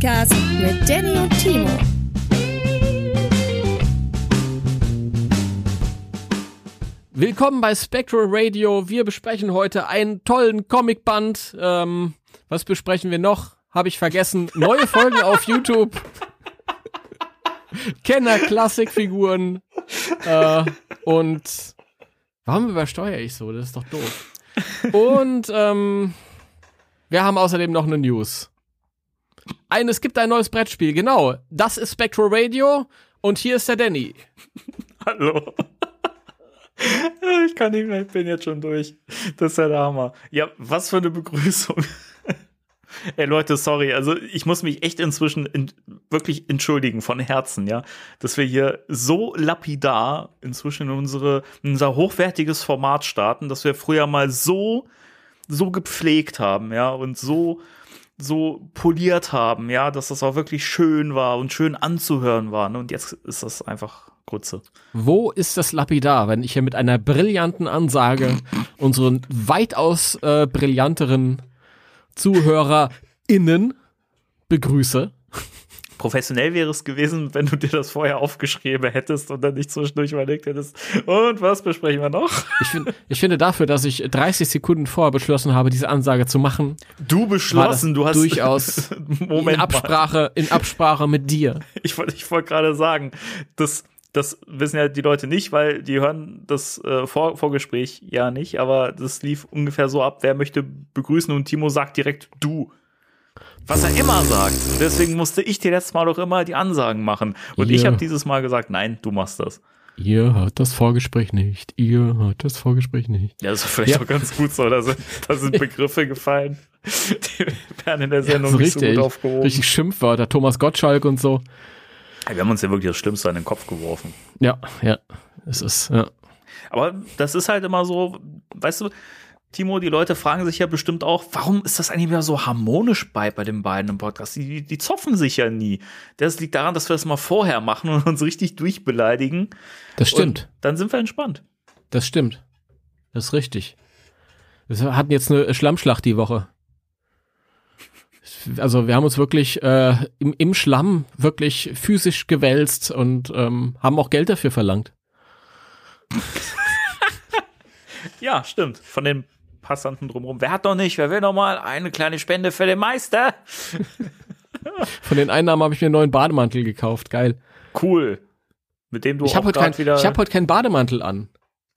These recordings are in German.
Podcast mit Danny und Timo. Willkommen bei Spectral Radio. Wir besprechen heute einen tollen Comicband. Ähm, was besprechen wir noch? Habe ich vergessen. Neue Folgen auf YouTube. Kenner Klassikfiguren. Äh, und warum übersteuere ich so? Das ist doch doof. Und ähm, wir haben außerdem noch eine News. Ein, es gibt ein neues Brettspiel, genau. Das ist Spectral Radio und hier ist der Danny. Hallo. Ich kann nicht mehr, ich bin jetzt schon durch. Das ist ja der Hammer. Ja, was für eine Begrüßung. Ey Leute, sorry, also ich muss mich echt inzwischen in, wirklich entschuldigen von Herzen, ja, dass wir hier so lapidar inzwischen in unsere unser hochwertiges Format starten, dass wir früher mal so so gepflegt haben, ja, und so so poliert haben, ja, dass das auch wirklich schön war und schön anzuhören war. Ne? Und jetzt ist das einfach Grütze. Wo ist das lapidar, wenn ich hier mit einer brillanten Ansage unseren weitaus äh, brillanteren ZuhörerInnen begrüße? Professionell wäre es gewesen, wenn du dir das vorher aufgeschrieben hättest und dann nicht zwischendurch überlegt hättest. Und was besprechen wir noch? Ich, find, ich finde dafür, dass ich 30 Sekunden vorher beschlossen habe, diese Ansage zu machen. Du beschlossen, du hast durchaus Moment in Absprache, in Absprache mit dir. Ich wollte, ich wollte gerade sagen, das, das wissen ja die Leute nicht, weil die hören das äh, Vor Vorgespräch ja nicht, aber das lief ungefähr so ab, wer möchte begrüßen und Timo sagt direkt du. Was er immer sagt. Deswegen musste ich dir letztes Mal doch immer die Ansagen machen. Und Ja. ich habe dieses Mal gesagt, nein, du machst das. Ihr hört das Vorgespräch nicht. Ihr hört das Vorgespräch nicht. Ja, das ist vielleicht Ja. auch ganz gut so. Da sind, da sind Begriffe gefallen, die werden in der Sendung so nicht so richtig, gut aufgehoben. richtig Schimpfwörter. Thomas Gottschalk und so. Wir haben uns ja wirklich das Schlimmste an den Kopf geworfen. Ja, ja. Es ist, ja. Aber das ist halt immer so, weißt du, Timo, die Leute fragen sich ja bestimmt auch, warum ist das eigentlich wieder so harmonisch bei, bei den beiden im Podcast? Die, die, zoffen sich ja nie. Das liegt daran, dass wir das mal vorher machen und uns richtig durchbeleidigen. Das stimmt. Und dann sind wir entspannt. Das stimmt. Das ist richtig. Wir hatten jetzt eine Schlammschlacht die Woche. Also wir haben uns wirklich äh, im, im Schlamm wirklich physisch gewälzt und ähm, haben auch Geld dafür verlangt. Ja, stimmt. Von den Passanten drumherum. Wer hat noch nicht? Wer will noch mal eine kleine Spende für den Meister? Von den Einnahmen habe ich mir einen neuen Bademantel gekauft. Geil. Cool. Mit dem du Ich habe auch heute, kein, wieder. ich hab heute keinen Bademantel an.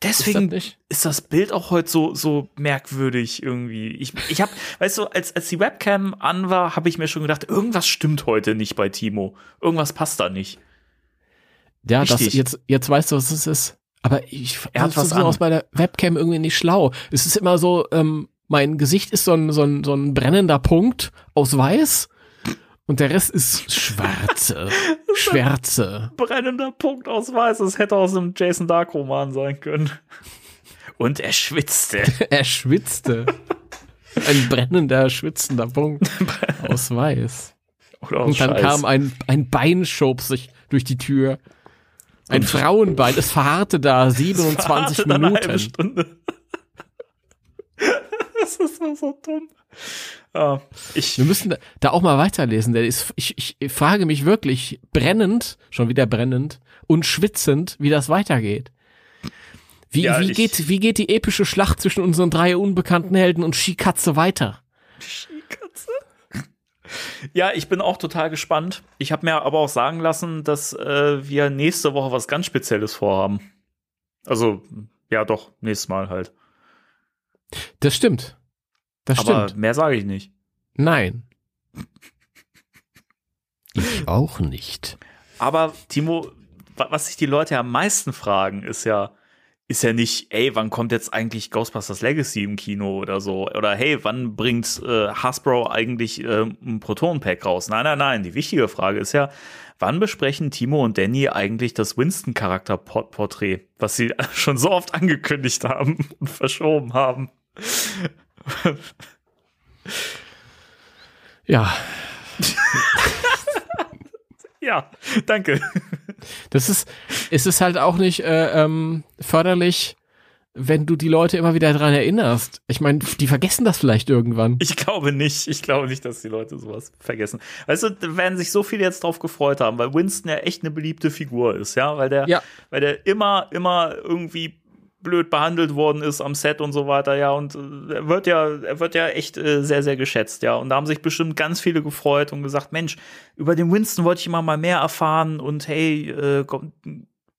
Deswegen Ist das ist das Bild auch heute so, so merkwürdig irgendwie. Ich, ich habe, weißt du, als, als die Webcam an war, habe ich mir schon gedacht, irgendwas stimmt heute nicht bei Timo. Irgendwas passt da nicht. Ja, das, Richtig. jetzt, jetzt weißt du, was es ist. Aber ich Er hat das was ist an. aus bei der Webcam irgendwie nicht schlau. Es ist immer so, ähm, mein Gesicht ist so ein, so ein, so ein brennender Punkt aus weiß und der Rest ist schwarze, schwärze. Brennender Punkt aus Weiß. Es hätte aus einem Jason Dark Roman sein können. Und er schwitzte. Er schwitzte. Ein brennender, schwitzender Punkt aus weiß. Oder aus Und dann Scheiß. kam ein, ein Bein schob sich durch die Tür. Ein Frauenbein, es verharrte da 27 Warte dann eine Minuten. Stunde. das ist so, so dumm. Ja, ich, Wir müssen da- da auch mal weiterlesen. Der ist, ich, ich frage mich wirklich brennend, schon wieder brennend und schwitzend, wie das weitergeht. Wie, Ja, wie, geht, wie geht die epische Schlacht zwischen unseren drei unbekannten Helden und Skikatze weiter? Ja, ich bin auch total gespannt. Ich habe mir aber auch sagen lassen, dass äh, wir nächste Woche was ganz Spezielles vorhaben. Also, ja, doch, nächstes Mal halt. Das stimmt. Das aber stimmt. mehr sage ich nicht. Nein. Ich auch nicht. Aber Timo, wa- was sich die Leute am meisten fragen, ist ja, ist ja nicht, ey, wann kommt jetzt eigentlich Ghostbusters Legacy im Kino oder so? Oder hey, wann bringt äh, Hasbro eigentlich äh, ein Proton-Pack raus? Nein, nein, nein. Die wichtige Frage ist ja, wann besprechen Timo und Danny eigentlich das Winston-Charakter-Porträt, was sie schon so oft angekündigt haben und verschoben haben? Ja, Ja, danke. das ist, es ist halt auch nicht äh, ähm, förderlich, wenn du die Leute immer wieder dran erinnerst. Ich meine, die vergessen das vielleicht irgendwann. Ich glaube nicht. Ich glaube nicht, dass die Leute sowas vergessen. Weißt du, da werden sich so viele jetzt drauf gefreut haben, weil Winston ja echt eine beliebte Figur ist, ja, weil der, Ja. weil der immer, immer irgendwie blöd behandelt worden ist am Set und so weiter, ja, und äh, er wird ja, er wird ja echt äh, sehr, sehr geschätzt, ja, und da haben sich bestimmt ganz viele gefreut und gesagt, Mensch, über den Winston wollte ich immer mal mehr erfahren und hey, äh,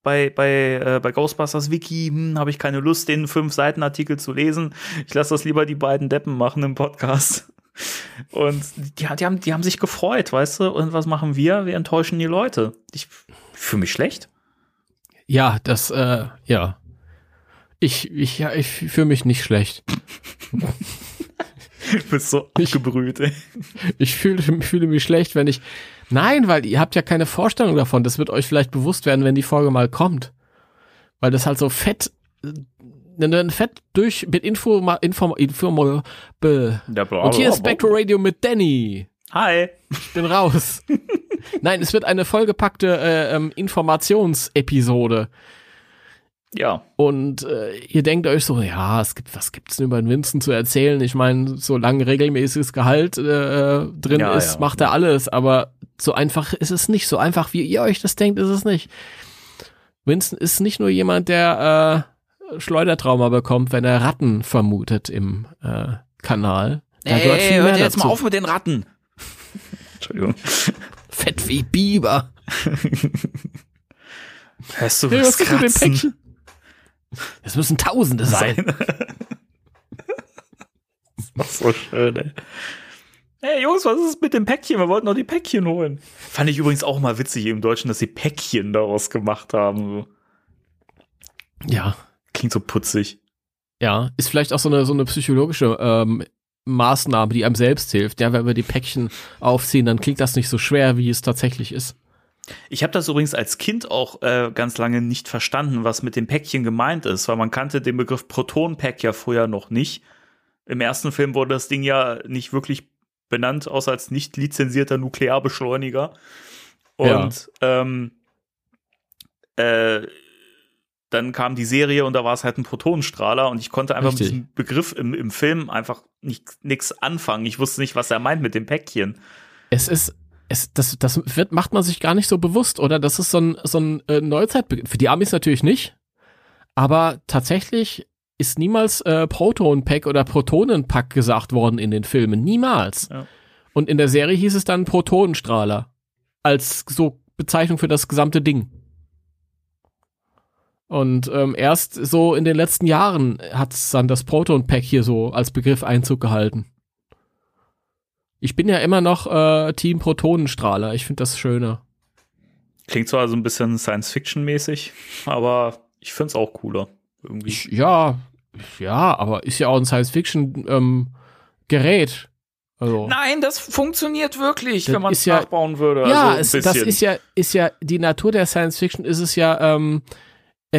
bei, bei, äh, bei Ghostbusters Wiki hm, habe ich keine Lust, den fünf Seiten Artikel zu lesen. Ich lasse das lieber die beiden Deppen machen im Podcast. Und die, die, haben, die haben sich gefreut, weißt du? Und was machen wir? Wir enttäuschen die Leute. Ich fühle mich schlecht. Ja, das, äh, ja. Ich, ich, ja, ich fühle mich nicht schlecht. Du bist so abgebrüht, ey. Ich fühle, fühle mich schlecht, wenn ich. Nein, weil ihr habt ja keine Vorstellung davon. Das wird euch vielleicht bewusst werden, wenn die Folge mal kommt. Weil das halt so fett, äh, fett durch mit Info, Info, Info, be. Ja, bla, Und hier ist to Radio mit Danny. Hi. Ich bin raus. Nein, es wird eine vollgepackte äh, ähm, Informationsepisode. Ja. Und äh, ihr denkt euch so, ja, es gibt, was gibt's denn über den Winston zu erzählen? Ich meine, solange regelmäßiges Gehalt äh, drin Ja, ist, ja. macht er alles. Aber so einfach ist es nicht. So einfach, wie ihr euch das denkt, ist es nicht. Winston ist nicht nur jemand, der äh, Schleudertrauma bekommt, wenn er Ratten vermutet im äh, Kanal. Da gehört viel mehr dazu. mit den Ratten. Entschuldigung. Fett wie Biber. Hörst du Hey, was was mit dem kratzen? Es müssen Tausende sein. das war so schön, ey. Hey Jungs, was ist mit dem Päckchen? Wir wollten noch die Päckchen holen. Fand ich übrigens auch mal witzig im Deutschen, dass sie Päckchen daraus gemacht haben. Ja. Klingt so putzig. Ja, ist vielleicht auch so eine, so eine psychologische ähm, Maßnahme, die einem selbst hilft. Ja, wenn wir die Päckchen aufziehen, dann klingt das nicht so schwer, wie es tatsächlich ist. Ich habe das übrigens als Kind auch äh, ganz lange nicht verstanden, was mit dem Päckchen gemeint ist, weil man kannte den Begriff Proton-Pack ja früher noch nicht. Im ersten Film wurde das Ding ja nicht wirklich benannt, außer als nicht lizenzierter Nuklearbeschleuniger. Und ähm, äh, dann kam die Serie und da war es halt ein Protonenstrahler und ich konnte einfach Richtig. mit diesem Begriff im, im Film einfach nichts anfangen. Ich wusste nicht, was er meint mit dem Päckchen. Es ist, es, das, das wird, macht man sich gar nicht so bewusst, oder? Das ist so ein, so ein äh, Neuzeitbegriff. Für die Amis natürlich nicht. Aber tatsächlich ist niemals äh, Proton-Pack oder Protonenpack gesagt worden in den Filmen. Niemals. Ja. Und in der Serie hieß es dann Protonenstrahler. Als so Bezeichnung für das gesamte Ding. Und ähm, erst so in den letzten Jahren hat dann das Proton-Pack hier so als Begriff Einzug gehalten. Ich bin ja immer noch äh, Team Protonenstrahler. Ich finde das schöner. Klingt zwar so ein bisschen Science-Fiction-mäßig, aber ich finde es auch cooler. Irgendwie. Ich, ja, ja, aber ist ja auch ein Science-Fiction-Gerät. also, Nein, das funktioniert wirklich, Das wenn man es ja- nachbauen würde. ja, also ein es, das ist ja, ist ja die Natur der Science-Fiction. Ist es ja, ähm, äh,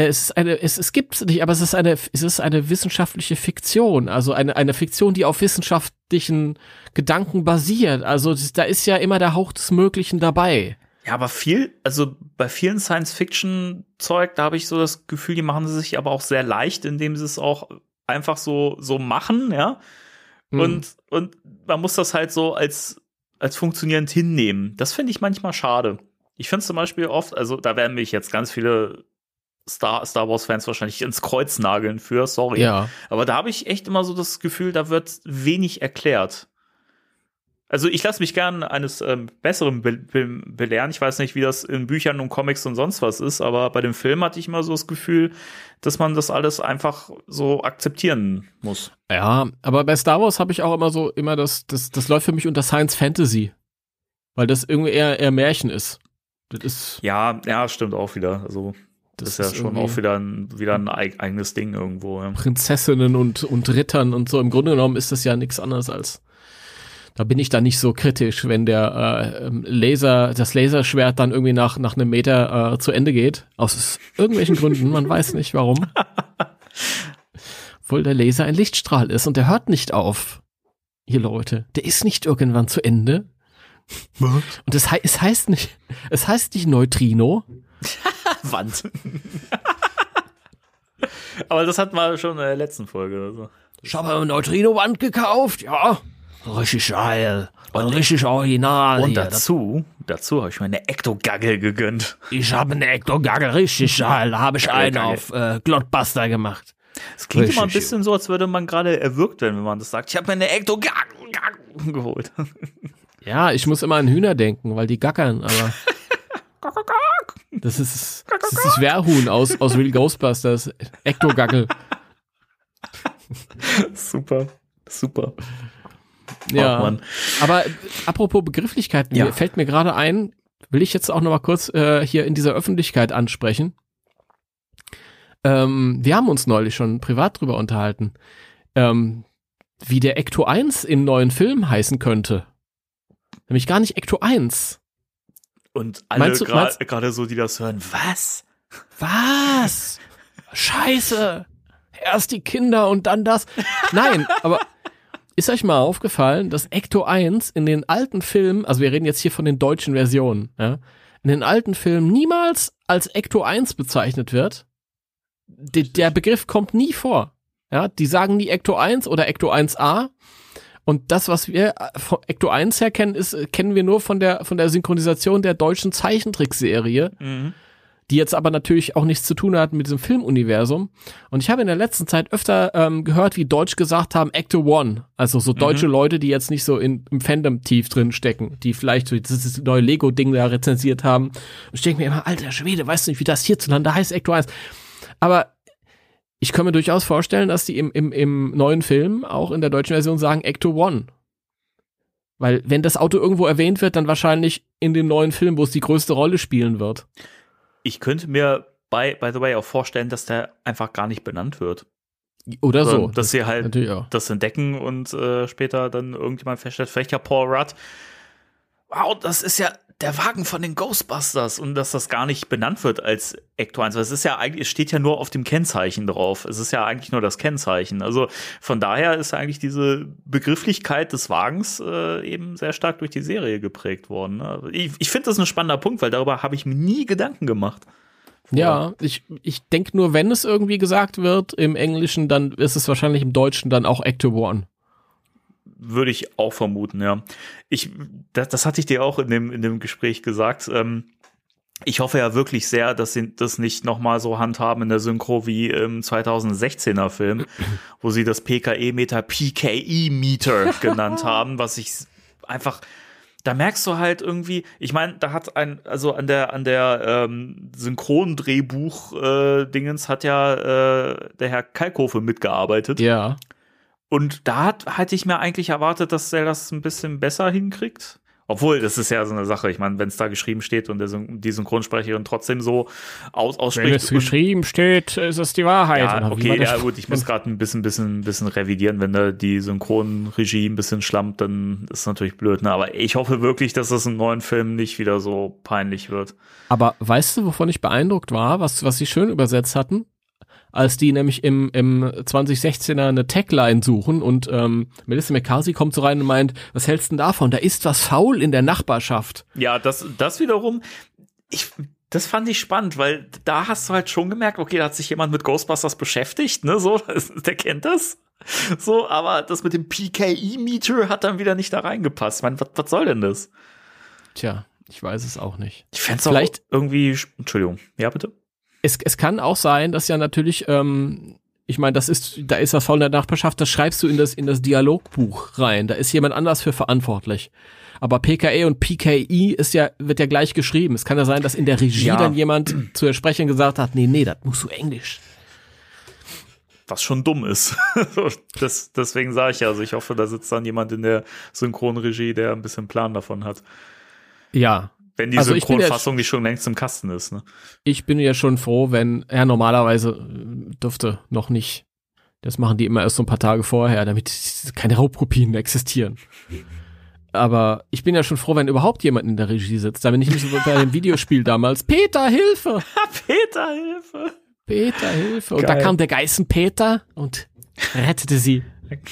es ist eine, es, es gibt es nicht, aber es ist eine, es ist eine wissenschaftliche Fiktion, also eine eine Fiktion, die auf wissenschaftlichen Gedanken basiert. Also da ist ja immer der Hauch des Möglichen dabei. Ja, aber viel, also bei vielen Science-Fiction-Zeug, da habe ich so das Gefühl, die machen sie sich aber auch sehr leicht, indem sie es auch einfach so, so machen, ja. Hm. Und, und man muss das halt so als, als funktionierend hinnehmen. Das finde ich manchmal schade. Ich finde es zum Beispiel oft, also da werden mich jetzt ganz viele Star, Star Wars-Fans wahrscheinlich ins Kreuz nageln für, sorry. ja, Aber da habe ich echt immer so das Gefühl, da wird wenig erklärt. Also ich lasse mich gern eines ähm, Besseren be be belehren. Ich weiß nicht, wie das in Büchern und Comics und sonst was ist, aber bei dem Film hatte ich immer so das Gefühl, dass man das alles einfach so akzeptieren muss. ja, aber bei Star Wars habe ich auch immer so immer das, das, das läuft für mich unter Science Fantasy, weil das irgendwie eher eher Märchen ist. Das ist Ja, ja, stimmt auch wieder. Also das, ist ja schon auch wieder ein, wieder ein eig eigenes Ding irgendwo. Ja. Prinzessinnen und, und Rittern und so. Im Grunde genommen ist das ja nichts anderes als. Da bin ich da nicht so kritisch, wenn der äh, ähm, Laser, das Laserschwert dann irgendwie nach, nach einem Meter äh, zu Ende geht. Aus irgendwelchen Gründen, man weiß nicht warum. Obwohl der Laser ein Lichtstrahl ist und der hört nicht auf. Ihr Leute, der ist nicht irgendwann zu Ende. Und es, hei es heißt nicht, es heißt nicht Neutrino. Wand. Aber das hatten wir schon in der letzten Folge oder so. Ich habe eine Neutrino-Wand gekauft, ja. Richtig geil. Und richtig original. Und hier. dazu, dazu habe ich mir eine Ecto-Gaggle gegönnt. Ich habe eine Ecto-Gagge, richtig geil. Da habe ich einen auf äh, Glottbuster gemacht. Es klingt immer ein Richtig. bisschen so, als würde man gerade erwürgt werden, wenn man das sagt. Ich habe mir eine Ecto-Gaggle geholt. Ja, ich muss immer an Hühner denken, weil die gackern, aber. Das ist, das ist das Wehrhuhn aus, aus Real Ghostbusters. Ektogackel. super, super. Ja. Mann. Aber apropos Begrifflichkeiten, Ja. fällt mir gerade ein, will ich jetzt auch noch mal kurz äh, hier in dieser Öffentlichkeit ansprechen. Ähm, wir haben uns neulich schon privat drüber unterhalten, ähm, wie der Ecto 1 im neuen Film heißen könnte. Nämlich gar nicht Ecto 1. Und alle gerade so, die das hören, was? Was? Scheiße. Erst die Kinder und dann das. Nein, aber ist euch mal aufgefallen, dass Ecto 1 in den alten Filmen, also wir reden jetzt hier von den deutschen Versionen, ja, in den alten Filmen niemals als Ecto 1 bezeichnet wird? De, der Begriff kommt nie vor. Ja, die sagen nie Ecto 1 oder Ecto 1a. Und das, was wir äh, von Ecto 1 her kennen, ist, äh, kennen wir nur von der, von der Synchronisation der deutschen Zeichentrickserie die jetzt aber natürlich auch nichts zu tun hat mit diesem Filmuniversum. Und ich habe in der letzten Zeit öfter ähm, gehört, wie Deutsch gesagt haben, Actor One. Also so deutsche Leute, die jetzt nicht so in, im Fandom tief drin stecken, die vielleicht so dieses neue Lego-Ding da rezensiert haben. Und ich denke mir immer, alter Schwede, weißt du nicht, wie das hierzulande heißt, Actor 1. Aber ich kann mir durchaus vorstellen, dass die im, im, im neuen Film auch in der deutschen Version sagen Actor One. Weil wenn das Auto irgendwo erwähnt wird, dann wahrscheinlich in dem neuen Film, wo es die größte Rolle spielen wird. Ich könnte mir by, by the way auch vorstellen, dass der einfach gar nicht benannt wird. Oder so. Dass sie halt das entdecken und äh, später dann irgendjemand feststellt, vielleicht ja Paul Rudd, wow, das ist ja der Wagen von den Ghostbusters und dass das gar nicht benannt wird als Ecto 1. Weil es ist ja eigentlich, es steht ja nur auf dem Kennzeichen drauf. Es ist ja eigentlich nur das Kennzeichen. Also von daher ist eigentlich diese Begrifflichkeit des Wagens äh, eben sehr stark durch die Serie geprägt worden. ne? Ich, ich finde das ein spannender Punkt, weil darüber habe ich mir nie Gedanken gemacht. Ja, ich, ich denke nur, wenn es irgendwie gesagt wird im Englischen, dann ist es wahrscheinlich im Deutschen dann auch Actor One. Würde ich auch vermuten, ja. Ich, das, das hatte ich dir auch in dem, in dem Gespräch gesagt. Ähm, ich hoffe ja wirklich sehr, dass sie das nicht nochmal so handhaben in der Synchro wie im 2016er Film, wo sie das PKE-Meter PKE-Meter genannt haben, was ich einfach, da merkst du halt irgendwie, ich meine, da hat ein, also an der, an der ähm, Synchrondrehbuch-Dingens hat ja äh, der Herr Kalkofe mitgearbeitet. Ja. Und da hat, hatte ich mir eigentlich erwartet, dass er das ein bisschen besser hinkriegt. Obwohl, das ist ja so eine Sache. Ich meine, wenn es da geschrieben steht und der die Synchronsprecherin trotzdem so aus ausspricht. Wenn es geschrieben steht, ist es die Wahrheit. ja, okay, ja gut, ich muss gerade ein bisschen, bisschen, bisschen revidieren, wenn da die Synchronregie ein bisschen schlammt, dann ist natürlich blöd, ne? Aber ich hoffe wirklich, dass das im neuen Film nicht wieder so peinlich wird. Aber weißt du, wovon ich beeindruckt war, was, was sie schön übersetzt hatten? Als die nämlich im, im 2016er eine Tagline suchen und ähm, Melissa McCarthy kommt so rein und meint, was hältst du denn davon? Da ist was faul in der Nachbarschaft. Ja, das, das wiederum, ich, das fand ich spannend, weil da hast du halt schon gemerkt, okay, da hat sich jemand mit Ghostbusters beschäftigt, ne, so, der kennt das. So, aber das mit dem PKE-Meter hat dann wieder nicht da reingepasst. Ich meine, was, was soll denn das? Tja, ich weiß es auch nicht. Ich fände Vielleicht- auch irgendwie, Entschuldigung, ja, bitte? Es, es kann auch sein, dass ja natürlich, ähm, ich meine, das ist, da ist faul in der Nachbarschaft, das schreibst du in das, in das Dialogbuch rein. Da ist jemand anders für verantwortlich. Aber PKE und PKI ist ja, wird ja gleich geschrieben. Es kann ja sein, dass in der Regie Ja. dann jemand zu der Sprecherin gesagt hat, nee, nee, das musst du Englisch. Was schon dumm ist. Das, deswegen sage ich ja, also ich hoffe, da sitzt dann jemand in der Synchronregie, der ein bisschen Plan davon hat. Ja. Wenn die Also Synchronfassung nicht schon längst im Kasten ist, ne? Ich bin ja schon froh, wenn, ja, normalerweise äh, dürfte noch nicht. Das machen die immer erst so ein paar Tage vorher, damit keine Raubkopien existieren. Aber ich bin ja schon froh, wenn überhaupt jemand in der Regie sitzt. Da bin ich nicht so bei dem Videospiel damals. Peter, Hilfe! Peter, Hilfe! Peter, Hilfe! Und da Geil. kam der Geißen Peter und rettete sie.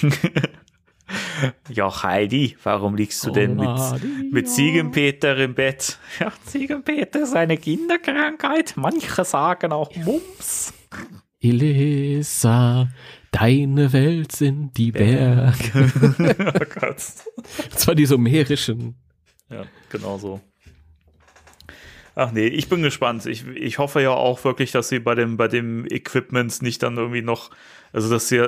Ja, Heidi, warum liegst du denn mit, Heidi, mit. Ziegenpeter im Bett? Ja, Ziegenpeter ist eine Kinderkrankheit. Manche sagen auch Mumps. Elisa, deine Welt sind die Berge. oh Gott. Und zwar die sumerischen. Ja, genau so. Ach nee, ich bin gespannt. Ich, ich hoffe ja auch wirklich, dass sie bei dem, bei dem Equipment nicht dann irgendwie noch, also dass sie,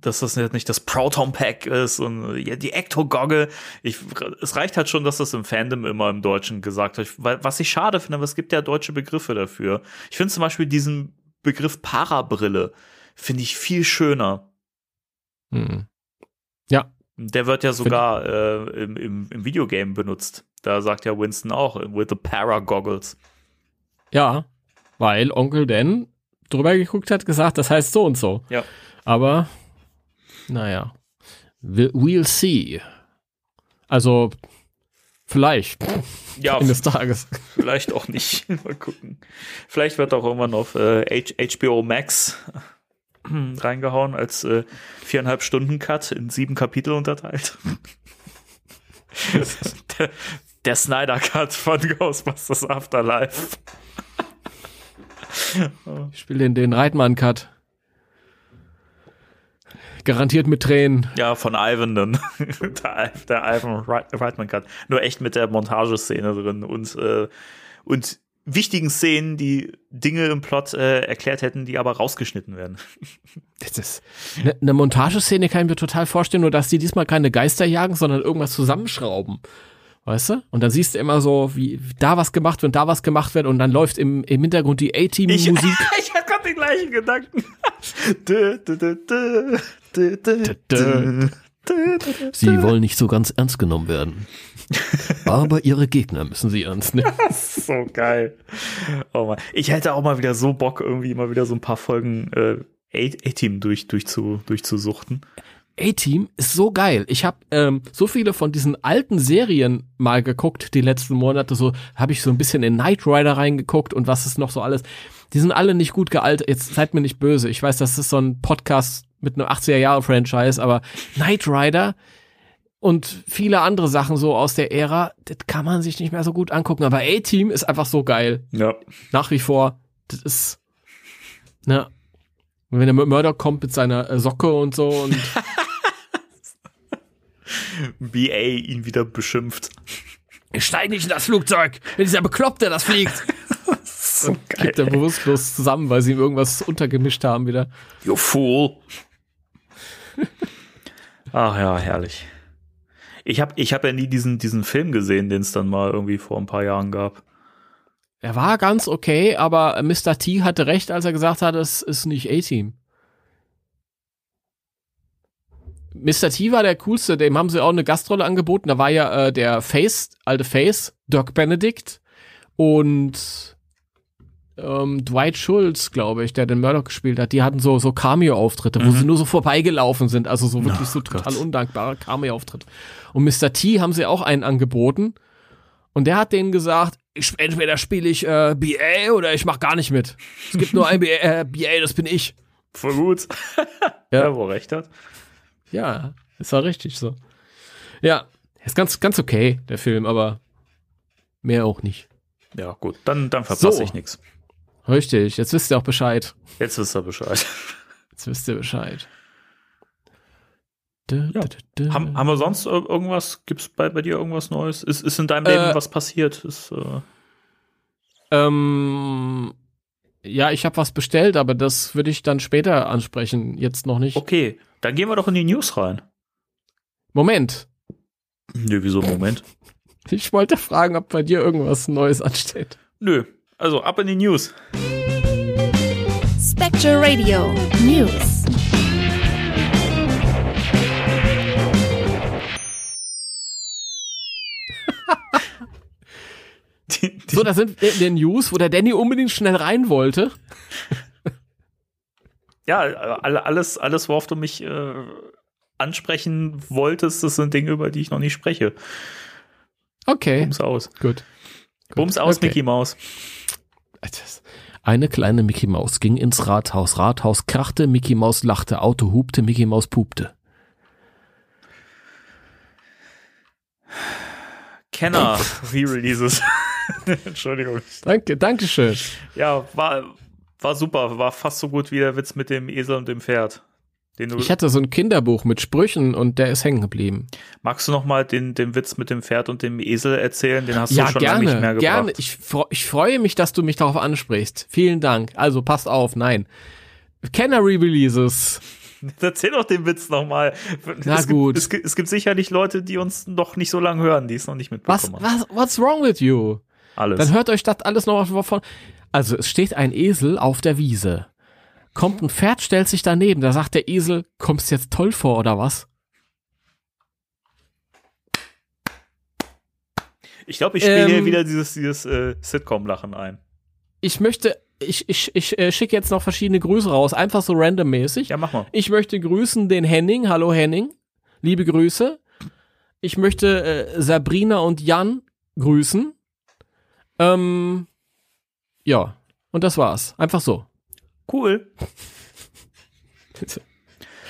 dass das nicht das Proton Pack ist und ja, die Ecto-Goggle. Ich, es reicht halt schon, dass das im Fandom immer im Deutschen gesagt wird. Was ich schade finde, aber es gibt ja deutsche Begriffe dafür. Ich finde zum Beispiel diesen Begriff Parabrille, finde ich viel schöner. Hm. Ja. Der wird ja sogar äh, im, im, im Videogame benutzt. Da sagt ja Winston auch, with the Para-Goggles. Ja, weil Onkel Dan drüber geguckt hat, gesagt, das heißt so und so. Ja. Aber, naja, we- we'll see. Also, vielleicht, Ja, eines Tages. vielleicht auch nicht. Mal gucken. Vielleicht wird auch irgendwann auf äh, HBO Max reingehauen als äh, viereinhalb Stunden Cut in sieben Kapitel unterteilt. der, der Snyder Cut von Ghostbusters Afterlife. Ich spiele den, den Reitmann-Cut. Garantiert mit Tränen. Ja, von Ivan dann. der, der Ivan Reit- Reitman Cut. Nur echt mit der Montageszene drin und, äh, und wichtigen Szenen, die Dinge im Plot äh, erklärt hätten, die aber rausgeschnitten werden. Das ist eine, eine Montageszene kann ich mir total vorstellen, nur dass die diesmal keine Geister jagen, sondern irgendwas zusammenschrauben. Weißt du? Und dann siehst du immer so, wie da was gemacht wird, da was gemacht wird und dann läuft im, im Hintergrund die A-Team-Musik. Ich, ich hatte gerade den gleichen Gedanken. Sie wollen nicht so ganz ernst genommen werden. Aber ihre Gegner müssen sie ernst nehmen. Das ist so geil. Oh Mann. Ich hätte auch mal wieder so Bock, irgendwie mal wieder so ein paar Folgen äh, A-Team durch, durchzu, durchzusuchten. A-Team ist so geil. Ich habe ähm, so viele von diesen alten Serien mal geguckt, die letzten Monate. So habe ich so ein bisschen in Knight Rider reingeguckt und was ist noch so alles. Die sind alle nicht gut gealtert. Jetzt seid mir nicht böse. Ich weiß, das ist so ein Podcast mit einem 80er-Jahre-Franchise, aber Knight Rider und viele andere Sachen so aus der Ära, das kann man sich nicht mehr so gut angucken. Aber A-Team ist einfach so geil. Ja. Nach wie vor. Das ist, ne. Wenn der Mörder kommt mit seiner äh, Socke und so und BA ihn wieder beschimpft. Ich steig nicht in das Flugzeug, wenn dieser Bekloppte das fliegt. So Kippt er bewusstlos zusammen, weil sie ihm irgendwas untergemischt haben wieder. You fool. Ach ja, herrlich. Ich habe ich hab ja nie diesen, diesen Film gesehen, den es dann mal irgendwie vor ein paar Jahren gab. Er war ganz okay, aber Mr. T hatte recht, als er gesagt hat, es ist nicht A-Team. Mr. T war der coolste, dem haben sie auch eine Gastrolle angeboten. Da war ja äh, der Face, alte Face, Doc Benedict und ähm, Dwight Schultz, glaube ich, der den Murdoch gespielt hat. Die hatten so, so Cameo-Auftritte, wo sie nur so vorbeigelaufen sind. Also so wirklich so total undankbare Cameo-Auftritte. Und Mr. T haben sie auch einen angeboten. Und der hat denen gesagt, ich, entweder spiele ich äh, BA oder ich mach gar nicht mit. Es gibt nur ein BA, äh, BA, das bin ich. Voll gut. Ja. ja, wo er recht hat. Ja, ist war richtig so. Ja, ist ganz, ganz okay, der Film, aber mehr auch nicht. Ja, gut, dann, dann verpasse So. ich nichts. Richtig, jetzt wisst ihr auch Bescheid. Jetzt wisst ihr Bescheid. Jetzt wisst ihr Bescheid. Ja. haben, haben wir sonst ir- irgendwas? Gibt es bei, bei dir irgendwas Neues? Ist, ist in deinem Äh, Leben was passiert? Ist, äh, Ähm, ja, ich habe was bestellt, aber das würde ich dann später ansprechen. Jetzt noch nicht. okay, dann gehen wir doch in die News rein. Moment. Nö, wieso? Moment. Ich wollte fragen, ob bei dir irgendwas Neues ansteht. Nö. Also ab in die News. Spectre Radio News. Die, die, So, da sind wir in den News, wo der Danny unbedingt schnell rein wollte. ja, alle, alles, alles, worauf du mich äh, ansprechen wolltest, das sind Dinge, über die ich noch nicht spreche. Okay, Bums aus. gut. Bums aus, Okay. Mickey Maus. Eine kleine Mickey Maus ging ins Rathaus. Rathaus krachte, Mickey Maus lachte, Auto hupte, Mickey Maus pupte. Kenner Re-Releases. Entschuldigung. Danke, danke schön. Ja, war, war super, war fast so gut wie der Witz mit dem Esel und dem Pferd. Den du ich hatte so ein Kinderbuch mit Sprüchen und der ist hängen geblieben. Magst du noch mal den, den Witz mit dem Pferd und dem Esel erzählen? Den hast ja, du schon gerne, lange nicht mehr gebracht. Gerne, ich, ich freue mich, dass du mich darauf ansprichst. Vielen Dank. Also passt auf, nein. Canary Releases. Erzähl doch den Witz nochmal. Na es gut. Gibt, es, gibt, es gibt sicherlich Leute, die uns noch nicht so lange hören, die es noch nicht mitbekommen was, haben. Was, what's wrong with you? Alles. Dann hört euch das alles noch von. Also, es steht ein Esel auf der Wiese kommt ein Pferd, stellt sich daneben. Da sagt der Esel, kommst jetzt toll vor oder was? Ich glaube, ich spiele ähm, hier wieder dieses, dieses äh, Sitcom-Lachen ein. Ich möchte, ich, ich, ich äh, schicke jetzt noch verschiedene Grüße raus, einfach so randommäßig. Ja, mach mal. Ich möchte grüßen den Henning. Hallo Henning. Liebe Grüße. Ich möchte äh, Sabrina und Jan grüßen. Ähm, ja, und das war's. Einfach so. Cool.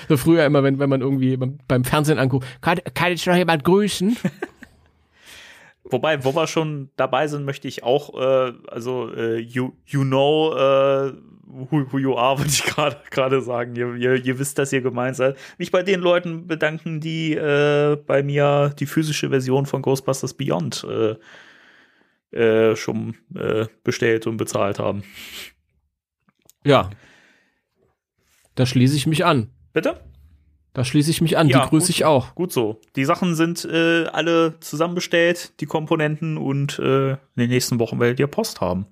So früher immer, wenn, wenn man irgendwie beim Fernsehen anguckt, kann, kann ich noch jemand grüßen? Wobei, wo wir schon dabei sind, möchte ich auch, äh, also äh, you, you know äh, who, who you are, würde ich gerade sagen. Ihr, ihr, ihr wisst, dass ihr gemeint seid. Mich bei den Leuten bedanken, die äh, bei mir die physische Version von Ghostbusters Beyond äh, äh, schon äh, bestellt und bezahlt haben. Ja. Da schließe ich mich an. Bitte? Da schließe ich mich an. Ja, die grüße ich auch. Gut so. Die Sachen sind äh, alle zusammenbestellt, die Komponenten, und äh, in den nächsten Wochen werdet ihr Post haben.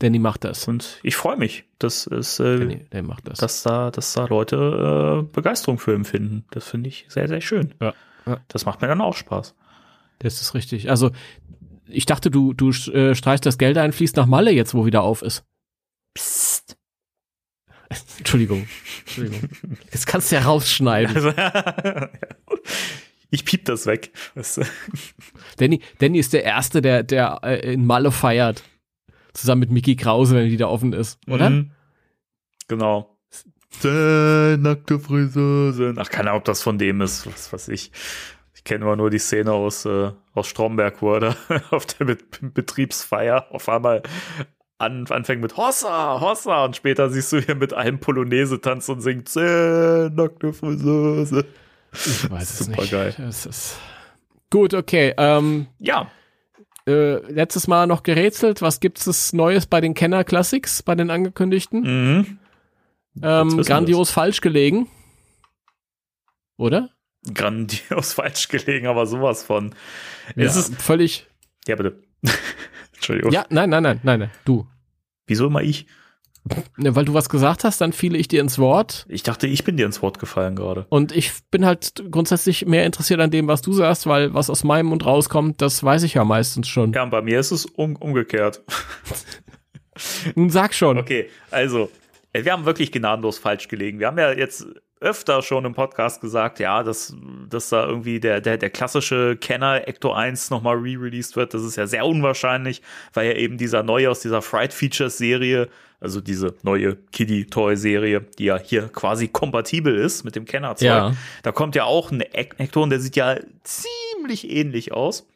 Danny macht das. Und ich freue mich, dass es, äh, Danny, Danny macht das. dass da, dass da Leute äh, Begeisterung für empfinden. Das finde ich sehr, sehr schön. Ja. ja. Das macht mir dann auch Spaß. Das ist richtig. Also ich dachte, du, du äh, streichst das Geld ein, fließt nach Malle jetzt, wo wieder auf ist. Psst. Entschuldigung. Entschuldigung. Jetzt kannst du ja rausschneiden. Also, ich piep das weg. Danny, Danny ist der Erste, der, der äh, in Malle feiert. Zusammen mit Mickey Krause, wenn die da offen ist, oder? Mhm. Genau. nackte Friseuse. Ach, keine Ahnung, ob das von dem ist, was weiß ich. Ich kenne immer nur die Szene aus, äh, aus Stromberg, wo er da auf der Bet Betriebsfeier auf einmal an, anfängt mit Hossa, Hossa und später siehst du hier mit einem Polonaise tanzt und singt Zäh, nackte Friseuse. Ich weiß es Super nicht. geil. Das ist gut, okay. Ähm, ja. Äh, letztes Mal noch gerätselt. Was gibt es Neues bei den Kenner Classics, bei den angekündigten? Mhm. Ähm, grandios falsch gelegen. Oder? Grandios falsch gelegen, aber sowas von. Ja, es ist völlig. Ja, bitte. Entschuldigung. Ja, nein, nein, nein, nein, nein, du. Wieso immer ich? Ne, weil du was gesagt hast, dann fiele ich dir ins Wort. Ich dachte, ich bin dir ins Wort gefallen gerade. Und ich bin halt grundsätzlich mehr interessiert an dem, was du sagst, weil was aus meinem Mund rauskommt, das weiß ich ja meistens schon. Ja, und bei mir ist es um, umgekehrt. Nun sag schon. Okay, also, äh, wir haben wirklich gnadenlos falsch gelegen. Wir haben ja jetzt öfter schon im Podcast gesagt, ja, dass, dass da irgendwie der, der, der klassische Kenner Ecto 1 nochmal re-released wird. Das ist ja sehr unwahrscheinlich, weil ja eben dieser neue aus dieser Fright Features Serie, also diese neue Kiddie Toy Serie, die ja hier quasi kompatibel ist mit dem Kenner Zeug. Ja. Da kommt ja auch ein Ecto und der sieht ja ziemlich ähnlich aus.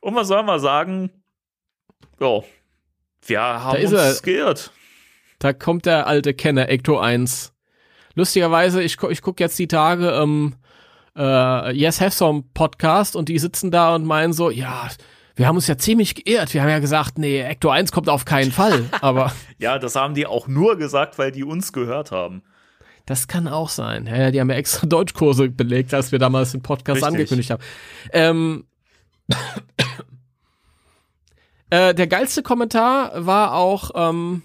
Und was soll man sagen? Ja, wir haben uns er. geirrt. Da kommt der alte Kenner Ecto 1 lustigerweise, ich, ich gucke jetzt die Tage ähm, äh, Yes Have Some Podcast und die sitzen da und meinen so, ja, wir haben uns ja ziemlich geirrt. Wir haben ja gesagt, nee, Ecto 1 kommt auf keinen Fall. Aber ja, das haben die auch nur gesagt, weil die uns gehört haben. Das kann auch sein. Ja, die haben ja extra Deutschkurse belegt, als wir damals den Podcast Richtig. angekündigt haben. Ähm, äh, der geilste Kommentar war auch ähm,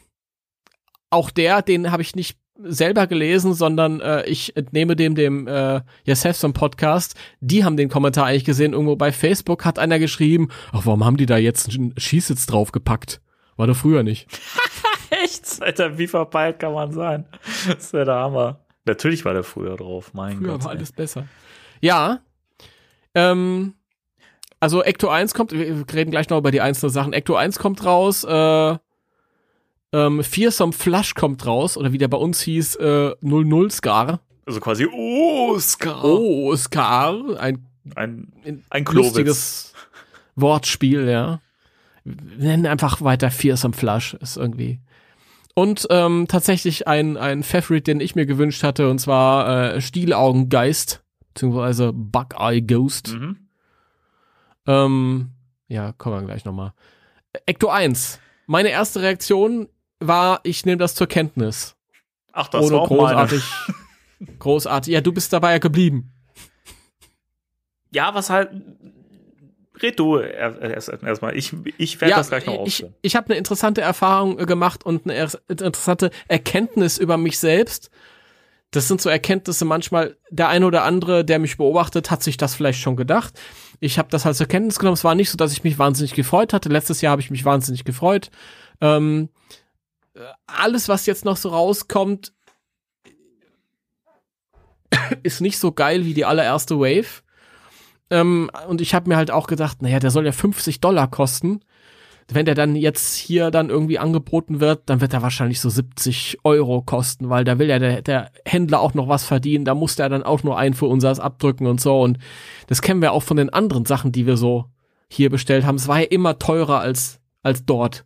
auch der, den habe ich nicht selber gelesen, sondern äh, ich entnehme dem dem äh, Yes Have Some Podcast. Die haben den Kommentar eigentlich gesehen. Irgendwo bei Facebook hat einer geschrieben, ach, warum haben die da jetzt einen Schießsitz draufgepackt? War doch früher nicht. Echt? Alter, wie verpeilt kann man sein? Das wäre der Hammer. Natürlich war der früher drauf, mein früher Gott. war ey. alles besser. Ja. Ähm, also Ecto 1 kommt, wir reden gleich noch über die einzelnen Sachen. Ecto 1 kommt raus, äh, ähm, Fearsome Flush kommt raus, oder wie der bei uns hieß, äh, 00 Scar. Also quasi Oscar. Oh, Oscar. Ein, ein, ein lustiges Wortspiel, ja. Wir nennen einfach weiter Fearsome Flush. Ist irgendwie. und ähm, tatsächlich ein, ein Favorite, den ich mir gewünscht hatte, und zwar äh, Stielaugengeist, beziehungsweise Bug-Eye Ghost. Mhm. Ähm, ja, kommen wir gleich nochmal. Ecto 1. Meine erste Reaktion war, ich nehme das zur Kenntnis. Ach, das ohne war auch großartig. meine. großartig. Ja, du bist dabei ja geblieben. Ja, was halt. Red du erstmal. Erst, erst ich ich werde ja, das gleich noch ich, ausführen. ich habe eine interessante Erfahrung äh, gemacht und eine er- interessante Erkenntnis über mich selbst. Das sind so Erkenntnisse manchmal, der eine oder andere, der mich beobachtet, hat sich das vielleicht schon gedacht. Ich habe das halt zur Kenntnis genommen. Es war nicht so, dass ich mich wahnsinnig gefreut hatte. Letztes Jahr habe ich mich wahnsinnig gefreut. Ähm, äh, alles, was jetzt noch so rauskommt, ist nicht so geil wie die allererste Wave. Ähm, und ich habe mir halt auch gedacht, naja, der soll ja 50 Dollar kosten. Wenn der dann jetzt hier dann irgendwie angeboten wird, dann wird er wahrscheinlich so 70 Euro kosten, weil da will ja der, der Händler auch noch was verdienen. Da muss der dann auch nur ein für unseres abdrücken und so. Und das kennen wir auch von den anderen Sachen, die wir so hier bestellt haben. Es war ja immer teurer als, als dort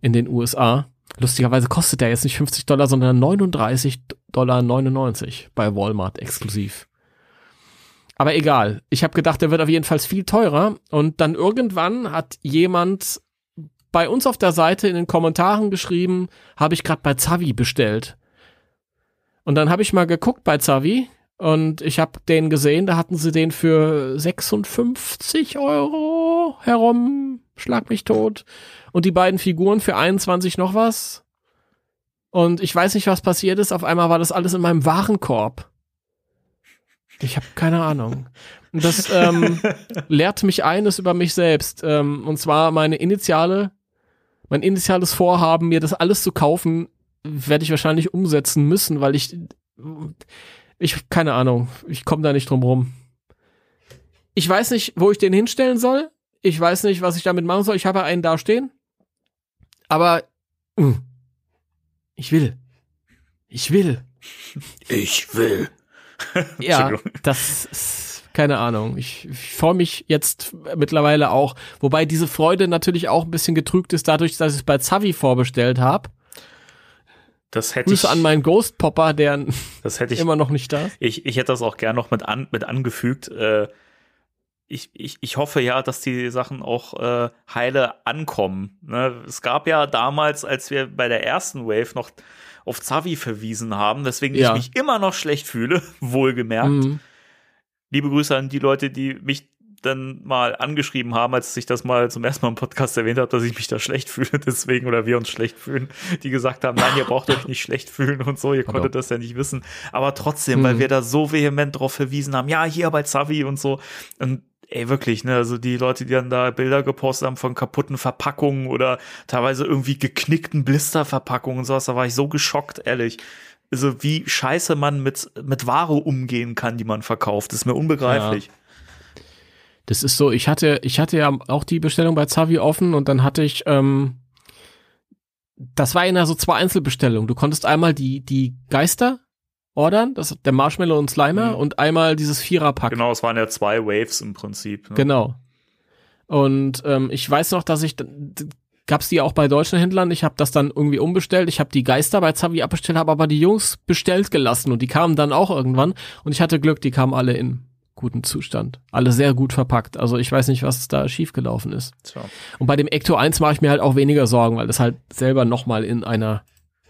in den USA. Lustigerweise kostet der jetzt nicht 50 Dollar, sondern 39 Dollar 99 bei Walmart exklusiv. Aber egal. Ich habe gedacht, der wird auf jeden Fall viel teurer. Und dann irgendwann hat jemand bei uns auf der Seite in den Kommentaren geschrieben, habe ich gerade bei Zavi bestellt. Und dann habe ich mal geguckt bei Zavi und ich habe den gesehen, da hatten sie den für 56 Euro herum, schlag mich tot. Und die beiden Figuren für 21 noch was. Und ich weiß nicht, was passiert ist. Auf einmal war das alles in meinem Warenkorb. Ich habe keine Ahnung. Und das ähm, lehrt mich eines über mich selbst. Ähm, und zwar meine initiale, mein initiales Vorhaben, mir das alles zu kaufen, werde ich wahrscheinlich umsetzen müssen, weil ich, ich, keine Ahnung, ich komme da nicht drum rum. Ich weiß nicht, wo ich den hinstellen soll. Ich weiß nicht, was ich damit machen soll. Ich habe einen da stehen. Aber mh, ich will. Ich will. Ich will. Ja, das ist keine Ahnung. Ich, ich freue mich jetzt mittlerweile auch, wobei diese Freude natürlich auch ein bisschen getrügt ist, dadurch, dass ich es bei Zavi vorbestellt habe. Das hätte ich, Grüße an meinen Ghost Popper, der das hätte ich, immer noch nicht da ist. ich, ich hätte das auch gern noch mit, an, mit angefügt. Äh, ich, ich, ich hoffe ja, dass die Sachen auch äh, heile ankommen. Ne? Es gab ja damals, als wir bei der ersten Wave noch auf Zavi verwiesen haben, weswegen Ja. ich mich immer noch schlecht fühle, wohlgemerkt. Mhm. Liebe Grüße an die Leute, die mich dann mal angeschrieben haben, als ich das mal zum ersten Mal im Podcast erwähnt habe, dass ich mich da schlecht fühle, deswegen oder wir uns schlecht fühlen, die gesagt haben, nein, ihr braucht euch nicht schlecht fühlen und so, ihr Hallo. konntet das ja nicht wissen. Aber trotzdem, weil Mhm. wir da so vehement drauf verwiesen haben, ja, hier bei Zavi und so. Und ey, wirklich, ne, also die Leute, die dann da Bilder gepostet haben von kaputten Verpackungen oder teilweise irgendwie geknickten Blisterverpackungen und sowas, da war ich so geschockt, ehrlich. Also wie scheiße man mit, mit Ware umgehen kann, die man verkauft, ist mir unbegreiflich. Das ist so, ich hatte, ich hatte ja auch die Bestellung bei Zavi offen und dann hatte ich, ähm, das war ja so zwei Einzelbestellungen. Du konntest einmal die, die Geister ordern, das der Marshmallow und Slimer Mhm. und einmal dieses Viererpack. Genau, es waren ja zwei Waves im Prinzip. Ne? Genau. Und ähm, ich weiß noch, dass ich gab es die auch bei deutschen Händlern. Ich habe das dann irgendwie umbestellt. Ich habe die Geister bei Zavi abbestellt, habe aber die Jungs bestellt gelassen und die kamen dann auch irgendwann. Und ich hatte Glück, die kamen alle in guten Zustand. Alle sehr gut verpackt. Also ich weiß nicht, was da schiefgelaufen ist. Tja. Und bei dem Ecto 1 mache ich mir halt auch weniger Sorgen, weil das halt selber nochmal in einer,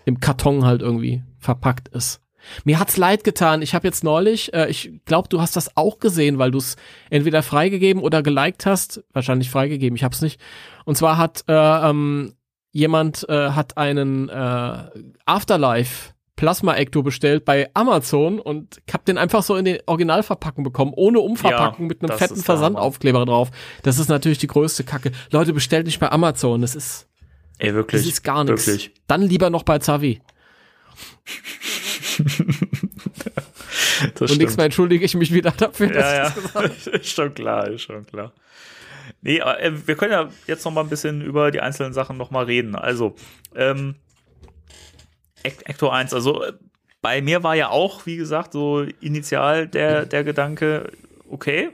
im Karton halt irgendwie verpackt ist. Mir hat's leid getan. Ich habe jetzt neulich, äh, ich glaube, du hast das auch gesehen, weil du es entweder freigegeben oder geliked hast. Wahrscheinlich freigegeben, ich hab's nicht. Und zwar hat äh, ähm, jemand äh, hat einen äh, Afterlife Plasma Ecto bestellt bei Amazon und hab den einfach so in den Originalverpackung bekommen, ohne Umverpackung Ja, mit einem fetten. Versandaufkleber drauf. Das ist natürlich die größte Kacke. Leute, bestellt nicht bei Amazon. Das ist, Ey, wirklich. das ist gar nichts. Dann lieber noch bei Zavi. Das Und nächstes Mal entschuldige ich mich wieder dafür, dass ja, ich das gesagt habe. ja. ist schon klar, ist schon klar. Nee, aber, äh, wir können ja jetzt noch mal ein bisschen über die einzelnen Sachen noch mal reden. Also, ähm, Ec- Ecto 1, also äh, bei mir war ja auch, wie gesagt, so initial der, der Gedanke, okay,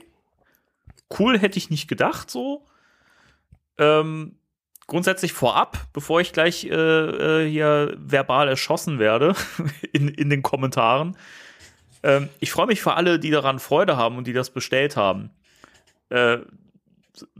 cool hätte ich nicht gedacht, so. Ähm, grundsätzlich vorab, bevor ich gleich äh, äh, hier verbal erschossen werde in, in den Kommentaren. Ähm, ich freue mich für alle, die daran Freude haben und die das bestellt haben. Äh,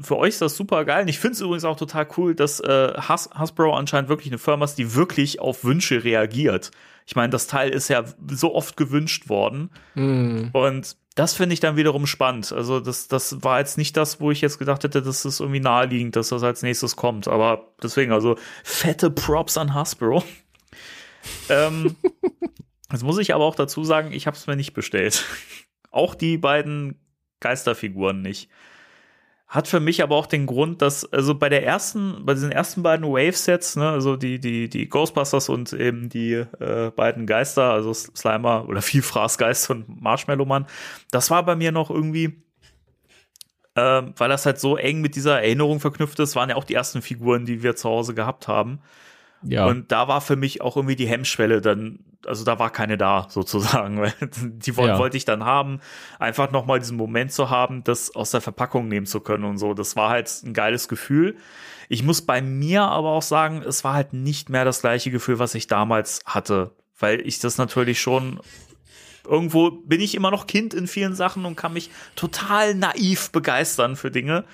für euch ist das super geil. Und ich finde es übrigens auch total cool, dass äh, Has Hasbro anscheinend wirklich eine Firma ist, die wirklich auf Wünsche reagiert. Ich meine, das Teil ist ja so oft gewünscht worden. Mm. Und das finde ich dann wiederum spannend. Also, das, das war jetzt nicht das, wo ich jetzt gedacht hätte, das ist irgendwie naheliegend, dass das als nächstes kommt. Aber deswegen, also, fette Props an Hasbro. ähm, jetzt muss ich aber auch dazu sagen, ich habe es mir nicht bestellt. auch die beiden Geisterfiguren nicht. Hat für mich aber auch den Grund, dass, also bei der ersten, bei diesen ersten beiden Wave-Sets, ne, also die, die, die Ghostbusters und eben die äh, beiden Geister, also Slimer oder Vielfraßgeist und Marshmallow Mann, das war bei mir noch irgendwie, äh, weil das halt so eng mit dieser Erinnerung verknüpft ist, waren ja auch die ersten Figuren, die wir zu Hause gehabt haben. Ja. Und da war für mich auch irgendwie die Hemmschwelle dann, also da war keine da sozusagen, weil die woll Ja. wollte ich dann haben, einfach nochmal diesen Moment zu haben, das aus der Verpackung nehmen zu können und so. Das war halt ein geiles Gefühl. Ich muss bei mir aber auch sagen, es war halt nicht mehr das gleiche Gefühl, was ich damals hatte, weil ich das natürlich schon irgendwo bin ich immer noch Kind in vielen Sachen und kann mich total naiv begeistern für Dinge.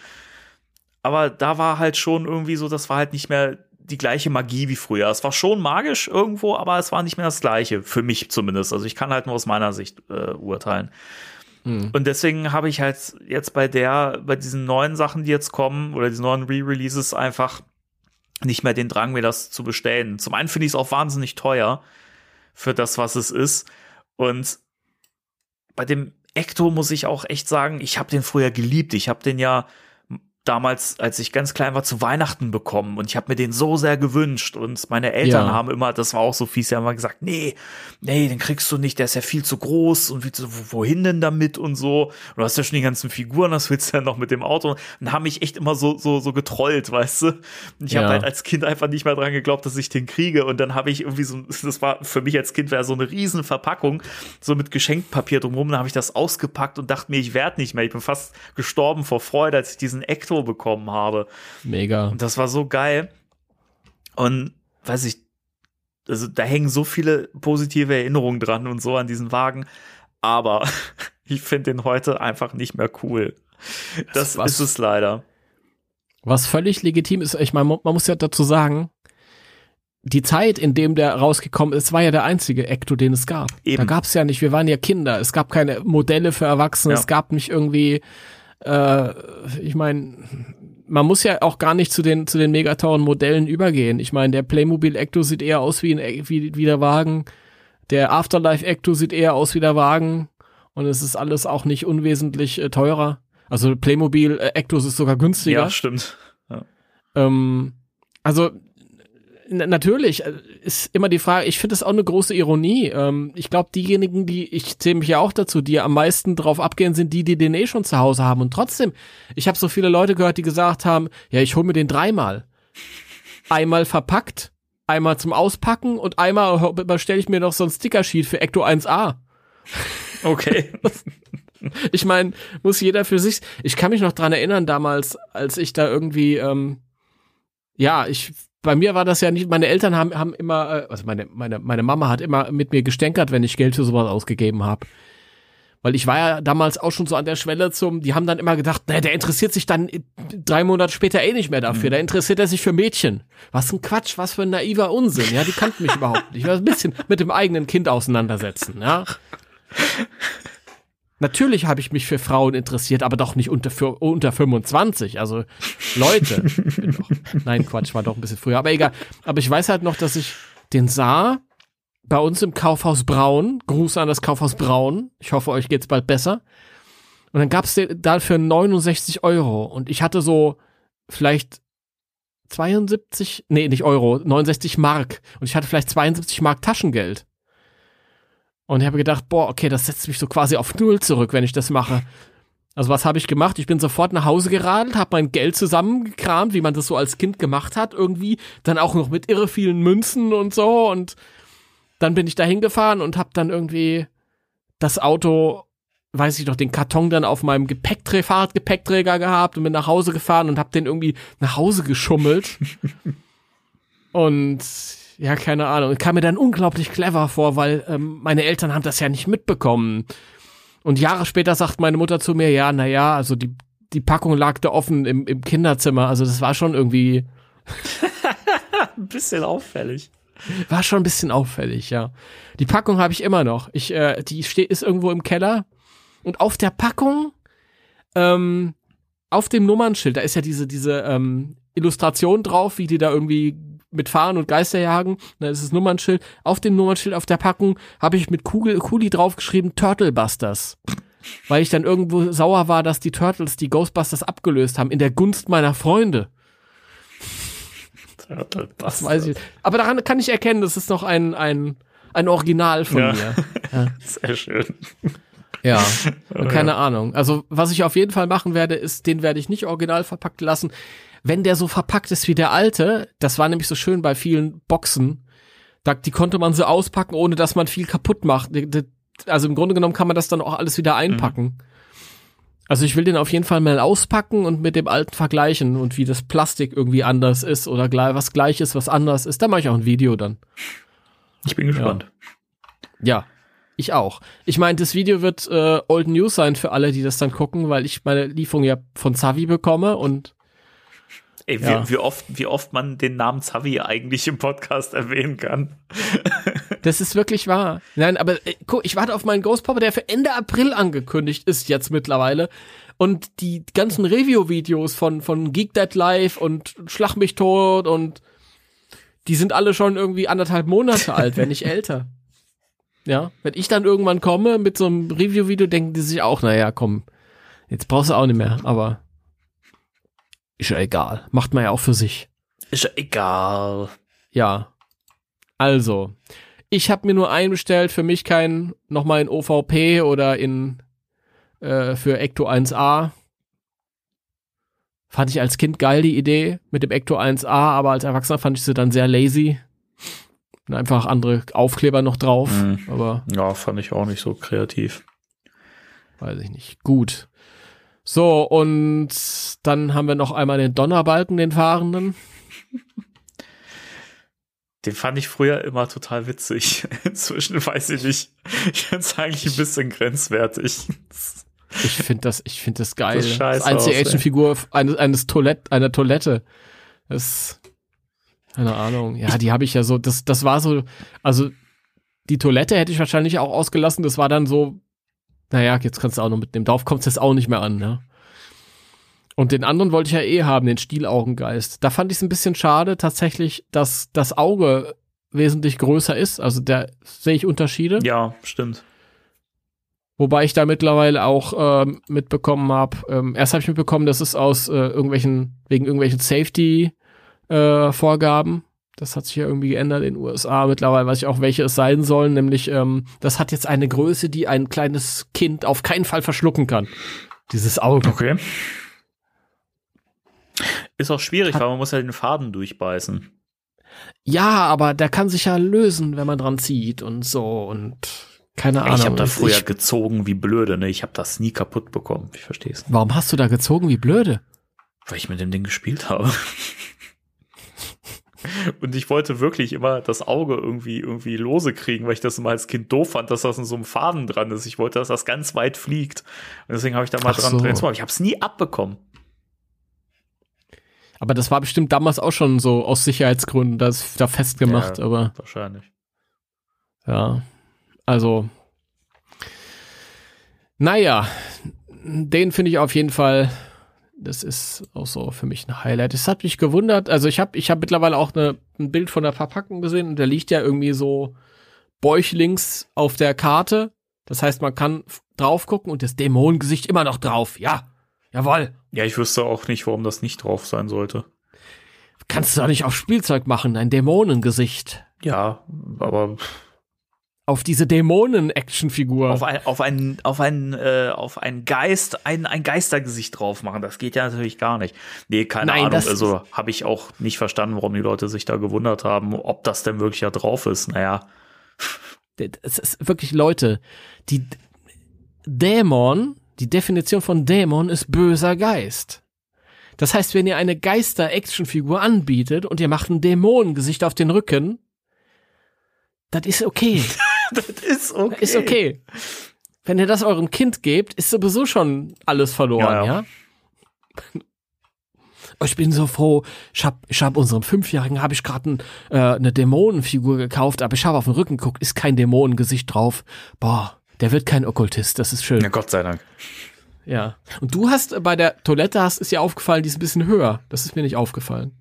Aber da war halt schon irgendwie so, das war halt nicht mehr die gleiche Magie wie früher. Es war schon magisch irgendwo, aber es war nicht mehr das gleiche, für mich zumindest. Also ich kann halt nur aus meiner Sicht äh, urteilen. Mhm. Und deswegen habe ich halt jetzt bei der, bei diesen neuen Sachen, die jetzt kommen, oder diesen neuen Re-Releases einfach nicht mehr den Drang, mir das zu bestellen. Zum einen finde ich es auch wahnsinnig teuer für das, was es ist. Und bei dem Ecto muss ich auch echt sagen, ich habe den früher geliebt. Ich habe den ja damals, als ich ganz klein war, zu Weihnachten bekommen und ich habe mir den so sehr gewünscht und meine Eltern Ja. haben immer, das war auch so fies, haben immer gesagt, nee, nee, den kriegst du nicht, der ist ja viel zu groß und wie, zu- wo- wohin denn damit und so. Du hast ja schon die ganzen Figuren, was willst du denn noch mit dem Auto? Und haben mich echt immer so so so getrollt, weißt du? Und ich habe Ja. halt als Kind einfach nicht mehr dran geglaubt, dass ich den kriege und dann habe ich irgendwie so, das war für mich als Kind wäre so eine riesen Verpackung, so mit Geschenkpapier drumherum, dann habe ich das ausgepackt und dachte mir, ich werde nicht mehr. Ich bin fast gestorben vor Freude, als ich diesen Ecto bekommen habe. Mega. Und das war so geil. Und weiß ich, also da hängen so viele positive Erinnerungen dran und so an diesen Wagen. Aber ich finde den heute einfach nicht mehr cool. Das Was- ist es leider. Was völlig legitim ist, ich meine, man man muss ja dazu sagen, die Zeit, in dem der rausgekommen ist, war ja der einzige Ecto, den es gab. Eben. Da gab es ja nicht, wir waren ja Kinder, es gab keine Modelle für Erwachsene, Ja. es gab nicht irgendwie, äh, ich meine, man muss ja auch gar nicht zu den, zu den mega teuren Modellen übergehen. Ich meine, der Playmobil Ecto sieht eher aus wie, ein, wie, wie der Wagen, der Afterlife Ecto sieht eher aus wie der Wagen und es ist alles auch nicht unwesentlich äh, teurer. Also Playmobil äh, Ectos ist sogar günstiger. Ja, stimmt. Ähm, also natürlich äh, ist immer die Frage, ich finde das auch eine große Ironie. Ähm, ich glaube, diejenigen, die, ich zähle mich ja auch dazu, die am meisten drauf abgehen, sind die, die den eh schon zu Hause haben. Und trotzdem, ich habe so viele Leute gehört, die gesagt haben, ja, ich hole mir den dreimal. Einmal verpackt, einmal zum Auspacken und einmal bestelle ich mir noch so ein Sticker-Sheet für Ecto 1A. Okay. Ich meine, muss jeder für sich. Ich kann mich noch dran erinnern, damals, als ich da irgendwie, ähm, ja, ich, bei mir war das ja nicht, meine Eltern haben, haben immer, äh, also meine, meine, meine Mama hat immer mit mir gestänkert, wenn ich Geld für sowas ausgegeben habe. Weil ich war ja damals auch schon so an der Schwelle zum, die haben dann immer gedacht, naja, der interessiert sich dann drei Monate später eh nicht mehr dafür, da interessiert er sich für Mädchen. Was ein Quatsch, was für ein naiver Unsinn, ja, die kannten mich überhaupt nicht. Ich war ein bisschen mit dem eigenen Kind auseinandersetzen, ja. Natürlich habe ich mich für Frauen interessiert, aber doch nicht unter, für, unter 25. Also Leute. doch, nein, Quatsch, war doch ein bisschen früher. Aber egal. Aber ich weiß halt noch, dass ich den sah bei uns im Kaufhaus Braun. Gruß an das Kaufhaus Braun. Ich hoffe, euch geht's bald besser. Und dann gab's den da für 69 Euro. Und ich hatte so vielleicht 72, nee, nicht Euro, 69 Mark. Und ich hatte vielleicht 72 Mark Taschengeld. Und ich habe gedacht, boah, okay, das setzt mich so quasi auf Null zurück, wenn ich das mache. Also was habe ich gemacht? Ich bin sofort nach Hause geradelt, habe mein Geld zusammengekramt, wie man das so als Kind gemacht hat, irgendwie. Dann auch noch mit irre vielen Münzen und so. Und dann bin ich da hingefahren und habe dann irgendwie das Auto weiß ich doch, den Karton dann auf meinem Gepäckträ Fahrradgepäckträger gehabt und bin nach Hause gefahren und hab den irgendwie nach Hause geschummelt. und ja, keine Ahnung. Kam mir dann unglaublich clever vor, weil ähm, meine Eltern haben das ja nicht mitbekommen. Und Jahre später sagt meine Mutter zu mir, ja, na ja, also die, die Packung lag da offen im, im Kinderzimmer. Also das war schon irgendwie. ein bisschen auffällig. War schon ein bisschen auffällig, ja. Die Packung habe ich immer noch. Ich, äh, die steht, ist irgendwo im Keller. Und auf der Packung, ähm, auf dem Nummernschild, da ist ja diese, diese ähm, Illustration drauf, wie die da irgendwie mit Fahren und Geister jagen. Da ist das Nummernschild. Auf dem Nummernschild auf der Packung habe ich mit Kugel, Kuli draufgeschrieben Turtlebusters. Weil ich dann irgendwo sauer war, dass die Turtles die Ghostbusters abgelöst haben, in der Gunst meiner Freunde. Das weiß ich. Aber daran kann ich erkennen, das ist noch ein, ein, ein Original von Ja. mir. Ja. Sehr schön. Ja, keine. Ahnung. Also, was ich auf jeden Fall machen werde, ist, den werde ich nicht original verpackt lassen. Wenn der so verpackt ist wie der alte, das war nämlich so schön bei vielen Boxen, da, die konnte man so auspacken, ohne dass man viel kaputt macht. Also im Grunde genommen kann man das dann auch alles wieder einpacken. Also ich will den auf jeden Fall mal auspacken und mit dem alten vergleichen und wie das Plastik irgendwie anders ist oder gleich, was gleich ist, was anders ist. Da mache ich auch ein Video dann. Ich bin gespannt. Ja, ich auch. Ich meine, das Video wird äh, Old News sein für alle, die das dann gucken, weil ich meine Lieferung ja von Zavi bekomme und Ey, wie, Ja. wie, oft, wie oft man den Namen Zavi eigentlich im Podcast erwähnen kann. das ist wirklich wahr. Nein, aber äh, guck, ich warte auf meinen Ghost Popper, der für Ende April angekündigt ist jetzt mittlerweile. Und die ganzen Review-Videos von, von Geek Dead Live und Schlag mich tot und die sind alle schon irgendwie anderthalb Monate alt, wenn nicht älter. Ja, wenn ich dann irgendwann komme mit so einem Review-Video, denken die sich auch, naja, komm, jetzt brauchst du auch nicht mehr, aber ist ja egal. Macht man ja auch für sich. Ist ja egal. Ja. Also, ich habe mir nur einbestellt, für mich kein nochmal in OVP oder in äh, für Ecto 1A. Fand ich als Kind geil die Idee mit dem Ecto 1A, aber als Erwachsener fand ich sie dann sehr lazy. Und einfach andere Aufkleber noch drauf, Mhm. aber Ja, fand ich auch nicht so kreativ. weiß ich nicht. Gut. So, und dann haben wir noch einmal den Donnerbalken, den Fahrenden. Den fand ich früher immer total witzig. Inzwischen weiß ich nicht. Ich finde es eigentlich ein bisschen grenzwertig. Ich finde das, ich finde das geil. Das Das, einzige. Actionfigur eines, eines Toilette, einer Toilette. Das, keine Ahnung. Ja, die habe ich ja so, das, das war so, also, die Toilette hätte ich wahrscheinlich auch ausgelassen. Das war dann so, naja, jetzt kannst du auch noch mitnehmen. Darauf kommt es jetzt auch nicht mehr an, ne? Und den anderen wollte ich ja eh haben, den Stielaugengeist. Da fand ich es ein bisschen schade, tatsächlich, dass das Auge wesentlich größer ist. Also da sehe ich Unterschiede. Ja, stimmt. Wobei ich da mittlerweile auch ähm, mitbekommen habe, ähm, erst habe ich mitbekommen, das ist aus äh, irgendwelchen, wegen irgendwelchen Safety-Vorgaben. Das hat sich ja irgendwie geändert in den USA. Mittlerweile weiß ich auch, welche es sein sollen. Nämlich, ähm, das hat jetzt eine Größe, die ein kleines Kind auf keinen Fall verschlucken kann. Dieses Auge. Okay. Ist auch schwierig, Hat- weil man muss ja den Faden durchbeißen. Ja, aber der kann sich ja lösen, wenn man dran zieht und so und keine Ahnung. ich habe da früher ich- gezogen wie blöde, ne? Ich habe das nie kaputt bekommen. Ich verstehe es. Warum hast du da gezogen wie blöde? Weil ich mit dem Ding gespielt habe. Und ich wollte wirklich immer das Auge irgendwie, irgendwie lose kriegen, weil ich das immer als Kind doof fand, dass das in so einem Faden dran ist. Ich wollte, dass das ganz weit fliegt. Und deswegen habe ich da mal Ach dran so. drehen. Aber ich habe es nie abbekommen. Aber das war bestimmt damals auch schon so aus Sicherheitsgründen das da festgemacht, Ja. aber Wahrscheinlich. ja. Also naja, den finde ich auf jeden Fall, das ist auch so für mich ein Highlight. Es hat mich gewundert, also ich habe ich hab mittlerweile auch eine, ein Bild von der Verpackung gesehen und der liegt ja irgendwie so bäuchlings auf der Karte. Das heißt, man kann drauf gucken und das Dämonengesicht immer noch drauf. Ja, jawohl. Ja, ich wüsste auch nicht, warum das nicht drauf sein sollte. Kannst du doch nicht auf Spielzeug machen, ein Dämonengesicht. Ja, aber Auf diese Dämonen-Actionfigur. auf ein, auf ein, auf ein, äh, auf ein Geist, ein, ein Geistergesicht drauf machen, das geht ja natürlich gar nicht. Nee, keine Nein, Ahnung. Also habe ich auch nicht verstanden, warum die Leute sich da gewundert haben, ob das denn wirklich da drauf ist. Naja, es ist wirklich Leute, die Dämon, die Definition von Dämon ist böser Geist. Das heißt, wenn ihr eine Geister-Actionfigur anbietet und ihr macht ein Dämonengesicht auf den Rücken, das ist okay. das ist okay. Ist okay. Wenn ihr das eurem Kind gebt, ist sowieso schon alles verloren, Ja, ja? ja. Ich bin so froh. Ich hab, ich hab unserem Fünfjährigen habe ich gerade ein, äh, eine Dämonenfigur gekauft, aber ich habe auf den Rücken geguckt, ist kein Dämonengesicht drauf. Boah, der wird kein Okkultist. Das ist schön. Ja, Gott sei Dank. Ja. Und du hast äh, bei der Toilette hast ist dir aufgefallen, die ist ein bisschen höher. Das ist mir nicht aufgefallen.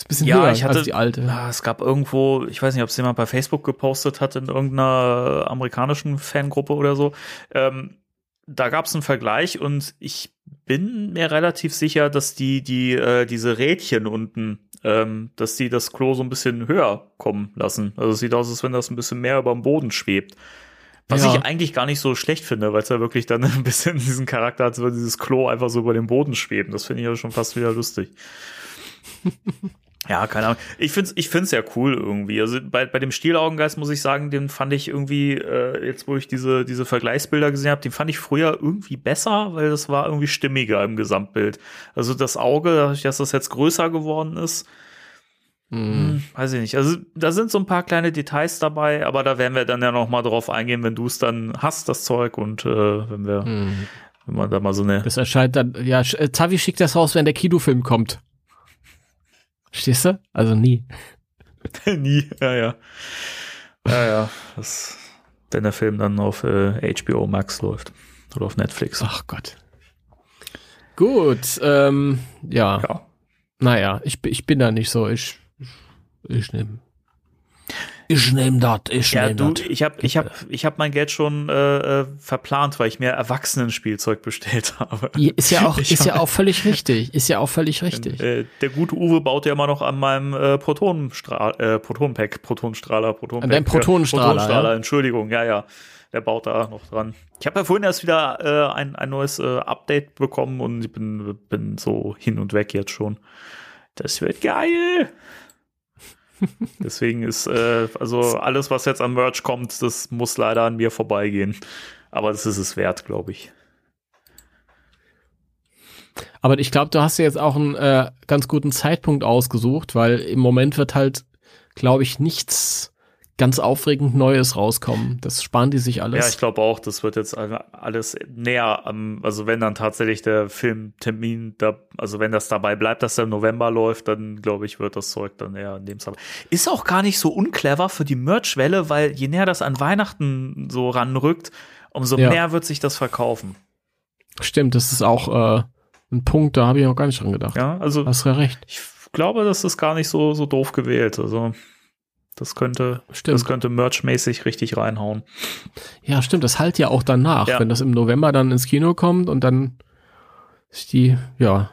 Ist ein bisschen Ja, höher ich hatte- als die alte. Ah, es gab irgendwo, ich weiß nicht, ob es jemand bei Facebook gepostet hat in irgendeiner amerikanischen Fangruppe oder so. Ähm, da gab es einen Vergleich und ich bin mir relativ sicher, dass die, die, äh, diese Rädchen unten, ähm, dass die das Klo so ein bisschen höher kommen lassen. Also es sieht aus, als wenn das ein bisschen mehr über dem Boden schwebt. Was Ja. ich eigentlich gar nicht so schlecht finde, weil es ja wirklich dann ein bisschen diesen Charakter hat, als würde dieses Klo einfach so über dem Boden schweben. Das finde ich ja schon fast wieder lustig. Ja, keine Ahnung. Ich find's, ich find's ja cool irgendwie. Also bei, bei dem Stielaugengeist muss ich sagen, den fand ich irgendwie, äh, jetzt wo ich diese, diese Vergleichsbilder gesehen habe, den fand ich früher irgendwie besser, weil das war irgendwie stimmiger im Gesamtbild. Also das Auge, dadurch, dass das jetzt größer geworden ist, hm, weiß ich nicht. Also da sind so ein paar kleine Details dabei, aber da werden wir dann ja noch mal drauf eingehen, wenn du es dann hast, das Zeug, und äh, wenn wir, Hm. wenn man da mal so eine Das erscheint dann, ja, äh, Tavi schickt das raus, wenn der Kinofilm kommt. Stehst du? Also nie. Nie, ja, ja. Ja, ja. Das, wenn der Film dann auf äh, HBO Max läuft. Oder auf Netflix. Ach Gott. Gut, ähm, ja. Ja. Naja, ich, bin- ich bin da nicht so. Ich, ich nehme. Ich nehme das, ich Ja, nehme das. ich habe ich hab, ich hab mein Geld schon äh, äh, verplant, weil ich mir Erwachsenenspielzeug bestellt habe. Ist ja auch, Ich ist ja war- auch völlig richtig. Ist ja auch völlig richtig. Äh, der gute Uwe baut ja immer noch an meinem äh, Protonenstrahl, äh, Protonpack, Protonstrahler, Protonpack. An deinem Protonenstrahler, Protonenstrahler, ja. Entschuldigung, ja, ja. Der baut da noch dran. Ich habe ja vorhin erst wieder äh, ein, ein neues äh, Update bekommen und ich bin, bin so hin und weg jetzt schon. Das wird geil. Deswegen ist, äh, also alles, was jetzt an Merch kommt, das muss leider an mir vorbeigehen. Aber das ist es wert, glaube ich. Aber ich glaube, du hast dir jetzt auch einen äh, ganz guten Zeitpunkt ausgesucht, weil im Moment wird halt, glaube ich, nichts ganz aufregend Neues rauskommen. Das sparen die sich alles. Ja, ich glaube auch, das wird jetzt alles näher am, also wenn dann tatsächlich der Filmtermin da, also wenn das dabei bleibt, dass der im November läuft, dann glaube ich, wird das Zeug dann eher in dem Fall. Ist auch gar nicht so unclever für die Merch-Welle, weil je näher das an Weihnachten so ranrückt, umso Ja. mehr wird sich das verkaufen. Stimmt, das ist auch äh, ein Punkt, da habe ich noch gar nicht dran gedacht. Ja, also Hast ja recht. ich glaube, das ist gar nicht so, so doof gewählt. Also das könnte, Stimmt. das könnte merchmäßig richtig reinhauen. Ja, stimmt, das halt ja auch danach, Ja. wenn das im November dann ins Kino kommt und dann ist die, ja,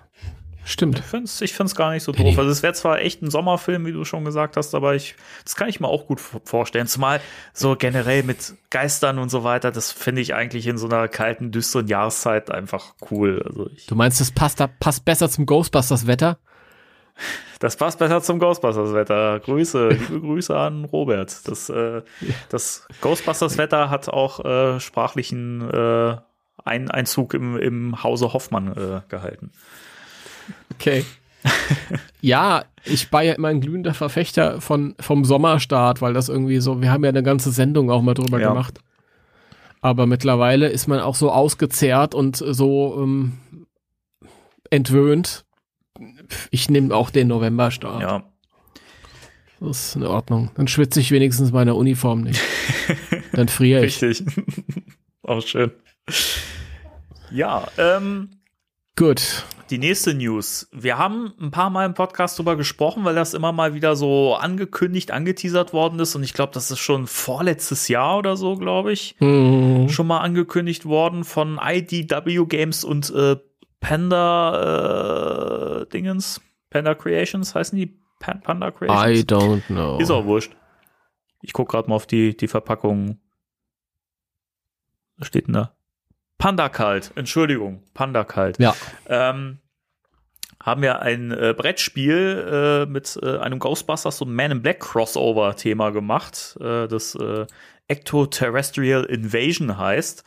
stimmt. Ich finde es ich find's gar nicht so Penny. doof. Also es wäre zwar echt ein Sommerfilm, wie du schon gesagt hast, aber ich, das kann ich mir auch gut vorstellen. Zumal so generell mit Geistern und so weiter, das finde ich eigentlich in so einer kalten, düsteren Jahreszeit einfach cool. Also ich, Du meinst, das passt, da passt besser zum Ghostbusters-Wetter? Das passt besser zum Ghostbusters-Wetter. Grüße, liebe Grüße an Robert. Das, äh, das Ghostbusters-Wetter hat auch äh, sprachlichen äh, Ein Einzug im, im Hause Hoffmann äh, gehalten. Okay. ja, ich war ja immer ein glühender Verfechter von, vom Sommerstart, weil das irgendwie so, wir haben ja eine ganze Sendung auch mal drüber Ja. gemacht. Aber mittlerweile ist man auch so ausgezehrt und so ähm, entwöhnt. Ich nehme auch den Novemberstart. Ja. Das ist in Ordnung. Dann schwitze ich wenigstens meine Uniform nicht. Dann friere ich. Richtig. auch schön. Ja, ähm, Gut. Die nächste News. Wir haben ein paar Mal im Podcast drüber gesprochen, weil das immer mal wieder so angekündigt, angeteasert worden ist. Und ich glaube, das ist schon vorletztes Jahr oder so, glaube ich, Hm. schon mal angekündigt worden von IDW Games und äh, Panda äh, Dingens. Panda Creations heißen die Pan Panda Creations? I don't know. Ist auch wurscht. Ich gucke gerade mal auf die, die Verpackung. Was steht denn da? Panda Kalt, Entschuldigung, Panda Kalt. Ja. Ähm, haben wir ein äh, Brettspiel äh, mit äh, einem Ghostbusters und Man in Black Crossover Thema gemacht, äh, das äh, Ectoterrestrial Invasion heißt.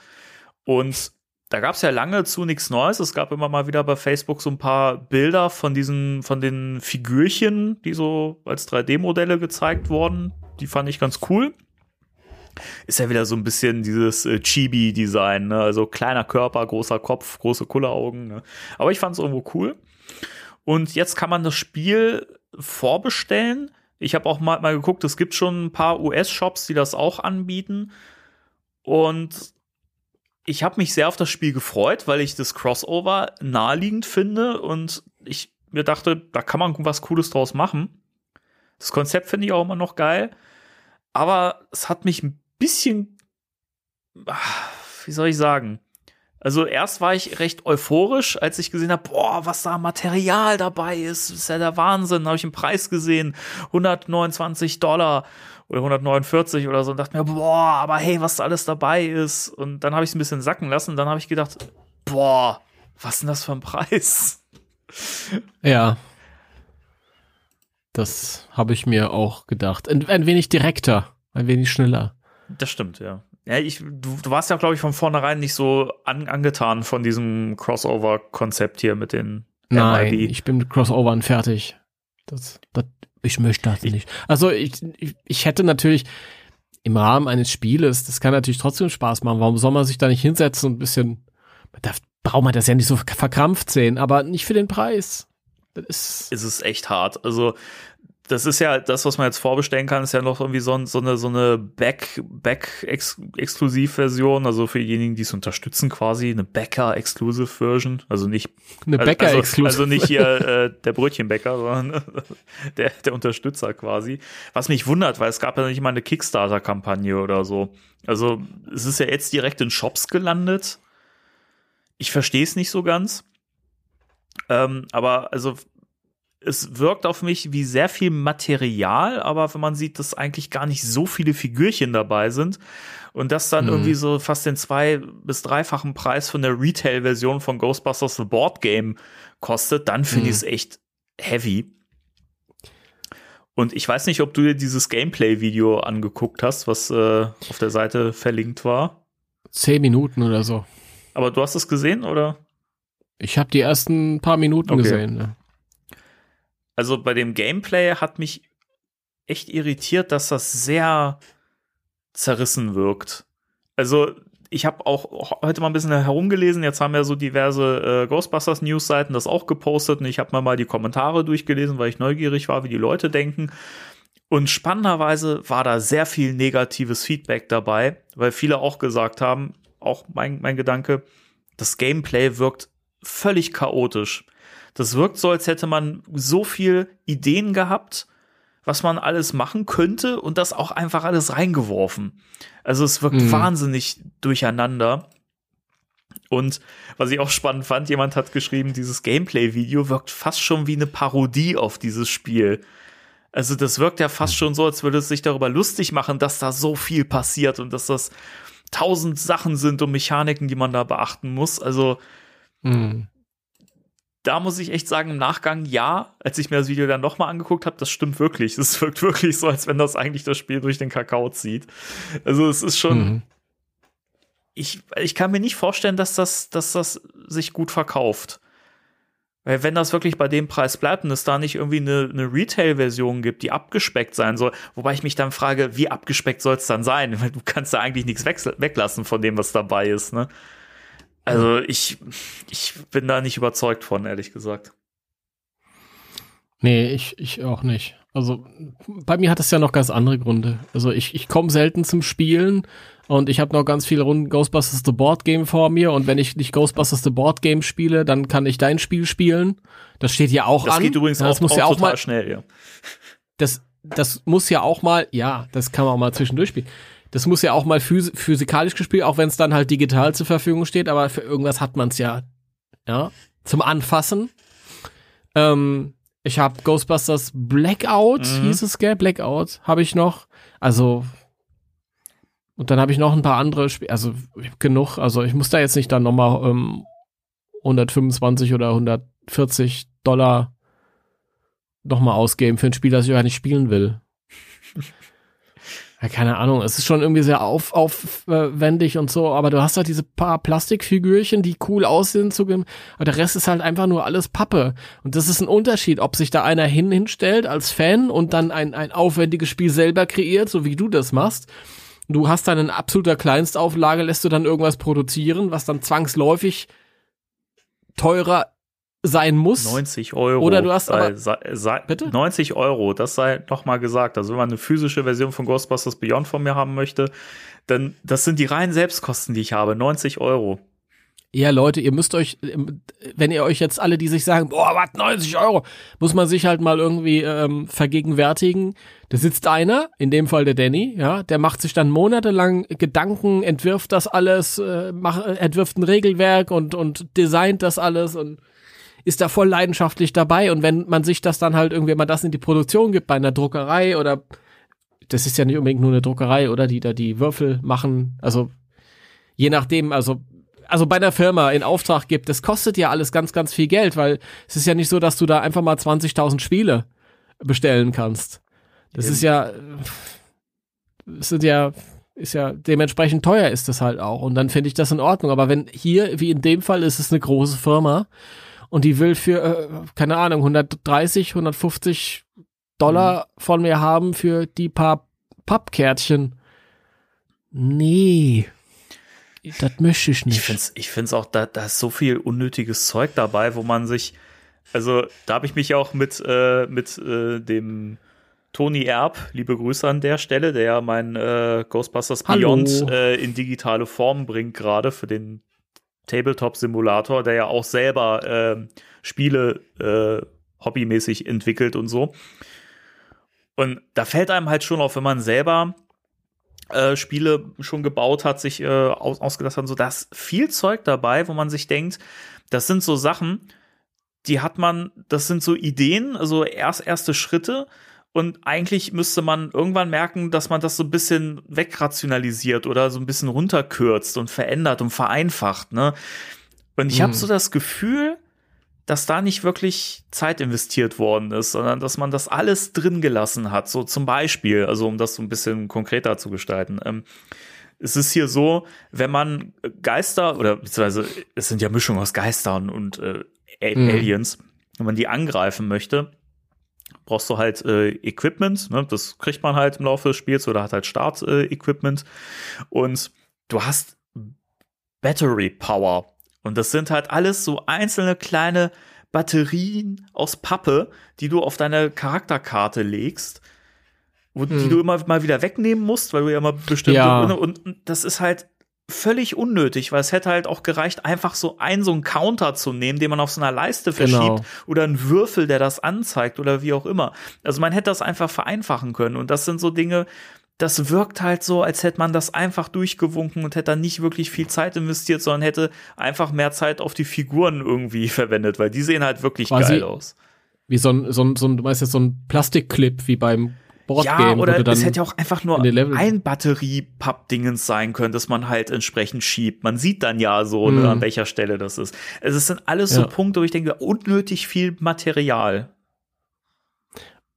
Und da gab es ja lange zu nichts Neues. Es gab immer mal wieder bei Facebook so ein paar Bilder von diesen, von den Figürchen, die so als 3D-Modelle gezeigt wurden. Die fand ich ganz cool. Ist ja wieder so ein bisschen dieses äh, Chibi-Design, ne? Also kleiner Körper, großer Kopf, große Kulleraugen. Ne? Aber ich fand es irgendwo cool. Und jetzt kann man das Spiel vorbestellen. Ich habe auch mal, mal geguckt, es gibt schon ein paar US-Shops, die das auch anbieten. Und ich habe mich sehr auf das Spiel gefreut, weil ich das Crossover naheliegend finde und ich mir dachte, da kann man was Cooles draus machen. Das Konzept finde ich auch immer noch geil, aber es hat mich ein bisschen, ah, wie soll ich sagen, also erst war ich recht euphorisch, als ich gesehen habe, boah, was da Material dabei ist, das ist ja der Wahnsinn. Da habe ich einen Preis gesehen, 129 Dollar oder 149 oder so und dachte mir, boah, aber hey, was da alles dabei ist. Und dann habe ich es ein bisschen sacken lassen. Und dann habe ich gedacht, boah, was ist denn das für ein Preis? Ja. Das habe ich mir auch gedacht. Ein, ein wenig direkter, ein wenig schneller. Das stimmt, ja. Ja, ich, du, du warst ja, glaube ich, von vornherein nicht so an, angetan von diesem Crossover-Konzept hier mit den Nein, MIB. ich bin mit Crossovern fertig. Das, das, ich möchte das ich, nicht. Also ich, ich, ich hätte natürlich im Rahmen eines Spieles, das kann natürlich trotzdem Spaß machen. Warum soll man sich da nicht hinsetzen und ein bisschen, da braucht man das ja nicht so verkrampft sehen, aber nicht für den Preis. Das ist, ist es echt hart. Also das ist ja das, was man jetzt vorbestellen kann, ist ja noch irgendwie so, so eine, so eine Back-Exklusiv-Version, also für diejenigen, die es unterstützen, quasi eine Bäcker-Exclusive-Version, also nicht eine Bäcker-Exclusive, also, also, nicht hier äh, der Brötchenbäcker, sondern der, der Unterstützer quasi. Was mich wundert, weil es gab ja nicht mal eine Kickstarter-Kampagne oder so. Also es ist ja jetzt direkt in Shops gelandet. Ich verstehe es nicht so ganz. Ähm, aber also es wirkt auf mich wie sehr viel Material, aber wenn man sieht, dass eigentlich gar nicht so viele Figürchen dabei sind und das dann mhm. irgendwie so fast den zwei- bis dreifachen Preis von der Retail-Version von Ghostbusters The Board Game kostet, dann finde mhm. ich es echt heavy. Und ich weiß nicht, ob du dir dieses Gameplay-Video angeguckt hast, was äh, auf der Seite verlinkt war. Zehn Minuten oder so. Aber du hast es gesehen, oder? Ich habe die ersten paar Minuten okay. gesehen. Ja. Also bei dem Gameplay hat mich echt irritiert, dass das sehr zerrissen wirkt. Also ich habe auch heute mal ein bisschen herumgelesen. Jetzt haben ja so diverse äh, Ghostbusters News-Seiten das auch gepostet und ich habe mir mal die Kommentare durchgelesen, weil ich neugierig war, wie die Leute denken. Und spannenderweise war da sehr viel negatives Feedback dabei, weil viele auch gesagt haben, auch mein, mein Gedanke, das Gameplay wirkt völlig chaotisch. Das wirkt so, als hätte man so viel Ideen gehabt, was man alles machen könnte und das auch einfach alles reingeworfen. Also es wirkt mhm. wahnsinnig durcheinander. Und was ich auch spannend fand, jemand hat geschrieben, dieses Gameplay-Video wirkt fast schon wie eine Parodie auf dieses Spiel. Also das wirkt ja fast schon so, als würde es sich darüber lustig machen, dass da so viel passiert und dass das tausend Sachen sind und Mechaniken, die man da beachten muss. Also mhm da muss ich echt sagen, im Nachgang ja, als ich mir das Video dann nochmal angeguckt habe, das stimmt wirklich. Es wirkt wirklich so, als wenn das eigentlich das Spiel durch den Kakao zieht. Also es ist schon. Mhm. Ich, ich kann mir nicht vorstellen, dass das, dass das sich gut verkauft. Weil wenn das wirklich bei dem Preis bleibt und es da nicht irgendwie eine, eine Retail-Version gibt, die abgespeckt sein soll, wobei ich mich dann frage, wie abgespeckt soll es dann sein? Weil du kannst da eigentlich nichts weglassen von dem, was dabei ist, ne? Also ich, ich bin da nicht überzeugt von, ehrlich gesagt. Nee, ich, ich auch nicht. Also bei mir hat es ja noch ganz andere Gründe. Also ich, ich komme selten zum Spielen und ich habe noch ganz viele Runden Ghostbusters The Board Game vor mir und wenn ich nicht Ghostbusters The Board Game spiele, dann kann ich dein Spiel spielen. Das steht ja auch das an. Das geht übrigens das auch, muss auch ja auch total mal schnell, ja. Das, das muss ja auch mal, ja, das kann man auch mal zwischendurch spielen. Das muss ja auch mal phys physikalisch gespielt, auch wenn es dann halt digital zur Verfügung steht, aber für irgendwas hat man es ja, ja, zum Anfassen. Ähm, ich habe Ghostbusters Blackout, mhm. hieß es, gell? Blackout habe ich noch. Also und dann habe ich noch ein paar andere Spiele, also genug. Also ich muss da jetzt nicht dann nochmal ähm, 125 oder 140 Dollar nochmal ausgeben für ein Spiel, das ich gar nicht spielen will. ja, keine Ahnung, es ist schon irgendwie sehr auf, aufwendig und so, aber du hast halt diese paar Plastikfigürchen, die cool aussehen, zu aber der Rest ist halt einfach nur alles Pappe. Und das ist ein Unterschied, ob sich da einer hin hinstellt als Fan und dann ein, ein aufwendiges Spiel selber kreiert, so wie du das machst. Du hast dann in absoluter Kleinstauflage, lässt du dann irgendwas produzieren, was dann zwangsläufig teurer sein muss. 90 Euro. Oder du hast aber, sei, sei, bitte? 90 Euro, das sei noch mal gesagt. Also wenn man eine physische Version von Ghostbusters Beyond von mir haben möchte, dann das sind die reinen Selbstkosten, die ich habe. 90 Euro. Ja, Leute, ihr müsst euch, wenn ihr euch jetzt alle, die sich sagen, boah, was, 90 Euro, muss man sich halt mal irgendwie ähm, vergegenwärtigen. Da sitzt einer, in dem Fall der Danny, ja, der macht sich dann monatelang Gedanken, entwirft das alles, äh, macht, entwirft ein Regelwerk und, und designt das alles und ist da voll leidenschaftlich dabei. Und wenn man sich das dann halt irgendwie, wenn man das in die Produktion gibt, bei einer Druckerei oder das ist ja nicht unbedingt nur eine Druckerei, oder die da die Würfel machen, also je nachdem, also also bei einer Firma in Auftrag gibt, das kostet ja alles ganz, ganz viel Geld, weil es ist ja nicht so, dass du da einfach mal 20.000 Spiele bestellen kannst. Das Eben. ist ja, es sind ja, ist ja dementsprechend teuer ist das halt auch. Und dann finde ich das in Ordnung. Aber wenn hier, wie in dem Fall, ist es eine große Firma und die will für, äh, keine Ahnung, 130, 150 Dollar mhm. von mir haben für die paar Pappkärtchen. Nee. Das möchte ich nicht. Ich finde es ich find's auch, da, da ist so viel unnötiges Zeug dabei, wo man sich, also da habe ich mich auch mit, äh, mit äh, dem Toni Erb, liebe Grüße an der Stelle, der ja mein äh, Ghostbusters Beyond äh, in digitale Form bringt, gerade für den Tabletop-Simulator, der ja auch selber äh, Spiele äh, hobbymäßig entwickelt und so. Und da fällt einem halt schon auf, wenn man selber äh, Spiele schon gebaut hat, sich äh, aus, ausgedacht hat, so da ist viel Zeug dabei, wo man sich denkt, das sind so Sachen, die hat man, das sind so Ideen, also erst erste Schritte, und eigentlich müsste man irgendwann merken, dass man das so ein bisschen wegrationalisiert oder so ein bisschen runterkürzt und verändert und vereinfacht. Ne? Und ich mhm. habe so das Gefühl, dass da nicht wirklich Zeit investiert worden ist, sondern dass man das alles drin gelassen hat. So zum Beispiel, also um das so ein bisschen konkreter zu gestalten. Ähm, es ist hier so, wenn man Geister oder beziehungsweise es sind ja Mischungen aus Geistern und äh, mhm. Aliens, wenn man die angreifen möchte, brauchst du halt äh, Equipment, ne? das kriegt man halt im Laufe des Spiels oder hat halt Start-Equipment äh, und du hast Battery Power und das sind halt alles so einzelne kleine Batterien aus Pappe, die du auf deine Charakterkarte legst, wo, hm. die du immer mal wieder wegnehmen musst, weil du ja immer bestimmte ja. und, und das ist halt völlig unnötig, weil es hätte halt auch gereicht, einfach so einen so einen Counter zu nehmen, den man auf so einer Leiste verschiebt genau. oder einen Würfel, der das anzeigt oder wie auch immer. Also man hätte das einfach vereinfachen können und das sind so Dinge, das wirkt halt so, als hätte man das einfach durchgewunken und hätte dann nicht wirklich viel Zeit investiert, sondern hätte einfach mehr Zeit auf die Figuren irgendwie verwendet, weil die sehen halt wirklich Quasi geil aus. Wie so ein, so ein, so ein, du meinst jetzt so ein Plastikclip wie beim Boardgame. Ja, oder es hätte ja auch einfach nur ein Batterie-Papp-Dingens sein können, dass man halt entsprechend schiebt. Man sieht dann ja so, ne, mhm. an welcher Stelle das ist. Also es sind alles ja. so Punkte, wo ich denke, unnötig viel Material.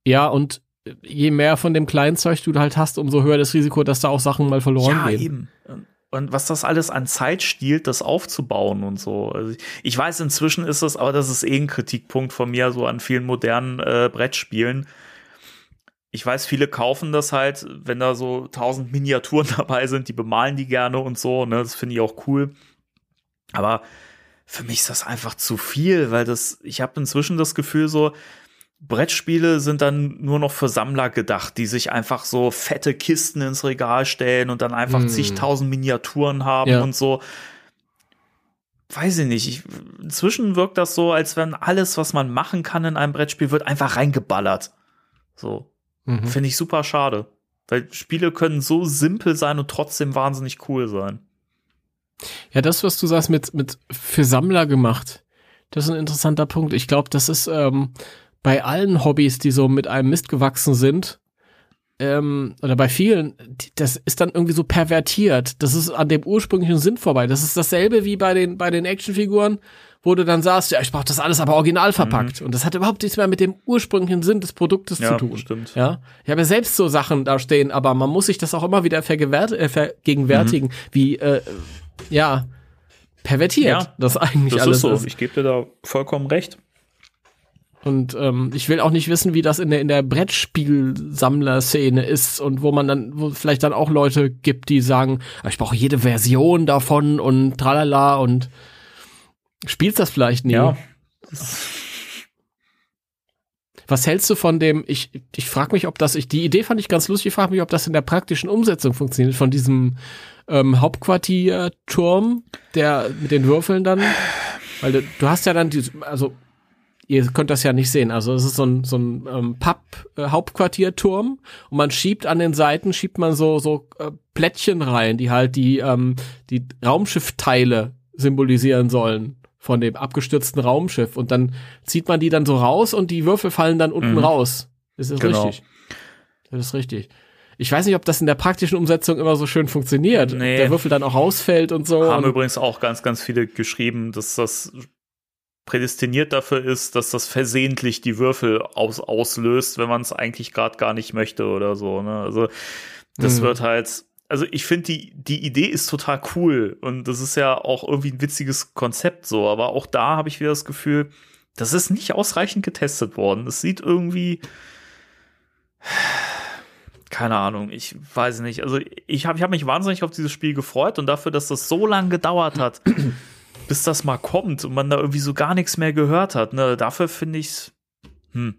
Ja, und je mehr von dem kleinen Zeug du halt hast, umso höher das Risiko, dass da auch Sachen mal verloren ja, gehen. Ja, eben. Und was das alles an Zeit stiehlt, das aufzubauen und so. Also ich weiß, inzwischen ist das, aber das ist eh ein Kritikpunkt von mir, so an vielen modernen äh, Brettspielen ich weiß, viele kaufen das halt, wenn da so tausend Miniaturen dabei sind, die bemalen die gerne und so, ne, das finde ich auch cool. Aber für mich ist das einfach zu viel, weil das, ich habe inzwischen das Gefühl so, Brettspiele sind dann nur noch für Sammler gedacht, die sich einfach so fette Kisten ins Regal stellen und dann einfach mm. zigtausend Miniaturen haben ja. und so. Weiß ich nicht. Ich, inzwischen wirkt das so, als wenn alles, was man machen kann in einem Brettspiel, wird einfach reingeballert. So. Mhm. Finde ich super schade. Weil Spiele können so simpel sein und trotzdem wahnsinnig cool sein. Ja, das, was du sagst, mit, mit für Sammler gemacht, das ist ein interessanter Punkt. Ich glaube, das ist ähm, bei allen Hobbys, die so mit einem Mist gewachsen sind, ähm, oder bei vielen, das ist dann irgendwie so pervertiert. Das ist an dem ursprünglichen Sinn vorbei. Das ist dasselbe wie bei den, bei den Actionfiguren, wo du dann sagst, ja, ich brauche das alles aber original verpackt. Mhm. Und das hat überhaupt nichts mehr mit dem ursprünglichen Sinn des Produktes ja, zu tun. Stimmt. Ja, ich habe ja selbst so Sachen da stehen, aber man muss sich das auch immer wieder äh, vergegenwärtigen, mhm. wie, äh, ja, pervertiert ja, das eigentlich das alles ist. So. Ist. Ich gebe dir da vollkommen recht. Und ähm, ich will auch nicht wissen, wie das in der, in der Brettspielsammler-Szene ist und wo man dann, wo vielleicht dann auch Leute gibt, die sagen, ah, ich brauche jede Version davon und tralala und spielst das vielleicht nie. Ja. Was hältst du von dem, ich, ich frage mich, ob das, ich, die Idee fand ich ganz lustig, ich frage mich, ob das in der praktischen Umsetzung funktioniert, von diesem ähm, Hauptquartierturm, der mit den Würfeln dann, weil du, du hast ja dann die, also ihr könnt das ja nicht sehen. Also es ist so ein, so ein ähm, Papp-Hauptquartierturm äh, und man schiebt an den Seiten, schiebt man so, so äh, Plättchen rein, die halt die, ähm, die Raumschiffteile symbolisieren sollen von dem abgestürzten Raumschiff. Und dann zieht man die dann so raus und die Würfel fallen dann unten mhm. raus. Ist das genau. richtig? Das ist richtig. Ich weiß nicht, ob das in der praktischen Umsetzung immer so schön funktioniert. Nee. Der Würfel dann auch rausfällt und so. Haben übrigens auch ganz, ganz viele geschrieben, dass das prädestiniert dafür ist, dass das versehentlich die Würfel aus, auslöst, wenn man es eigentlich gerade gar nicht möchte oder so. Ne? Also das mhm. wird halt, also ich finde die die Idee ist total cool und das ist ja auch irgendwie ein witziges Konzept so, aber auch da habe ich wieder das Gefühl, das ist nicht ausreichend getestet worden. Es sieht irgendwie keine Ahnung, ich weiß nicht. Also ich habe ich hab mich wahnsinnig auf dieses Spiel gefreut und dafür, dass das so lange gedauert hat, bis das mal kommt und man da irgendwie so gar nichts mehr gehört hat. Ne? Dafür finde ich's, hm.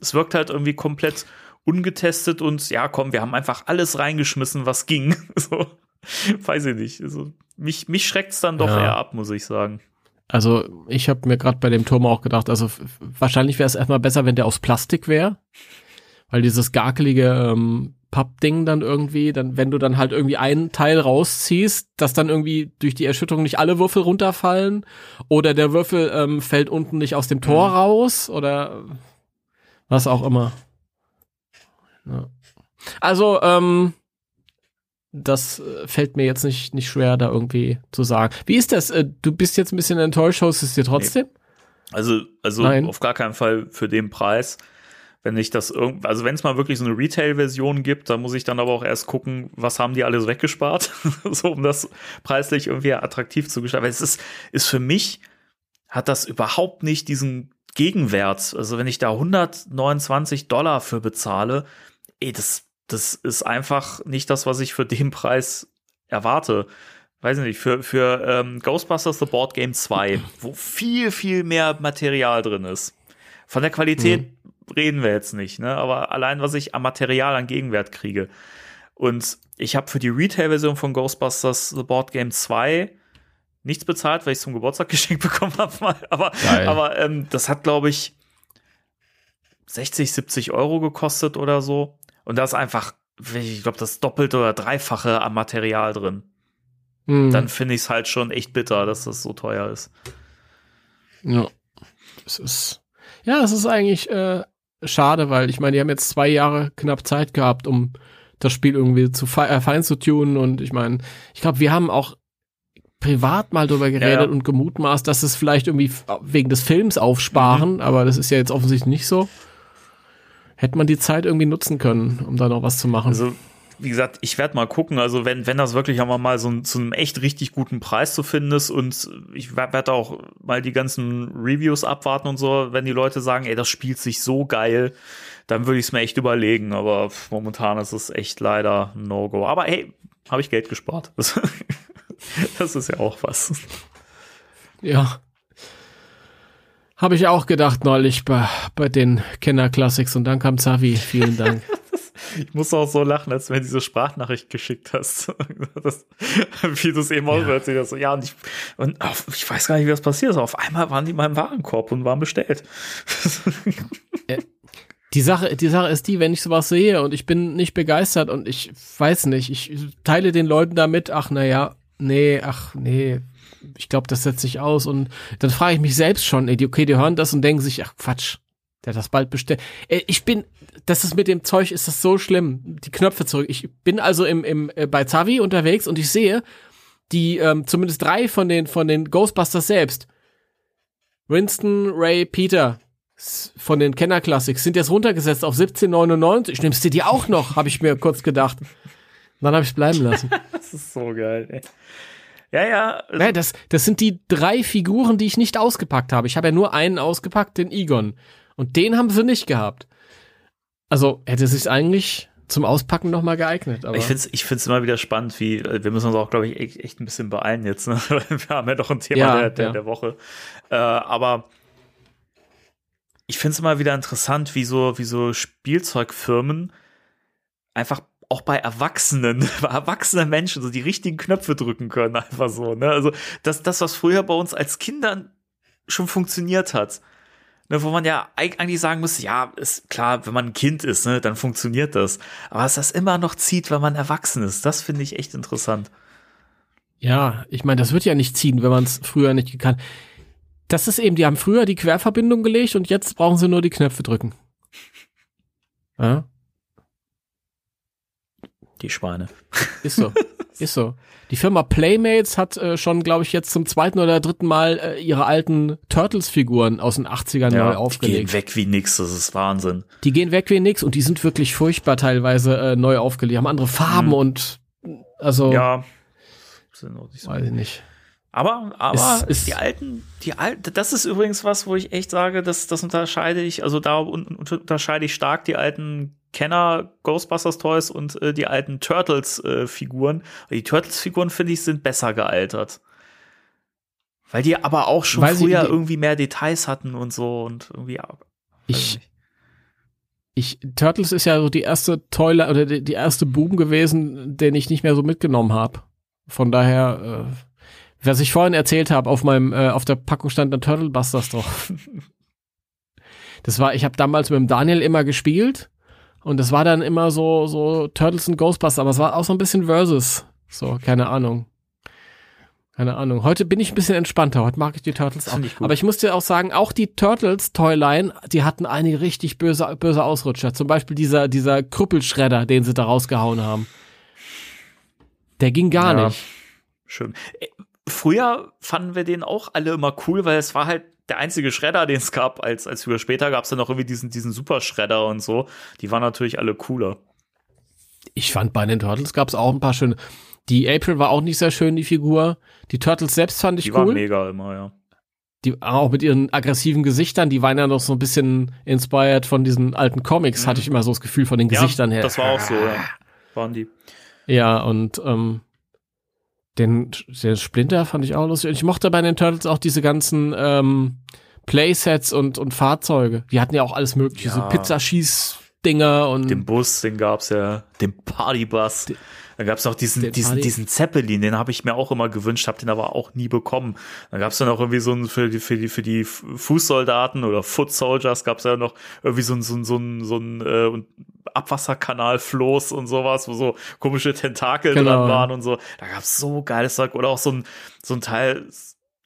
Es wirkt halt irgendwie komplett ungetestet und ja, komm, wir haben einfach alles reingeschmissen, was ging. so, weiß ich nicht. Also, mich, mich schreckt's dann doch ja. eher ab, muss ich sagen. Also, ich habe mir gerade bei dem Turm auch gedacht, also wahrscheinlich wäre es erstmal besser, wenn der aus Plastik wäre. Weil dieses garkelige ähm, Pappding dann irgendwie, dann, wenn du dann halt irgendwie einen Teil rausziehst, dass dann irgendwie durch die Erschütterung nicht alle Würfel runterfallen oder der Würfel ähm, fällt unten nicht aus dem Tor mhm. raus oder was auch immer. Ja. Also, ähm, das äh, fällt mir jetzt nicht, nicht schwer, da irgendwie zu sagen. Wie ist das? Äh, du bist jetzt ein bisschen enttäuscht, haust es dir trotzdem? Also, also Nein. auf gar keinen Fall für den Preis wenn ich das irgendwie, also wenn es mal wirklich so eine Retail-Version gibt, dann muss ich dann aber auch erst gucken, was haben die alles weggespart, so um das preislich irgendwie attraktiv zu gestalten. Weil es ist, ist für mich, hat das überhaupt nicht diesen Gegenwert. Also wenn ich da 129 Dollar für bezahle, ey, das, das ist einfach nicht das, was ich für den Preis erwarte. Weiß nicht, für, für ähm, Ghostbusters The Board Game 2, wo viel, viel mehr Material drin ist. Von der Qualität mhm reden wir jetzt nicht, ne? Aber allein, was ich am Material an Gegenwert kriege. Und ich habe für die Retail-Version von Ghostbusters The Board Game 2 nichts bezahlt, weil ich es zum Geburtstag geschenkt bekommen habe. Aber, aber ähm, das hat, glaube ich, 60, 70 Euro gekostet oder so. Und da ist einfach, ich glaube, das Doppelte oder Dreifache am Material drin. Mhm. Dann finde ich es halt schon echt bitter, dass das so teuer ist. Ja. Es ist, ja, es ist eigentlich äh, schade, weil ich meine, die haben jetzt zwei Jahre knapp Zeit gehabt, um das Spiel irgendwie zu fe äh, fein zu tunen und ich meine, ich glaube, wir haben auch privat mal drüber geredet ja, ja. und gemutmaßt, dass es vielleicht irgendwie wegen des Films aufsparen, mhm. aber das ist ja jetzt offensichtlich nicht so. Hätte man die Zeit irgendwie nutzen können, um da noch was zu machen. Also wie gesagt, ich werde mal gucken. Also wenn, wenn das wirklich einmal mal so zu einem echt richtig guten Preis zu finden ist und ich werde auch mal die ganzen Reviews abwarten und so, wenn die Leute sagen, ey, das spielt sich so geil, dann würde ich es mir echt überlegen. Aber momentan ist es echt leider ein No-Go. Aber hey, habe ich Geld gespart. Das, das ist ja auch was. Ja. Habe ich auch gedacht neulich bei, bei den Kenner Classics und dann kam Zavi. Vielen Dank. Ich muss auch so lachen, als du mir diese Sprachnachricht geschickt hast. Das, wie du es eben auch erzählt hast. So, ja, und ich, und auf, ich weiß gar nicht, wie das passiert ist. Auf einmal waren die in meinem Warenkorb und waren bestellt. Die Sache, die Sache ist die, wenn ich sowas sehe und ich bin nicht begeistert und ich weiß nicht, ich teile den Leuten damit, ach naja, nee, ach nee, ich glaube, das setzt sich aus und dann frage ich mich selbst schon, okay, die hören das und denken sich, ach Quatsch, Der das bald bestellt. Äh, Ich bin, das ist mit dem Zeug, ist das so schlimm. Die Knöpfe zurück. Ich bin also im, im, äh, bei Zavi unterwegs und ich sehe, die, ähm, zumindest drei von den, von den Ghostbusters selbst. Winston, Ray, Peter von den Kenner Classics sind jetzt runtergesetzt auf 17,99. Nimmst du die auch noch, habe ich mir kurz gedacht. Dann habe ich es bleiben lassen. Das ist so geil, ey. Ja, ja. Nein, das, das sind die drei Figuren, die ich nicht ausgepackt habe. Ich habe ja nur einen ausgepackt, den Egon. Und den haben sie nicht gehabt. Also hätte sich eigentlich zum Auspacken nochmal geeignet. Aber Ich finde es ich find's immer wieder spannend, wie, äh, wir müssen uns auch, glaube ich, echt, echt ein bisschen beeilen jetzt. Ne? Wir haben ja noch ein Thema Ja, der, der, ja. der Woche. Äh, aber ich finde es immer wieder interessant, wie so, wie so Spielzeugfirmen einfach auch bei Erwachsenen, bei erwachsenen Menschen so die richtigen Knöpfe drücken können, einfach so. Ne? Also das, das, was früher bei uns als Kindern schon funktioniert hat. Ne, wo man ja eig- eigentlich sagen muss, ja, ist klar, wenn man ein Kind ist, ne, dann funktioniert das. Aber dass das immer noch zieht, wenn man erwachsen ist, das finde ich echt interessant. ja, ich meine, das wird ja nicht ziehen, wenn man es früher nicht gekannt. Das ist eben, die haben früher die Querverbindung gelegt und jetzt brauchen sie nur die Knöpfe drücken. Ja, Die Schweine. ist so. ist so. Die Firma Playmates hat äh, schon, glaube ich, jetzt zum zweiten oder dritten Mal äh, ihre alten Turtles-Figuren aus den 80ern neu die gehen aufgelegt. weg wie nix, das ist Wahnsinn. Die gehen weg wie nix und die sind wirklich furchtbar teilweise äh, neu aufgelegt. Haben andere Farben Mhm. und also Ja. Sind auch nicht so weiß ich nicht. Aber, aber Ist- ist- die alten, die alten, das ist übrigens was, wo ich echt sage, das, das unterscheide ich, also da un- un- unterscheide ich stark die alten Kenner Ghostbusters Toys und äh, die alten Turtles äh, Figuren. Die Turtles Figuren finde ich sind besser gealtert. Weil die aber auch schon Weil früher irgendwie mehr Details hatten und so und irgendwie. Ich, ich, Turtles ist ja so die erste Toy oder die, die erste Boom gewesen, den ich nicht mehr so mitgenommen habe. Von daher, äh, was ich vorhin erzählt habe, auf meinem, äh, auf der Packung stand ein Turtle Busters drauf. Das war, ich habe damals mit dem Daniel immer gespielt und das war dann immer so, so Turtles und Ghostbusters, aber es war auch so ein bisschen Versus. So, keine Ahnung. Keine Ahnung. Heute bin ich ein bisschen entspannter. Heute mag ich die Turtles auch. ich. Aber ich muss dir auch sagen, auch die Turtles Toyline, die hatten einige richtig böse, böse Ausrutscher. Zum Beispiel dieser, dieser Krüppelschredder, den sie da rausgehauen haben. Der ging gar Ja. nicht. Schön. Äh, Früher fanden wir den auch alle immer cool, weil es war halt der einzige Schredder, den es gab, als, als früher später gab es dann noch irgendwie diesen, diesen Superschredder und so. Die waren natürlich alle cooler. Ich fand bei den Turtles gab es auch ein paar schöne. Die April war auch nicht sehr schön, die Figur. Die Turtles selbst fand ich Die waren cool. mega immer, ja. Die auch mit ihren aggressiven Gesichtern, die waren ja noch so ein bisschen inspired von diesen alten Comics, hatte ich immer so das Gefühl von den Gesichtern ja, her. Das war auch so, ja. Waren die. Ja, und ähm, den, den Splinter fand ich auch lustig. Und ich mochte bei den Turtles auch diese ganzen ähm, Playsets und, und Fahrzeuge. Die hatten ja auch alles mögliche, Ja. so Pizzaschießdinger und Den Bus, den gab's ja, den Partybus. Dann gab's noch diesen, diesen, diesen Zeppelin, den habe ich mir auch immer gewünscht, habe den aber auch nie bekommen. Dann gab's dann noch irgendwie so ein, für die, für die, für die Fußsoldaten oder Foot Soldiers gab's ja noch irgendwie so ein, so ein, so ein, so ein äh, Abwasserkanalfloß und sowas, wo so komische Tentakel Genau. dran waren und so. Da gab's so geiles Zeug. Oder auch so ein, so ein Teil,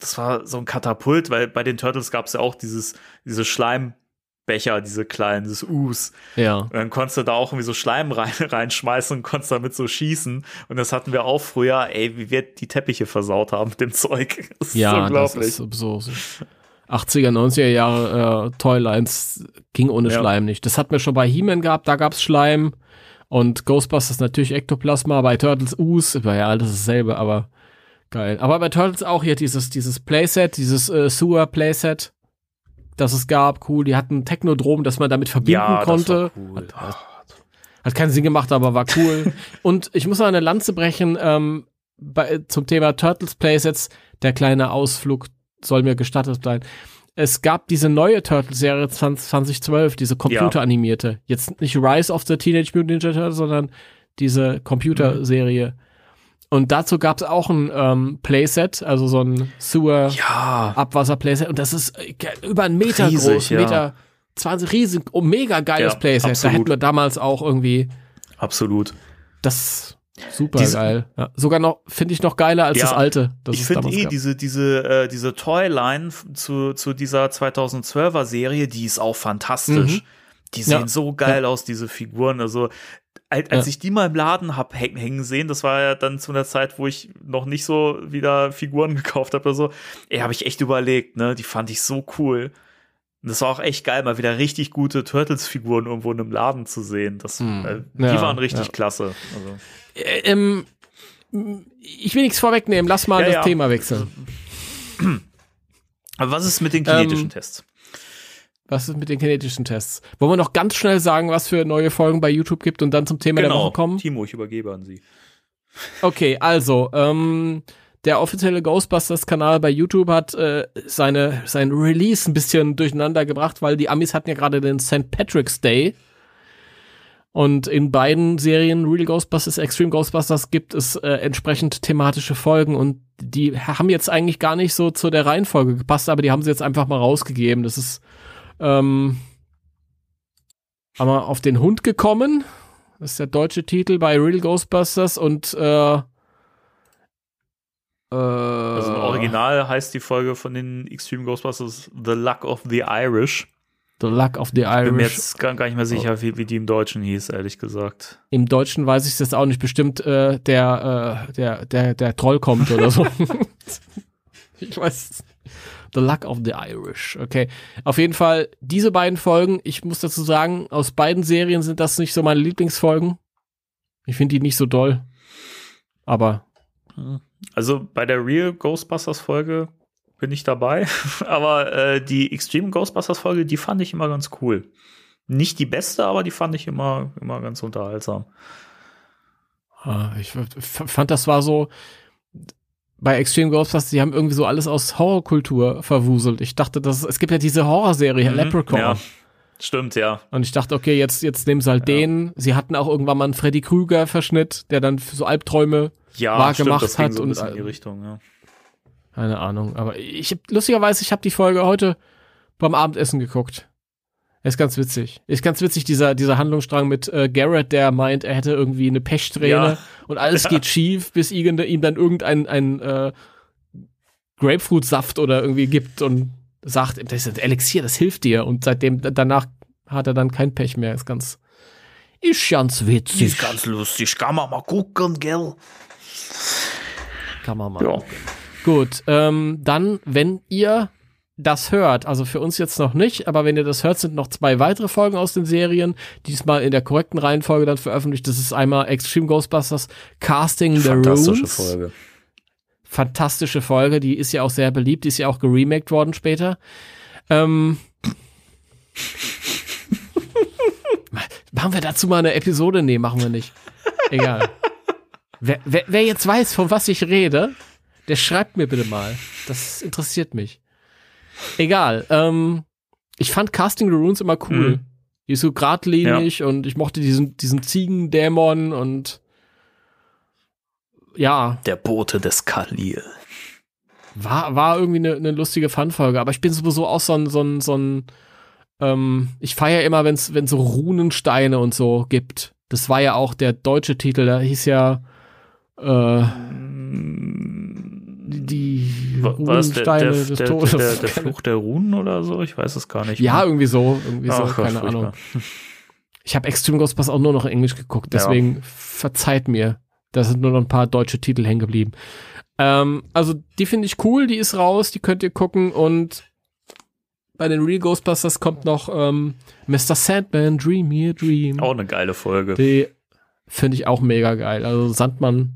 das war so ein Katapult, weil bei den Turtles gab's ja auch dieses, diese Schleimbecher, diese kleinen, dieses Us. ja. Und dann konntest du da auch irgendwie so Schleim rein, reinschmeißen und konntest damit so schießen. Und das hatten wir auch früher, ey, wie wir die Teppiche versaut haben mit dem Zeug. Das ist Ja, das unglaublich. ist so, so 80er, 90er Jahre äh, Toylines ging ohne Ja. Schleim nicht. Das hatten wir schon bei He-Man gehabt, da gab's Schleim. Und Ghostbusters natürlich Ektoplasma, bei Turtles Us, war ja alles dasselbe, aber geil. Aber bei Turtles auch hier dieses, dieses Playset, dieses äh, Sewer Playset, das es gab, cool. Die hatten ein Technodrom, das man damit verbinden ja, konnte. Cool. Hat, hat keinen Sinn gemacht, aber war cool. Und ich muss noch eine Lanze brechen ähm, bei, zum Thema Turtles Playsets. Der kleine Ausflug soll mir gestattet sein. Es gab diese neue Turtles-Serie 20- 2012, diese computeranimierte. Jetzt nicht Rise of the Teenage Mutant Ninja Turtles, sondern diese Computerserie. Und dazu gab es auch ein ähm, Playset, also so ein Sewer Ja, Abwasser-Playset. Und das ist äh, über einen Meter Riesig, groß, ja. Meter 20, riesig, oh, mega geiles Ja, Playset. absolut. Da hätten wir damals auch irgendwie absolut. das Super Diese- geil. Ja, sogar noch, finde ich noch geiler als das alte. Das ich finde eh gab. diese, diese, äh, diese Toyline zu, zu dieser 2012er Serie, die ist auch fantastisch. Mhm. Die sehen so geil aus, diese Figuren. Also, als, als Ja. ich die mal im Laden hab häng- hängen sehen, das war ja dann zu einer Zeit, wo ich noch nicht so wieder Figuren gekauft habe oder so. Ey, habe ich echt überlegt, ne? Die fand ich so cool. Und das war auch echt geil, mal wieder richtig gute Turtles-Figuren irgendwo in einem Laden zu sehen. Das, Hm. äh, die Ja, waren richtig ja. klasse. Also. Äh, ähm, ich will nichts vorwegnehmen, lass mal das. Thema wechseln. Aber was ist mit den kinetischen Ähm, Tests? Was ist mit den kinetischen Tests? Wollen wir noch ganz schnell sagen, was für neue Folgen bei YouTube gibt und dann zum Thema der Woche kommen? Timo, ich übergebe an Sie. Okay, also, ähm, der offizielle Ghostbusters-Kanal bei YouTube hat äh, seine, sein Release ein bisschen durcheinander gebracht, weil die Amis hatten ja gerade den St. Patrick's Day. Und in beiden Serien, Real Ghostbusters, Extreme Ghostbusters, gibt es äh, entsprechend thematische Folgen und die haben jetzt eigentlich gar nicht so zu der Reihenfolge gepasst, aber die haben sie jetzt einfach mal rausgegeben. Das ist ähm, einmal auf den Hund gekommen. Das ist der deutsche Titel bei Real Ghostbusters und äh, äh, Also im Original heißt die Folge von den Extreme Ghostbusters The Luck of the Irish. The Luck of the Bin mir Irish. jetzt gar, gar nicht mehr sicher, wie, wie die im Deutschen hieß, ehrlich gesagt. Im Deutschen weiß ich es jetzt auch nicht. Bestimmt äh, der, äh, der, der, der Troll kommt oder so. ich weiß. The Luck of the Irish. Okay. Auf jeden Fall, diese beiden Folgen, ich muss dazu sagen, aus beiden Serien sind das nicht so meine Lieblingsfolgen. Ich finde die nicht so doll. Aber Also bei der Real Ghostbusters Folge bin ich dabei, aber äh, die Extreme Ghostbusters Folge, die fand ich immer ganz cool. Nicht die beste, aber die fand ich immer, immer ganz unterhaltsam. Ah, Ich fand, das war so bei Extreme Ghostbusters, die haben irgendwie so alles aus Horrorkultur verwuselt. Ich dachte, das, es gibt ja diese Horrorserie, Mhm, Leprechaun. Ja, stimmt, ja. Und ich dachte, okay, jetzt, jetzt nehmen sie halt Ja. den. Sie hatten auch irgendwann mal einen Freddy Krüger-Verschnitt, der dann für so Albträume, Ja, wahr stimmt, gemacht das ging hat so ein und- bisschen in die Richtung, ja. keine Ahnung. Aber ich lustigerweise, ich habe die Folge heute beim Abendessen geguckt. Ist ganz witzig. Ist ganz witzig, dieser, dieser Handlungsstrang mit äh, Garrett, der meint, er hätte irgendwie eine Pechsträhne Ja. und alles geht schief, bis ihm, ihm dann irgendein ein, äh, Grapefruitsaft oder irgendwie gibt und sagt, das ist ein Elixier, das hilft dir. Und seitdem, danach hat er dann kein Pech mehr. Ist ganz, ist ganz witzig. lustig, kann man mal gucken, gell? Kann man mal. Ja. Gut, ähm, dann, wenn ihr das hört, also für uns jetzt noch nicht, aber wenn ihr das hört, sind noch zwei weitere Folgen aus den Serien, diesmal in der korrekten Reihenfolge dann veröffentlicht. Das ist einmal Extreme Ghostbusters Casting the Fantastische Runes. Folge. Fantastische Folge, die ist ja auch sehr beliebt, die ist ja auch geremaked worden später. Ähm, machen wir dazu mal eine Episode? Nee, machen wir nicht. Egal. Wer, wer, wer jetzt weiß, von was ich rede, der schreibt mir bitte mal. Das interessiert mich. Egal. Ähm, ich fand Casting the Runes immer cool. Mhm. Die ist so geradlinig und ich mochte diesen, diesen Ziegendämon und ja, Der Bote des Khalil. war, war irgendwie eine, eine lustige Fun-Folge, aber ich bin sowieso auch so ein, so ein, so ein ähm, ich feiere immer, wenn es so Runensteine und so gibt. Das war ja auch der deutsche Titel, da hieß ja äh, die, die Das der, der, des der, Todes. der, der, Fluch der Runen oder so? Ich weiß es gar nicht. ja, mehr. irgendwie so, irgendwie so, Ach Gott, keine furchtbar. Ahnung. Ich habe Extreme Ghostbusters auch nur noch in Englisch geguckt, Ja. deswegen verzeiht mir. Da sind nur noch ein paar deutsche Titel hängen geblieben. Ähm, also die finde ich cool, die ist raus, die könnt ihr gucken und bei den Real Ghostbusters kommt noch ähm, Mr. Sandman, Dream Your Dream. Auch eine geile Folge. Die finde ich auch mega geil. Also Sandmann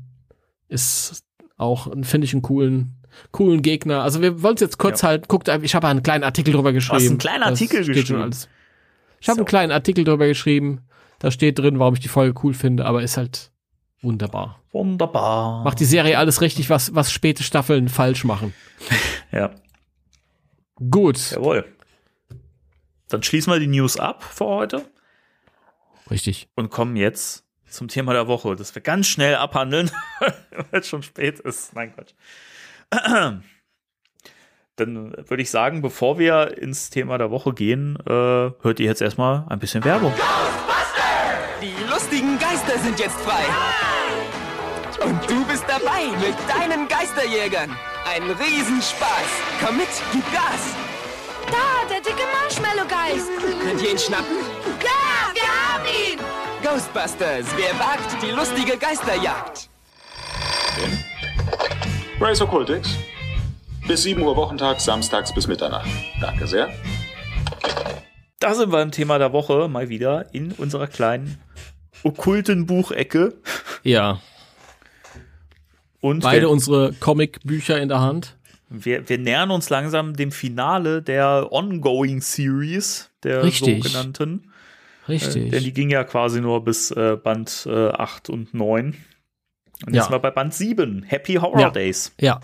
ist auch, finde ich, einen coolen, coolen Gegner. Also wir wollen es jetzt kurz halten. Guckt, ich habe einen kleinen Artikel drüber geschrieben. einen kleinen Artikel geschrieben? Ich habe So. einen kleinen Artikel drüber geschrieben. Da steht drin, warum ich die Folge cool finde, aber ist halt wunderbar. Wunderbar. Macht die Serie alles richtig, was, was späte Staffeln falsch machen. Ja, Gut. jawohl. Dann schließen wir die News ab für heute Richtig. und kommen jetzt zum Thema der Woche, das wir ganz schnell abhandeln, weil es schon spät ist. Nein, Quatsch. Dann würde ich sagen, bevor wir ins Thema der Woche gehen, äh, hört ihr jetzt erstmal ein bisschen Werbung. Die lustigen Geister sind jetzt frei. dabei mit deinen Geisterjägern. Ein Riesenspaß. Komm mit, gib Gas. Da, der dicke Marshmallow-Geist. Könnt ihr ihn schnappen? Ja, wir haben ihn. Ghostbusters, wer wagt die lustige Geisterjagd? Race Occultix. Bis 7 Uhr Wochentag, samstags bis Mitternacht. Danke sehr. Da sind wir im Thema der Woche mal wieder in unserer kleinen okkulten Buchecke. Ja. Und Beide wir, unsere Comic-Bücher in der Hand. wir, wir nähern uns langsam dem Finale der Ongoing Series, der Richtig. sogenannten. Richtig. Äh, denn die ging ja quasi nur bis äh, Band äh, 8 und 9. Und Ja. jetzt sind wir bei Band 7, Happy Horror Ja. Days. Ja.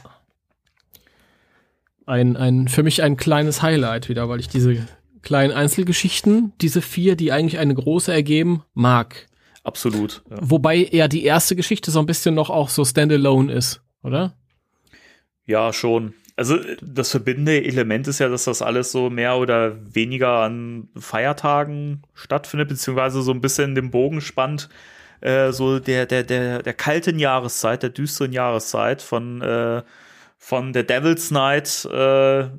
Ein, ein, für mich ein kleines Highlight wieder, weil ich diese kleinen Einzelgeschichten, diese vier, die eigentlich eine große ergeben, mag. Absolut. Ja. Wobei eher die erste Geschichte so ein bisschen noch auch so standalone ist, oder? ja, schon. Also das verbindende Element ist ja, dass das alles so mehr oder weniger an Feiertagen stattfindet, beziehungsweise so ein bisschen den Bogen spannt, äh, so der, der, der, der kalten Jahreszeit, der düsteren Jahreszeit von, äh, von der Devil's Night, äh,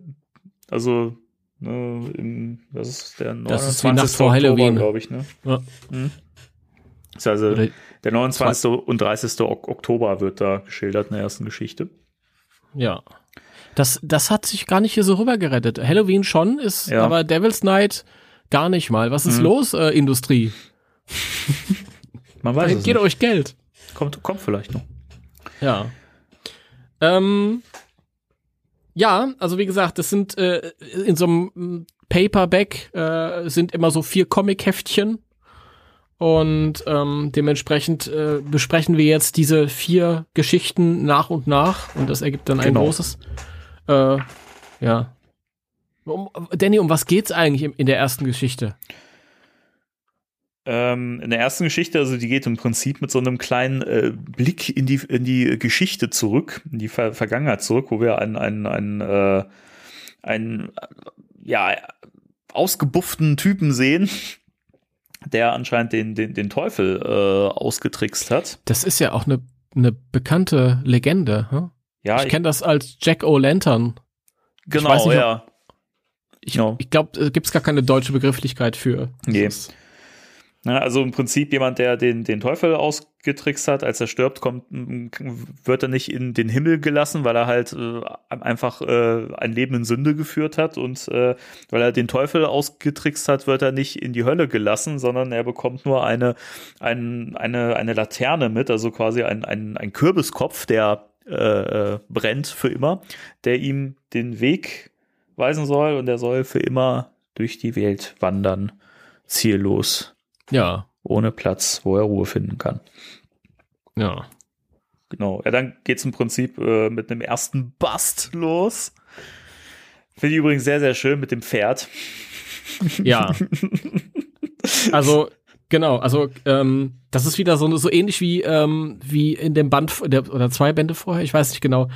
also ne, im, das ist der 29. Das ist die Nacht vor Halloween. glaube ich, ne? Ja. Ist also Oder- der 29. und 30. Ok Oktober wird da geschildert in der ersten Geschichte. Ja. Das, das hat sich gar nicht hier so rübergerettet. Halloween schon ist, Ja. aber Devil's Night gar nicht mal. Was ist Mhm. los, äh, Industrie? Man weiß es Geht nicht. euch Geld. Kommt, kommt vielleicht noch. Ja. Ähm, ja, also wie gesagt, das sind äh, in so einem Paperback äh, sind immer so vier Comic-Heftchen. Und ähm, dementsprechend äh, besprechen wir jetzt diese vier Geschichten nach und nach und das ergibt dann ein Genau. großes. Äh, ja. Um, Danny, um was geht's eigentlich in, in der ersten Geschichte? Ähm, in der ersten Geschichte, also die geht im Prinzip mit so einem kleinen äh, Blick in die, in die Geschichte zurück, in die Ver Vergangenheit zurück, wo wir einen, einen, einen, äh, einen äh, ja, ausgebufften Typen sehen, der anscheinend den, den, den Teufel äh, ausgetrickst hat. Das ist ja auch eine ne bekannte Legende. Hm? Ja, ich kenne das als Jack O'Lantern. genau, weiß nicht, ob- ja. Ich, Ja. ich glaube, es gibt gar keine deutsche Begrifflichkeit für. Nee. Ist- also im Prinzip jemand, der den, den Teufel ausgetrickst hat, als er stirbt, kommt, m- wird er nicht in den Himmel gelassen, weil er halt äh, einfach äh, ein Leben in Sünde geführt hat und äh, weil er den Teufel ausgetrickst hat, wird er nicht in die Hölle gelassen, sondern er bekommt nur eine, ein, eine, eine Laterne mit, also quasi ein, ein, ein Kürbiskopf, der äh, äh, brennt für immer, der ihm den Weg weisen soll und er soll für immer durch die Welt wandern, ziellos Ja, ohne Platz, wo er Ruhe finden kann. ja. Genau. Ja, dann geht's im Prinzip äh, mit einem ersten Bust los. Finde ich übrigens sehr, sehr schön mit dem Pferd. Ja. also, genau, also ähm, das ist wieder so, so ähnlich wie, ähm, wie in dem Band der, oder zwei Bände vorher, ich weiß nicht genau.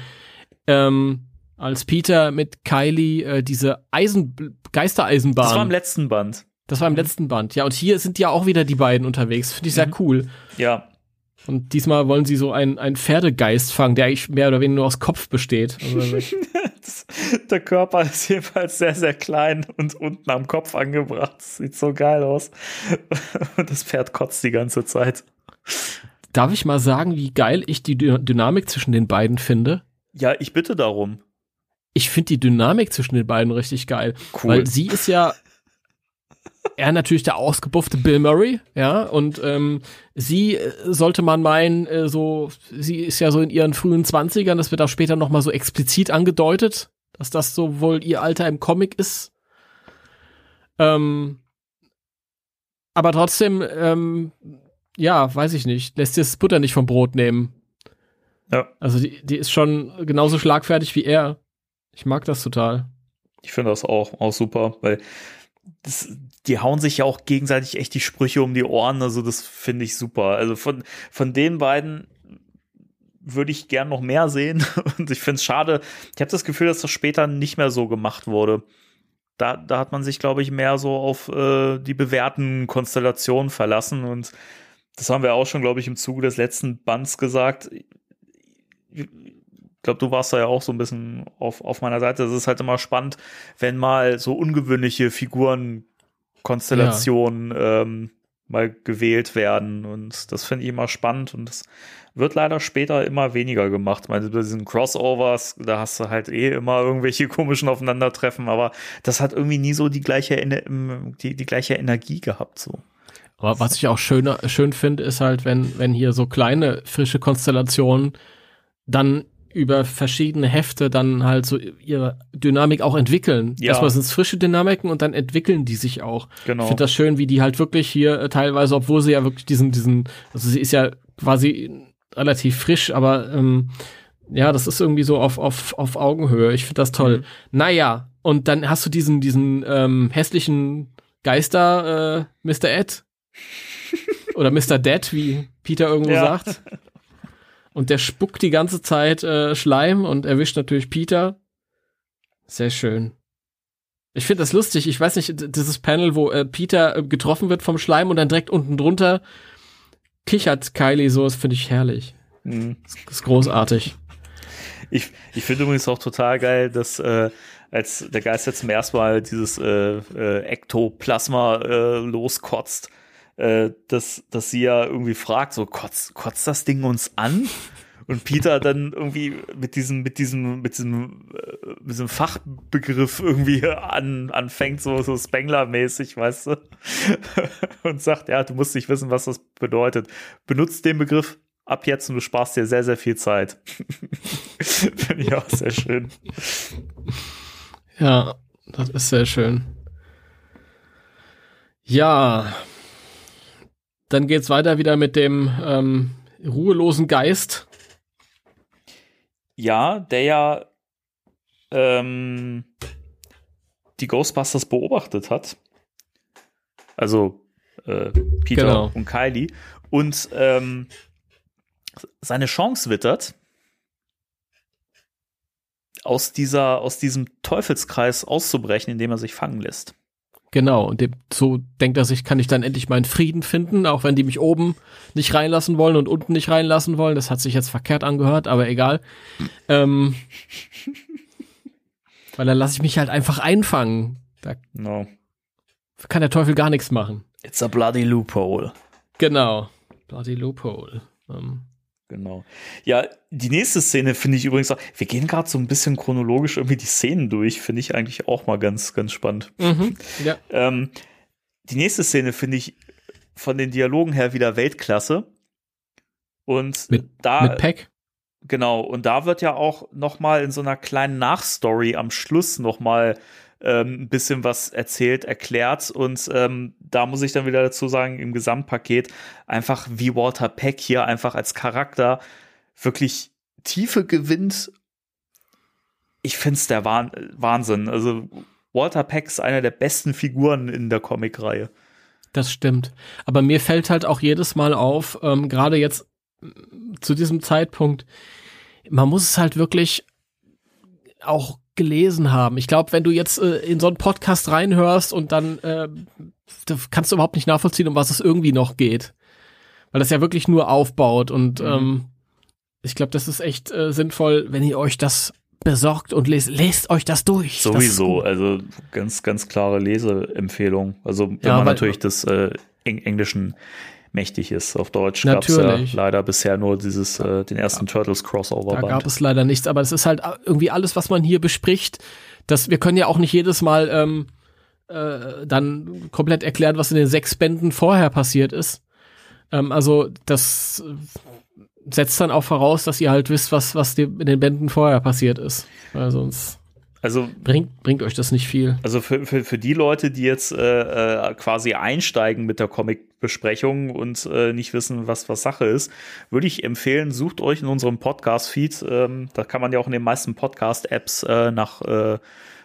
Ähm, als Peter mit Kylie äh, diese Eisen Geistereisenbahn. Das war im letzten Band. Das war im letzten Band. Ja, und hier sind ja auch wieder die beiden unterwegs. Finde ich sehr Mhm. cool. Ja. Und diesmal wollen sie so einen, einen Pferdegeist fangen, der eigentlich mehr oder weniger nur aus Kopf besteht. Also, Das, der Körper ist jedenfalls sehr, sehr klein und unten am Kopf angebracht. Das sieht so geil aus. Und das Pferd kotzt die ganze Zeit. darf ich mal sagen, wie geil ich die Dy Dynamik zwischen den beiden finde? Ja, ich bitte darum. Ich finde die Dynamik zwischen den beiden richtig geil. Cool. Weil sie ist ja er natürlich der ausgebuffte Bill Murray, ja, und ähm, sie äh, sollte man meinen, äh, so, sie ist ja so in ihren frühen Zwanzigern, das wird auch später nochmal so explizit angedeutet, dass das so wohl ihr Alter im Comic ist. Ähm, aber trotzdem, ähm, ja, weiß ich nicht, lässt sich das Butter nicht vom Brot nehmen. Ja. Also die, die ist schon genauso schlagfertig wie er. Ich mag das total. Ich finde das auch, auch super, weil das, die hauen sich ja auch gegenseitig echt die Sprüche um die Ohren. Also das finde ich super. Also von, von den beiden würde ich gern noch mehr sehen. Und ich finde es schade. Ich habe das Gefühl, dass das später nicht mehr so gemacht wurde. Da, da hat man sich, glaube ich, mehr so auf äh, die bewährten Konstellationen verlassen. Und das haben wir auch schon, glaube ich, im Zuge des letzten Bands gesagt. ich glaube, du warst da ja auch so ein bisschen auf, auf meiner Seite. Es ist halt immer spannend, wenn mal so ungewöhnliche Figurenkonstellationen ähm, mal gewählt werden. Und das finde ich immer spannend und das wird leider später immer weniger gemacht. Ich meine, bei diesen Crossovers, da hast du halt eh immer irgendwelche komischen Aufeinandertreffen, aber das hat irgendwie nie so die gleiche, Ener- die, die gleiche Energie gehabt, so. Aber was ich auch schöner, schön finde, ist halt, wenn, wenn hier so kleine, frische Konstellationen dann über verschiedene Hefte dann halt so ihre Dynamik auch entwickeln. Ja. Erstmal sind es frische Dynamiken und dann entwickeln die sich auch. Genau. Ich finde das schön, wie die halt wirklich hier äh, teilweise, obwohl sie ja wirklich diesen, diesen, also sie ist ja quasi relativ frisch, aber ähm, ja, das ist irgendwie so auf, auf, auf Augenhöhe. Ich finde das toll. Mhm. Naja, und dann hast du diesen, diesen ähm, hässlichen Geister, äh, Mr. Ed. Oder Mr. Dead, wie Peter irgendwo Ja. sagt. Und der spuckt die ganze Zeit äh, Schleim und erwischt natürlich Peter. Sehr schön. Ich finde das lustig. Ich weiß nicht, dieses Panel, wo äh, Peter äh, getroffen wird vom Schleim und dann direkt unten drunter kichert Kylie so, das finde ich herrlich. Mhm. Das ist großartig. Ich, ich finde übrigens auch total geil, dass äh, als der Geist jetzt zum ersten Mal dieses äh, äh, Ektoplasma äh, loskotzt, äh, dass, dass sie ja irgendwie fragt, so kotzt, kotzt das Ding uns an? Und Peter dann irgendwie mit diesem, mit diesem, mit diesem, äh, mit diesem Fachbegriff irgendwie an, anfängt, so, so Spengler-mäßig, weißt du? Und sagt, ja, du musst nicht wissen, was das bedeutet. Benutzt den Begriff ab jetzt und du sparst dir sehr, sehr viel Zeit. Finde ich auch sehr schön. Ja, das ist sehr schön. Ja, dann geht's weiter wieder mit dem ähm, ruhelosen Geist. Ja, der ja ähm, die Ghostbusters beobachtet hat. Also äh, Peter Genau. und Kylie. Und ähm, seine Chance wittert, aus, dieser, aus diesem Teufelskreis auszubrechen, indem er sich fangen lässt. Genau, und dem, so denkt er sich, kann ich dann endlich meinen Frieden finden, auch wenn die mich oben nicht reinlassen wollen und unten nicht reinlassen wollen. Das hat sich jetzt verkehrt angehört, aber egal. Ähm, weil dann lasse ich mich halt einfach einfangen. Da No. kann der Teufel gar nichts machen. It's a bloody loophole. Genau. Bloody Loophole. Ähm, Genau. Ja, die nächste Szene finde ich übrigens auch, wir gehen gerade so ein bisschen chronologisch irgendwie die Szenen durch, finde ich eigentlich auch mal ganz, ganz spannend. mhm. Ja. Ähm, die nächste Szene finde ich von den Dialogen her wieder Weltklasse. Und Mit- da, Mit Peck. genau, und da wird ja auch noch mal in so einer kleinen Nachstory am Schluss noch mal ähm, ein bisschen was erzählt, erklärt und ähm, da muss ich dann wieder dazu sagen, im Gesamtpaket einfach wie Walter Peck hier einfach als Charakter wirklich Tiefe gewinnt. Ich finde es der Wahn Wahnsinn. Also Walter Peck ist einer der besten Figuren in der Comicreihe. Das stimmt. Aber mir fällt halt auch jedes Mal auf, ähm, gerade jetzt mm, zu diesem Zeitpunkt, man muss es halt wirklich auch gelesen haben. Ich glaube, wenn du jetzt äh, in so einen Podcast reinhörst und dann äh, kannst du überhaupt nicht nachvollziehen, um was es irgendwie noch geht. Weil das ja wirklich nur aufbaut und Mhm. ähm, ich glaube, das ist echt äh, sinnvoll, wenn ihr euch das besorgt und lest, lest euch das durch. Das Sowieso, gut. also ganz, ganz klare Leseempfehlung. Also wenn Ja, man natürlich des äh, Eng Englischen mächtig ist. Auf Deutsch gab es ja leider bisher nur dieses, äh, den ersten Turtles Crossover Da gab es leider nichts, aber es ist halt irgendwie alles, was man hier bespricht. Das, wir können ja auch nicht jedes Mal ähm, äh, dann komplett erklären, was in den sechs Bänden vorher passiert ist. Ähm, also das äh, setzt dann auch voraus, dass ihr halt wisst, was, was in den Bänden vorher passiert ist. Weil sonst Also bringt, bringt euch das nicht viel. Also für, für, für die Leute, die jetzt äh, äh, quasi einsteigen mit der Comic-Besprechung und äh, nicht wissen, was, was Sache ist, würde ich empfehlen, sucht euch in unserem Podcast-Feed, ähm, da kann man ja auch in den meisten Podcast-Apps äh, nach äh,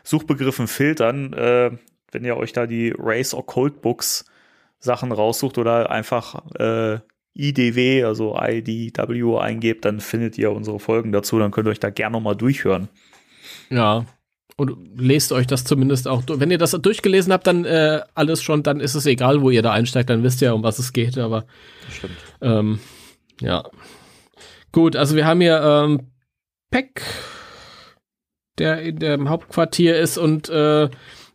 Suchbegriffen filtern, äh, wenn ihr euch da die Race Occult Books Sachen raussucht oder einfach äh, IDW, also IDW eingebt, dann findet ihr unsere Folgen dazu, dann könnt ihr euch da gerne nochmal durchhören. Ja. Und lest euch das zumindest auch. Wenn ihr das durchgelesen habt, dann äh, alles schon, dann ist es egal, wo ihr da einsteigt, dann wisst ihr, um was es geht. Aber. Ähm, ja. Gut, also wir haben hier ähm, Peck, der in dem Hauptquartier ist und äh,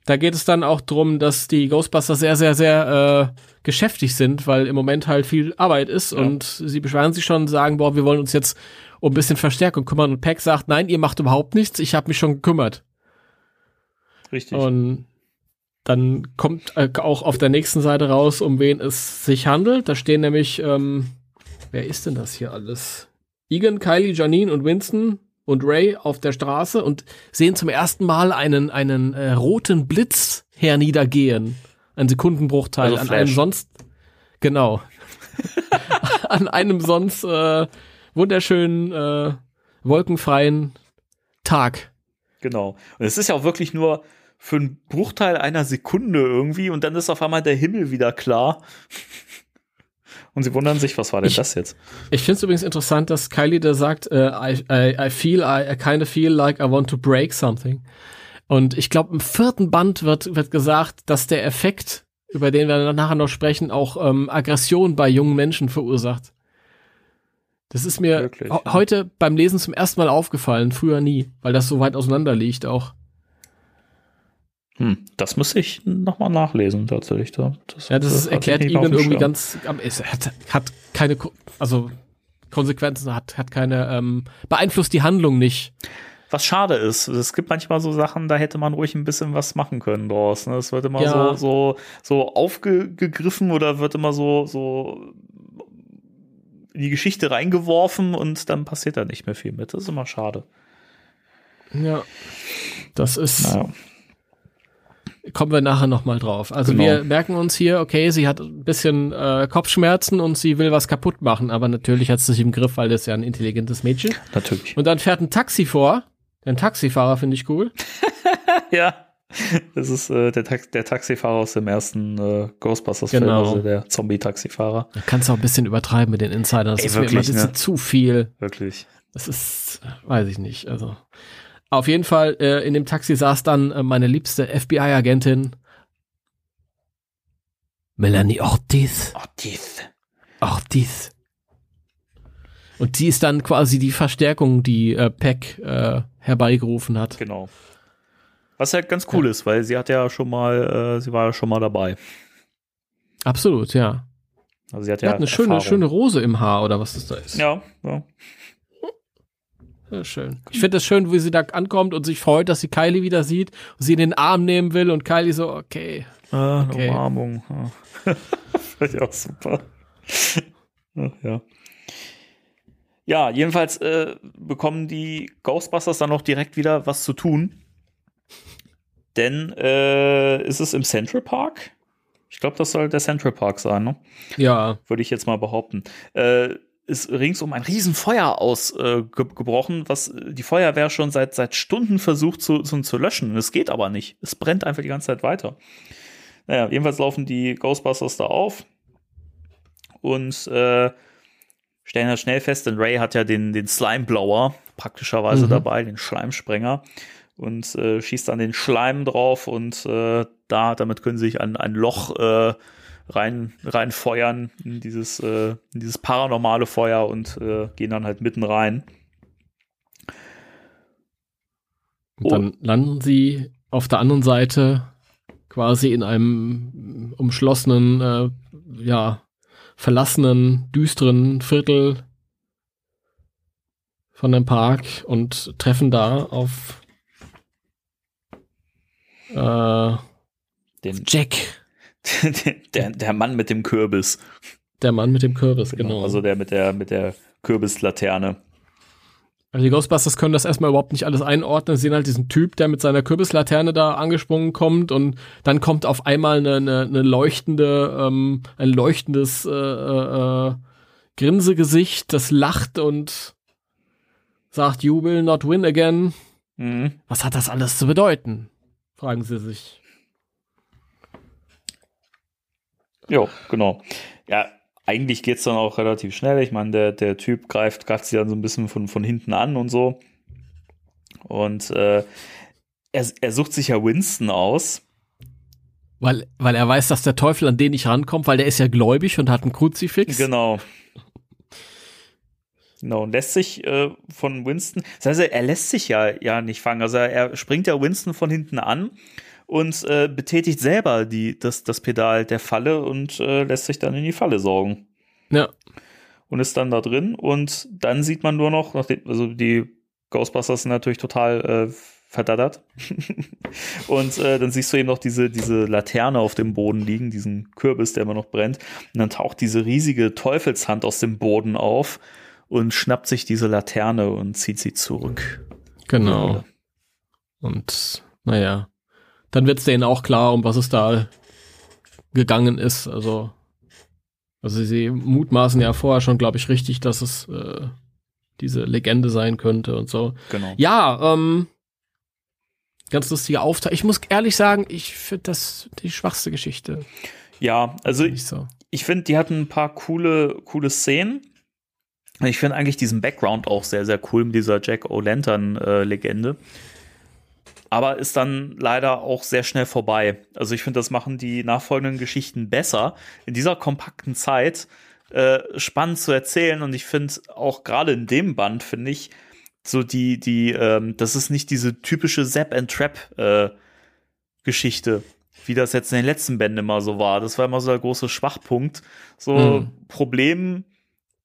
da geht es dann auch drum, dass die Ghostbusters sehr, sehr, sehr äh, geschäftig sind, weil im Moment halt viel Arbeit ist Ja. und sie beschweren sich schon und sagen, boah, wir wollen uns jetzt um ein bisschen Verstärkung kümmern und Peck sagt, nein, ihr macht überhaupt nichts, ich habe mich schon gekümmert. Richtig. Und dann kommt äh, auch auf der nächsten Seite raus, um wen es sich handelt. Da stehen nämlich, ähm, wer ist denn das hier alles? Egan, Kylie, Janine und Winston und Ray auf der Straße und sehen zum ersten Mal einen, einen äh, roten Blitz herniedergehen. Ein Sekundenbruchteil Also an einem sonst, genau, an einem sonst äh, wunderschönen, äh, wolkenfreien Tag. Genau. Und es ist ja auch wirklich nur für einen Bruchteil einer Sekunde irgendwie und dann ist auf einmal der Himmel wieder klar. Und sie wundern sich, was war denn Ich- das jetzt? Ich finde es übrigens interessant, dass Kylie da sagt, äh, I, I, I feel, I, I kind of feel like I want to break something. Und ich glaube, im vierten Band wird, wird gesagt, dass der Effekt, über den wir dann nachher noch sprechen, auch ähm, Aggression bei jungen Menschen verursacht. Das ist mir Wirklich, ja. heute beim Lesen zum ersten Mal aufgefallen, früher nie, weil das so weit auseinander liegt auch. Hm, das muss ich nochmal nachlesen, tatsächlich. Da. Ja, das, ich erklärt dem irgendwie ganz, am- es hat, hat keine, also Konsequenzen, hat, hat keine, ähm, beeinflusst die Handlung nicht. Was schade ist, es gibt manchmal so Sachen, da hätte man ruhig ein bisschen was machen können draus. Ne? Es wird immer Ja. so, so, so aufgegriffen oder wird immer so, so in die Geschichte reingeworfen und dann passiert da nicht mehr viel mit. Das ist immer schade. Ja. Das ist, Naja. Kommen wir nachher nochmal drauf. Also Genau. wir merken uns hier, okay, sie hat ein bisschen äh, Kopfschmerzen und sie will was kaputt machen, aber natürlich hat sie sich im Griff, weil das ist ja ein intelligentes Mädchen. Natürlich. Und dann fährt ein Taxi vor. Den Taxifahrer finde ich cool. Ja. Das ist äh, der, Tax der Taxifahrer aus dem ersten äh, Ghostbusters-Film, Genau. also der Zombie-Taxifahrer. Da kannst du auch ein bisschen übertreiben mit den Insidern. Das Ey, ist mir immer wirklich, ein bisschen ne? zu viel. Wirklich. Das ist, weiß ich nicht. Also auf jeden Fall äh, in dem Taxi saß dann äh, meine liebste FBI-Agentin Melanie Ortiz. Dies. Ortiz. Und die ist dann quasi die Verstärkung, die äh, Peck äh, herbeigerufen hat. Genau. Was ja ganz cool ist, weil sie hat ja schon mal, äh, sie war ja schon mal dabei. Absolut, ja. Also sie hat Die ja hat eine schöne, schöne Rose im Haar oder was das da ist. Ja, ja. Ja, schön. Ich finde es schön, wie sie da ankommt und sich freut, dass sie Kylie wieder sieht und sie in den Arm nehmen will und Kylie so, okay. Ah, eine Okay. Umarmung. Ja. Fand ich auch super. Ach, ja. Ja, jedenfalls äh, bekommen die Ghostbusters dann auch direkt wieder was zu tun. Denn äh, ist es im Central Park? Ich glaube, das soll der Central Park sein, ne? Ja, würde ich jetzt mal behaupten. Äh, ist ringsum ein Riesenfeuer ausgebrochen, was äh, die Feuerwehr schon seit, seit Stunden versucht zu, zu, zu löschen. Es geht aber nicht. Es brennt einfach die ganze Zeit weiter. Naja, jedenfalls laufen die Ghostbusters da auf und äh, stellen das schnell fest, denn Ray hat ja den, den Slimeblower praktischerweise Mhm. dabei, den Schleimsprenger und äh, schießt dann den Schleim drauf und äh, da, damit können sie sich ein, ein Loch äh, rein, reinfeuern in dieses, äh, in dieses paranormale Feuer und äh, gehen dann halt mitten rein. und dann landen sie auf der anderen Seite quasi in einem umschlossenen, äh, ja, verlassenen, düsteren Viertel von dem Park und treffen da auf äh, Den, Jack, der, der Mann mit dem Kürbis. der Mann mit dem Kürbis, genau. Also der mit der, mit der Kürbislaterne. Also die Ghostbusters können das erstmal überhaupt nicht alles einordnen. Sie sehen halt diesen Typ, der mit seiner Kürbislaterne da angesprungen kommt und dann kommt auf einmal eine, eine, eine leuchtende, ähm, ein leuchtendes äh, äh, äh, Grinsegesicht, das lacht und sagt, You will not win again. Mhm. Was hat das alles zu bedeuten? Fragen sie sich. Ja, genau. Ja, eigentlich geht's dann auch relativ schnell. Ich meine, der, der Typ greift, greift sie dann so ein bisschen von, von hinten an und so. Und äh, er, er sucht sich ja Winston aus. Weil, weil er weiß, dass der Teufel an den nicht rankommt, weil der ist ja gläubig und hat einen Kruzifix. Genau. Genau, und lässt sich äh, von Winston, das heißt, er lässt sich ja, ja nicht fangen. Also er springt ja Winston von hinten an und äh, betätigt selber die, das, das Pedal der Falle und äh, lässt sich dann in die Falle sorgen. Ja. Und ist dann da drin und dann sieht man nur noch, nachdem, also die Ghostbusters sind natürlich total äh, verdaddert. und äh, dann siehst du eben noch diese, diese Laterne auf dem Boden liegen, diesen Kürbis, der immer noch brennt. Und dann taucht diese riesige Teufelshand aus dem Boden auf und schnappt sich diese Laterne und zieht sie zurück. Genau. Und naja, dann wird es denen auch klar, um was es da gegangen ist. Also, also sie mutmaßen ja vorher schon, glaube ich, richtig, dass es äh, diese Legende sein könnte und so. Genau. Ja, ähm, ganz lustige Aufteilung. Ich muss ehrlich sagen, ich finde das die schwachste Geschichte. Ja, also ich, so. ich finde, die hatten ein paar coole, coole Szenen. Ich finde eigentlich diesen Background auch sehr, sehr cool mit dieser Jack O'Lantern-Legende. Aber ist dann leider auch sehr schnell vorbei. Also ich finde, das machen die nachfolgenden Geschichten besser. In dieser kompakten Zeit äh, spannend zu erzählen. Und ich finde auch gerade in dem Band, finde ich, so die, die, ähm, das ist nicht diese typische Zap and Trap äh, Geschichte, wie das jetzt in den letzten Bänden immer so war. Das war immer so der große Schwachpunkt. So Mhm. Problem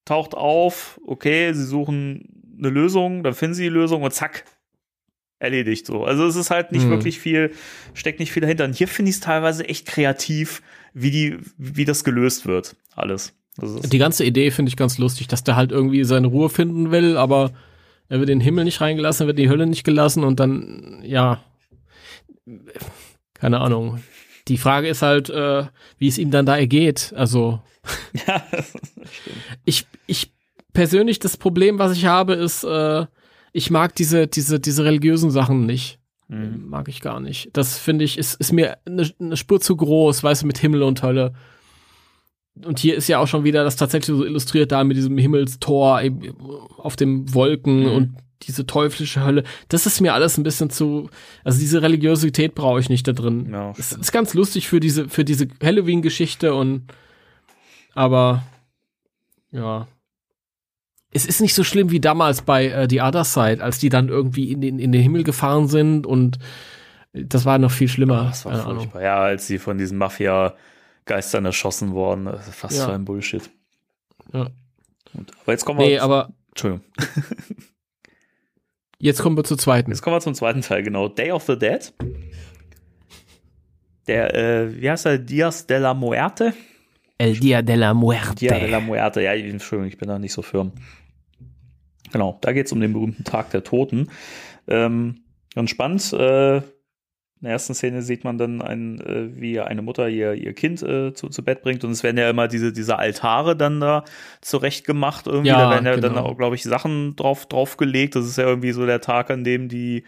taucht auf, okay, sie suchen eine Lösung, dann finden sie die Lösung und zack, erledigt so. Also es ist halt nicht Mhm. wirklich viel, steckt nicht viel dahinter. Und hier finde ich es teilweise echt kreativ, wie die, wie das gelöst wird, alles. Die ganze Idee finde ich ganz lustig, dass der halt irgendwie seine Ruhe finden will, aber er wird den Himmel nicht reingelassen, er wird die Hölle nicht gelassen und dann, ja, keine Ahnung. Die Frage ist halt, äh, wie es ihm dann da ergeht. Also, ja, das stimmt. ich, ich persönlich, das Problem, was ich habe, ist, äh, ich mag diese, diese, diese religiösen Sachen nicht. Mhm. Mag ich gar nicht. Das finde ich, ist, ist mir eine, eine Spur zu groß, weißt du, mit Himmel und Hölle. Und hier ist ja auch schon wieder das tatsächlich so illustriert da mit diesem Himmelstor eben auf dem Wolken Mhm. und diese teuflische Hölle. Das ist mir alles ein bisschen zu, also diese Religiosität brauche ich nicht da drin. Ja, es ist ganz lustig für diese, für diese Halloween-Geschichte und, aber, ja. Es ist nicht so schlimm wie damals bei äh, The Other Side, als die dann irgendwie in den, in den Himmel gefahren sind und das war noch viel schlimmer. Das war furchtbar. Ja, als sie von diesen Mafia-Geistern erschossen wurden. Das ist fast Ja. so ein Bullshit. Ja. Gut. Aber jetzt kommen wir. Nee, aber Entschuldigung. jetzt kommen wir zur zweiten. Jetzt kommen wir zum zweiten Teil, genau. Day of the Dead. Der, äh, wie heißt er? Dias de la Muerte? El Dia de la Muerte. Dia de la Muerte. Ja, ich- Entschuldigung, ich bin da nicht so firm. Genau, da geht es um den berühmten Tag der Toten. Ähm, ganz spannend. Äh, in der ersten Szene sieht man dann, ein, äh, wie eine Mutter ihr, ihr Kind äh, zu, zu Bett bringt und es werden ja immer diese, diese Altare dann da zurecht gemacht. Irgendwie. Ja, da werden ja dann genau. auch, glaube ich, Sachen drauf, draufgelegt. Das ist ja irgendwie so der Tag, an dem die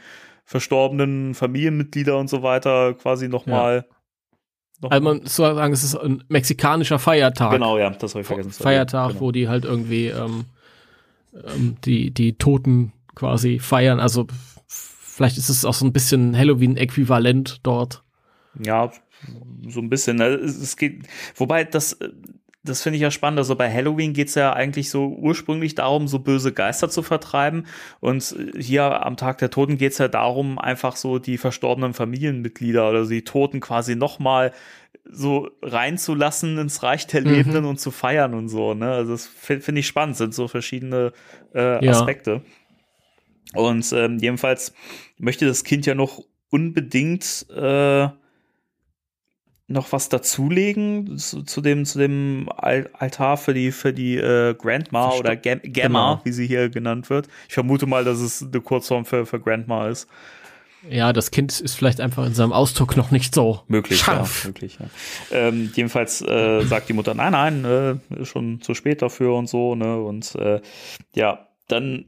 verstorbenen Familienmitglieder und so weiter quasi nochmal. Noch Also man soll sagen, es ist ein mexikanischer Feiertag. genau, ja, das habe ich vergessen. Feiertag, genau. wo die halt irgendwie ähm, ähm, die, die Toten quasi feiern. Also vielleicht ist es auch so ein bisschen Halloween-Äquivalent dort. Ja, so ein bisschen. ne? Es, geht, wobei das, das finde ich ja spannend. Also bei Halloween geht es ja eigentlich so ursprünglich darum, so böse Geister zu vertreiben. Und hier am Tag der Toten geht es ja darum, einfach so die verstorbenen Familienmitglieder oder die Toten quasi nochmal so reinzulassen ins Reich der Mhm. Lebenden und zu feiern und so. Ne? Also das fi- finde ich spannend, sind so verschiedene äh, Ja. Aspekte. Und ähm, jedenfalls möchte das Kind ja noch unbedingt äh, noch was dazulegen zu, zu dem zu dem Al Altar für die für die äh, Grandma Versto- oder Gam Gamma, Genau. wie sie hier genannt wird. Ich vermute mal, dass es eine Kurzform für für Grandma ist. Ja, das Kind ist vielleicht einfach in seinem Ausdruck noch nicht so Möglich, scharf. ja, möglich. Ja. Ähm, jedenfalls äh, sagt die Mutter, nein, nein, äh, schon zu spät dafür und so, ne? Und äh, ja, dann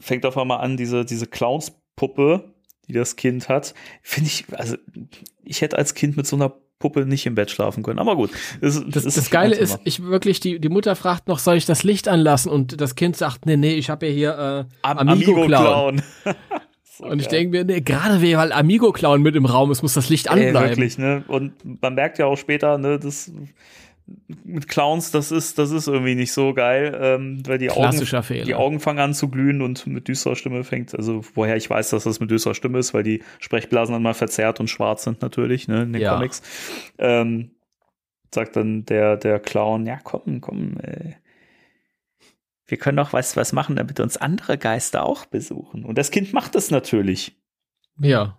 fängt auf einmal an, diese, diese Clownspuppe, die das Kind hat, finde ich, also ich hätte als Kind mit so einer Puppe nicht im Bett schlafen können. Aber gut. Das, Das, ist das Geile ist, ich wirklich, die, die Mutter fragt noch, soll ich das Licht anlassen? Und das Kind sagt, nee, nee, ich habe ja hier äh, Am- Amigo-Clown. So und ich denke mir, nee, gerade weil Amigo-Clown mit im Raum ist, muss das Licht Ey, anbleiben. wirklich, ne? Und man merkt ja auch später, ne, das mit Clowns, das ist, das ist irgendwie nicht so geil, ähm, weil die Augen, Fehler. die Augen fangen an zu glühen und mit düsterer Stimme fängt, also woher ich weiß, dass das mit düsterer Stimme ist, weil die Sprechblasen dann mal verzerrt und schwarz sind natürlich, ne, in den Ja. Comics. Ähm, sagt dann der, der Clown, ja komm, komm, äh, wir können doch was, was machen, damit uns andere Geister auch besuchen. Und das Kind macht das natürlich. Ja.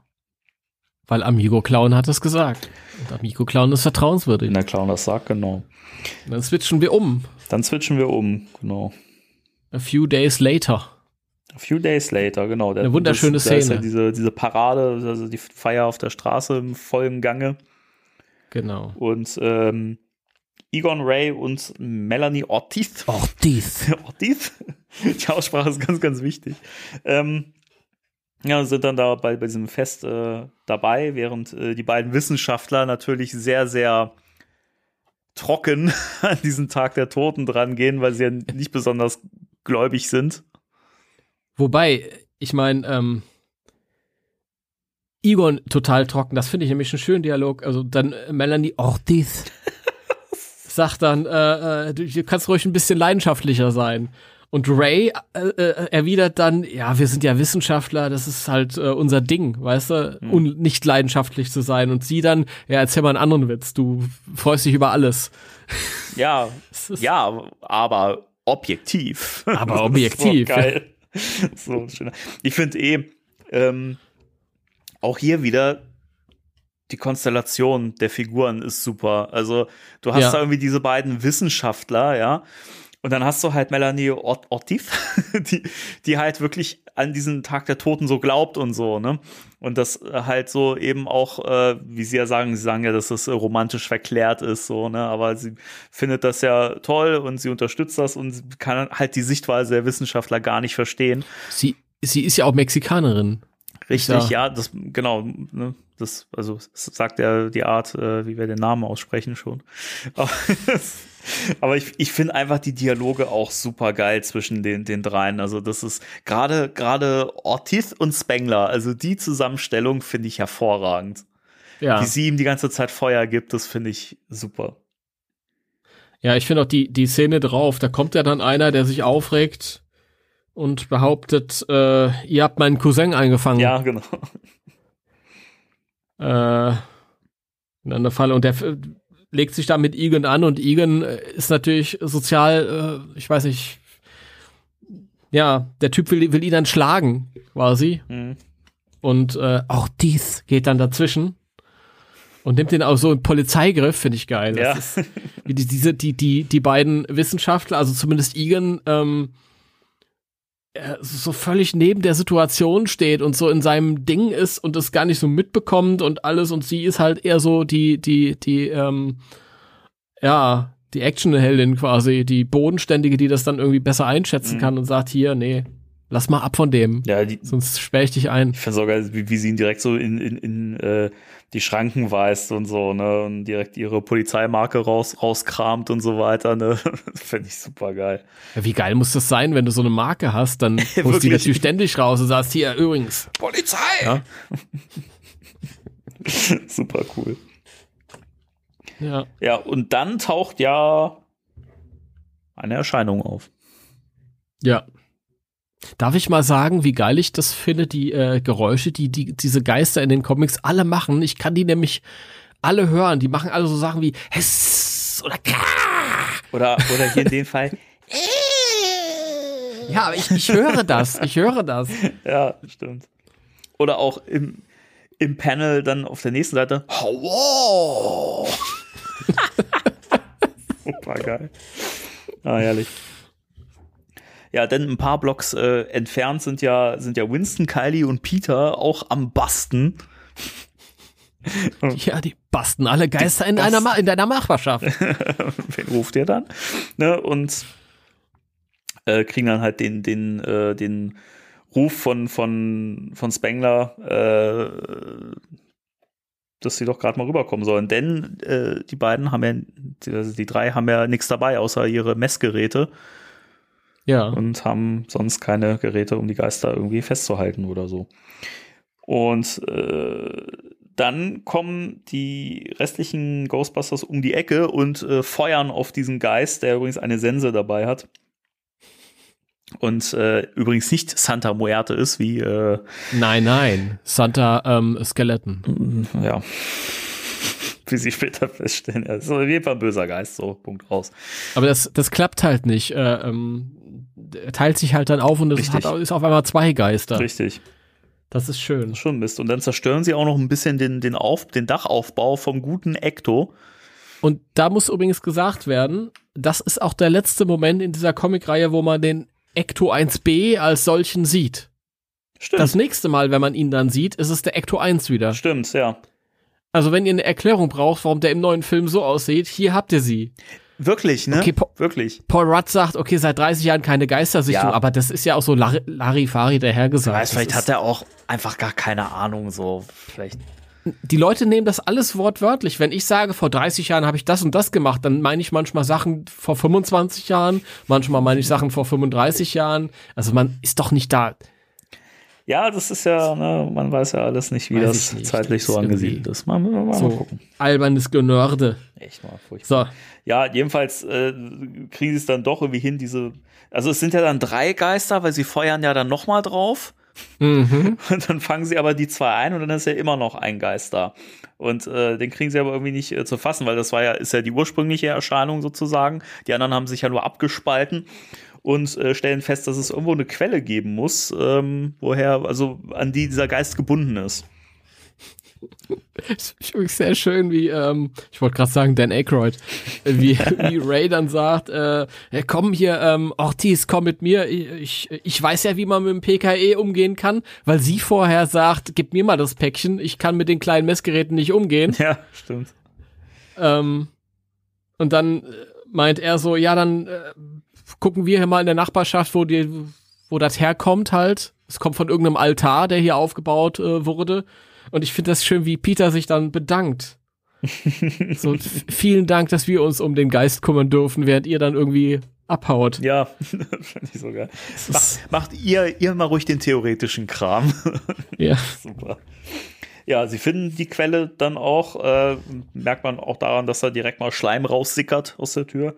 Weil Amigo Clown hat es gesagt. Und Amigo Clown ist vertrauenswürdig. Wenn der Clown das sagt, genau. Und dann switchen wir um. Dann switchen wir um, genau. A few days later. A few days later, genau. Der- Eine wunderschöne das, da ist ja Szene. diese, diese Parade, also die Feier auf der Straße im vollen Gange. Genau. Und ähm, Egon Ray und Melanie Ortiz. Ortiz. Ortiz? Die Aussprache ist ganz, ganz wichtig. Ähm, ja, sind dann da bei, bei diesem Fest äh, dabei, während äh, die beiden Wissenschaftler natürlich sehr, sehr trocken an diesen Tag der Toten dran gehen, weil sie ja nicht besonders gläubig sind. Wobei, ich meine, ähm, Egon total trocken, das finde ich nämlich einen schönen Dialog. Also dann Melanie Ortiz sagt dann, äh, äh, du, kannst ruhig ein bisschen leidenschaftlicher sein. Und Ray äh, äh, erwidert dann, ja, wir sind ja Wissenschaftler, das ist halt äh, unser Ding, weißt du, und nicht leidenschaftlich zu sein. Und sie dann, ja, erzähl mal einen anderen Witz, du freust dich über alles. Ja, ja, aber objektiv. Aber objektiv. Geil. so schön. Ich finde eh, ähm, auch hier wieder die Konstellation der Figuren ist super. Also du hast Ja. da irgendwie diese beiden Wissenschaftler, ja. Und dann hast du halt Melanie Ort Ortiz, die, die halt wirklich an diesen Tag der Toten so glaubt und so, ne? Und das halt so eben auch, äh, wie sie ja sagen, sie sagen ja, dass das äh, romantisch verklärt ist, so, ne? Aber sie findet das ja toll und sie unterstützt das und kann halt die Sichtweise der Wissenschaftler gar nicht verstehen. Sie, sie ist ja auch Mexikanerin. Richtig, Ja. das, genau, ne, das, also, das sagt ja die Art, äh, wie wir den Namen aussprechen schon. Aber, aber ich, ich finde einfach die Dialoge auch super geil zwischen den, den dreien. Also, das ist gerade, gerade Ortiz und Spengler, also die Zusammenstellung finde ich hervorragend. Ja. Wie sie ihm die ganze Zeit Feuer gibt, das finde ich super. Ja, ich finde auch die, die Szene drauf, da kommt ja dann einer, der sich aufregt und behauptet, äh, ihr habt meinen Cousin eingefangen. Ja, genau. Äh, in einer Falle. Und der legt sich da mit Egan an und Egan äh, ist natürlich sozial, äh, ich weiß nicht, ja, der Typ will, will ihn dann schlagen, quasi. Mhm. Und äh, auch dies geht dann dazwischen und nimmt den auch so im Polizeigriff, finde ich geil. Ja. Das ist, wie die, diese, die, die, die beiden Wissenschaftler, also zumindest Egan, ähm, äh, so völlig neben der Situation steht und so in seinem Ding ist und es gar nicht so mitbekommt und alles und sie ist halt eher so die, die, die, ähm, ja, die Actionheldin quasi, die Bodenständige, die das dann irgendwie besser einschätzen Mhm. kann und sagt, hier, nee, lass mal ab von dem, Ja, die, sonst sperre ich dich ein. Ich finde sogar, wie, wie sie ihn direkt so in, in, in äh, die Schranken weist und so, ne? Und direkt ihre Polizeimarke raus, rauskramt und so weiter, ne? finde ich super geil. Ja, wie geil muss das sein, wenn du so eine Marke hast, dann holst du die natürlich ständig raus und sagst, hier, übrigens. Polizei! Ja. super cool. Ja. Ja, und dann taucht ja eine Erscheinung auf. Ja. Darf ich mal sagen, wie geil ich das finde, die äh, Geräusche, die, die diese Geister in den Comics alle machen. Ich kann die nämlich alle hören. Die machen alle so Sachen wie Hess oder Ka. Oder, oder hier in dem Fall. Ja, aber ich, ich höre das. Ich höre das. Ja, stimmt. Oder auch im, im Panel dann auf der nächsten Seite. Super geil. Ah, herrlich. Ja, denn ein paar Blocks äh, entfernt sind ja, sind ja Winston, Kylie und Peter auch am Basten. Ja, die basten alle Geister in, einer, in deiner Nachbarschaft. Wen ruft ihr dann? Ne? Und äh, kriegen dann halt den, den, äh, den Ruf von, von, von Spengler, äh, dass sie doch gerade mal rüberkommen sollen. Denn äh, die beiden haben ja, die, also die drei haben ja nichts dabei, außer ihre Messgeräte Ja. und haben sonst keine Geräte, um die Geister irgendwie festzuhalten oder so. Und äh, dann kommen die restlichen Ghostbusters um die Ecke und äh, feuern auf diesen Geist, der übrigens eine Sense dabei hat. Und äh, übrigens nicht Santa Muerte ist, wie äh, Nein, nein. Santa ähm, Skeleton. ja. Wie sie später feststellen. Er ist auf jeden Fall ein böser Geist, so, Punkt raus. Aber das, das klappt halt nicht. Äh, ähm, teilt sich halt dann auf und es hat, ist auf einmal zwei Geister. Richtig. Das ist schön. Schon Mist. Und dann zerstören sie auch noch ein bisschen den, den, auf, den Dachaufbau vom guten Ecto. Und da muss übrigens gesagt werden, das ist auch der letzte Moment in dieser Comicreihe, wo man den Ecto 1b als solchen sieht. Stimmt. Das nächste Mal, wenn man ihn dann sieht, ist es der Ecto 1 wieder. Stimmt, ja. Also wenn ihr eine Erklärung braucht, warum der im neuen Film so aussieht, hier habt ihr sie. Wirklich, ne? Okay, po- Wirklich. Paul Rudd sagt, okay, seit 30 Jahren keine Geistersichtung, Ja. aber das ist ja auch so Lar Larifari dahergesagt. Weiß, Das vielleicht hat er auch einfach gar keine Ahnung, so. Vielleicht. die Leute nehmen das alles wortwörtlich. Wenn ich sage, vor 30 Jahren habe ich das und das gemacht, dann meine ich manchmal Sachen vor 25 Jahren, manchmal meine ich Sachen vor 35 Jahren. Also man ist doch nicht da. Ja, das ist ja, ne, man weiß ja alles nicht, wie Weiß das ich nicht. zeitlich so Das ist angesiedelt ist. Mal, mal, mal So gucken. albernes Genörde. Echt mal furchtbar. So, Ja, jedenfalls äh, kriegen sie es dann doch irgendwie hin, diese. Also es sind ja dann drei Geister, weil sie feuern ja dann nochmal drauf. mhm. Und dann fangen sie aber die zwei ein und dann ist ja immer noch ein Geist da. Und äh, den kriegen sie aber irgendwie nicht äh, zu fassen, weil das war ja, ist ja die ursprüngliche Erscheinung sozusagen. Die anderen haben sich ja nur abgespalten und äh, stellen fest, dass es irgendwo eine Quelle geben muss, ähm, woher, also an die dieser Geist gebunden ist. ist übrigens sehr schön, wie, ähm, ich wollte gerade sagen, Dan Aykroyd, wie, wie Ray dann sagt, äh, komm hier, ähm, Ortiz, komm mit mir, ich, ich weiß ja, wie man mit dem PKE umgehen kann, weil sie vorher sagt, gib mir mal das Päckchen, ich kann mit den kleinen Messgeräten nicht umgehen. Ja, stimmt. Ähm, und dann meint er so, ja, dann äh, gucken wir hier mal in der Nachbarschaft, wo die, wo das herkommt halt. Es kommt von irgendeinem Altar, der hier aufgebaut äh, wurde. Und ich finde das schön, wie Peter sich dann bedankt. so, vielen Dank, dass wir uns um den Geist kümmern dürfen, während ihr dann irgendwie abhaut. Ja, finde ich so geil. Das Mach, macht ihr, ihr mal ruhig den theoretischen Kram. ja. Super. Ja, sie finden die Quelle dann auch. Äh, merkt man auch daran, dass da direkt mal Schleim raussickert aus der Tür.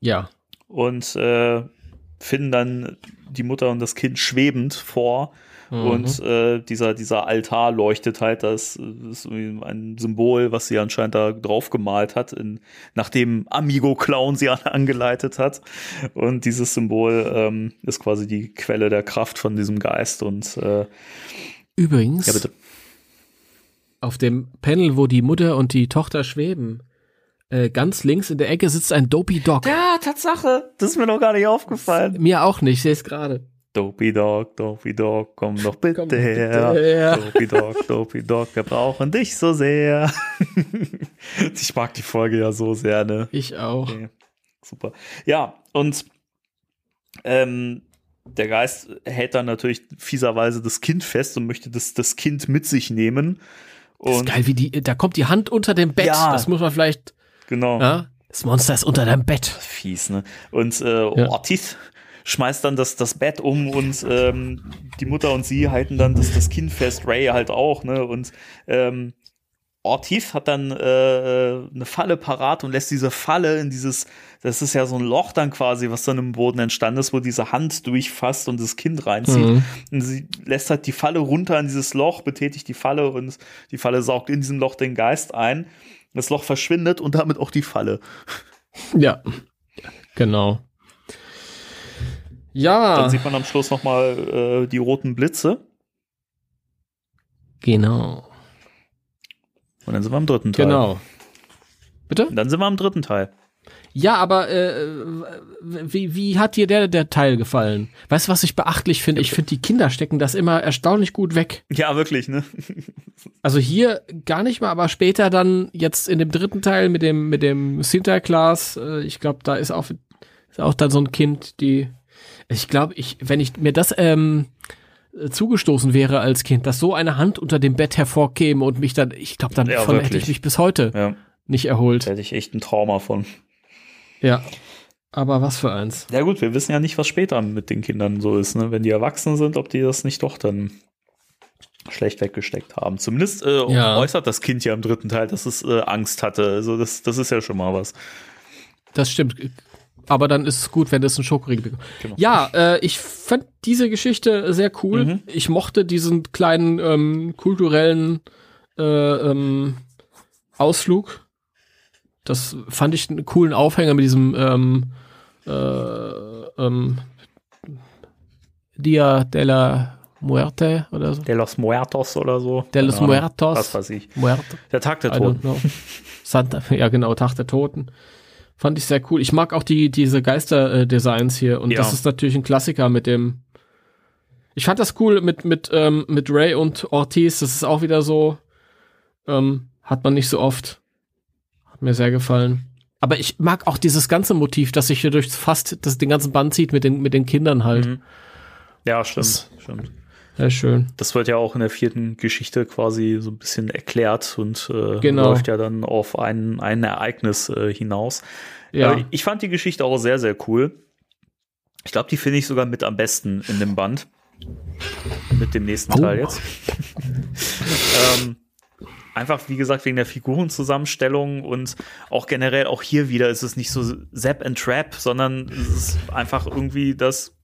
ja. Und äh, finden dann die Mutter und das Kind schwebend vor. Und äh, dieser, dieser Altar leuchtet halt, das ist ein Symbol, was sie anscheinend da drauf gemalt hat, in, nachdem Amigo-Clown sie an, angeleitet hat. Und dieses Symbol ähm, ist quasi die Quelle der Kraft von diesem Geist. Und äh, Übrigens, ja, auf dem Panel, wo die Mutter und die Tochter schweben, äh, ganz links in der Ecke sitzt ein Dopey Dog. Ja, Tatsache. Das ist mir noch gar nicht aufgefallen. Mir auch nicht, ich sehe es gerade. Dopey Dog, Dopey Dog, komm doch bitte Komm doch her. bitte her. Dopey Dog, Dopey Dog, wir brauchen dich so sehr. ich mag die Folge ja so sehr, ne? Ich auch. Okay. Super. Ja, und ähm, der Geist hält dann natürlich fieserweise das Kind fest und möchte das, das Kind mit sich nehmen. Das ist Und geil, wie die, da kommt die Hand unter dem Bett. Ja. Das muss man vielleicht, genau. ja? Das Monster ist unter deinem Bett. fies, ne? Und äh, Ortiz schmeißt dann das, das Bett um und ähm, die Mutter und sie halten dann das, das Kind fest, Ray halt auch, ne? Und ähm, Ortiz hat dann äh, eine Falle parat und lässt diese Falle in dieses, das ist ja so ein Loch dann quasi, was dann im Boden entstanden ist, wo diese Hand durchfasst und das Kind reinzieht. Mhm. Und sie lässt halt die Falle runter in dieses Loch, betätigt die Falle und die Falle saugt in diesem Loch den Geist ein. Das Loch verschwindet und damit auch die Falle. Ja. Genau. Ja. Dann sieht man am Schluss noch mal äh, die roten Blitze. genau. Und dann sind wir im dritten Teil. Genau. Bitte? Und dann sind wir im dritten Teil. Ja, aber äh, wie, wie hat dir der, der Teil gefallen? Weißt du, was ich beachtlich finde? Ich finde, die Kinder stecken das immer erstaunlich gut weg. Ja, wirklich, ne? Also hier gar nicht mal, aber später dann jetzt in dem dritten Teil mit dem mit dem Sinterklaas, äh, ich glaube, da ist auch ist auch dann so ein Kind, die ich glaube, ich wenn ich mir das ähm, äh, zugestoßen wäre als Kind, dass so eine Hand unter dem Bett hervorkäme und mich dann, ich glaube, dann Ja, hätte ich mich bis heute Ja, nicht da erholt. hätte ich echt ein Trauma von. Ja. Aber was für eins. Ja gut, wir wissen ja nicht, was später mit den Kindern so ist, ne? Wenn die erwachsen sind, ob die das nicht doch dann schlecht weggesteckt haben. Zumindest äh, Ja. äußert das Kind ja im dritten Teil, dass es äh, Angst hatte. Also das, das ist ja schon mal was. Das stimmt. Aber dann ist es gut, wenn das ein Schokoriegel bekommt. Genau. Ja, äh, ich fand diese Geschichte sehr cool. Mhm. Ich mochte diesen kleinen ähm, kulturellen äh, ähm, Ausflug. Das fand ich einen coolen Aufhänger mit diesem ähm, äh, ähm, Dia de la Muerte oder so. De los Muertos oder so. De los Ahnung. Muertos. Was weiß ich. Muerte. Der Tag der Toten. Santa, ja genau, Tag der Toten. Fand ich sehr cool. Ich mag auch die, diese Geister-Designs hier. Und Ja. das ist natürlich ein Klassiker mit dem. Ich fand das cool mit, mit, ähm, mit Ray und Ortiz. Das ist auch wieder so. Ähm, hat man nicht so oft. Hat mir sehr gefallen. Aber ich mag auch dieses ganze Motiv, das sich hier durch fast das, den ganzen Band zieht mit den, mit den Kindern halt. Mhm. Ja, stimmt. Das- stimmt. Sehr schön. Das wird ja auch in der vierten Geschichte quasi so ein bisschen erklärt und äh, Genau. läuft ja dann auf ein, ein Ereignis äh, hinaus. Ja. Aber ich fand die Geschichte auch sehr, sehr cool. Ich glaube, die finde ich sogar mit am besten in dem Band. Mit dem nächsten Oh. Teil jetzt. ähm, einfach, wie gesagt, wegen der Figurenzusammenstellung und auch generell, auch hier wieder ist es nicht so Zap and Trap, sondern es ist einfach irgendwie das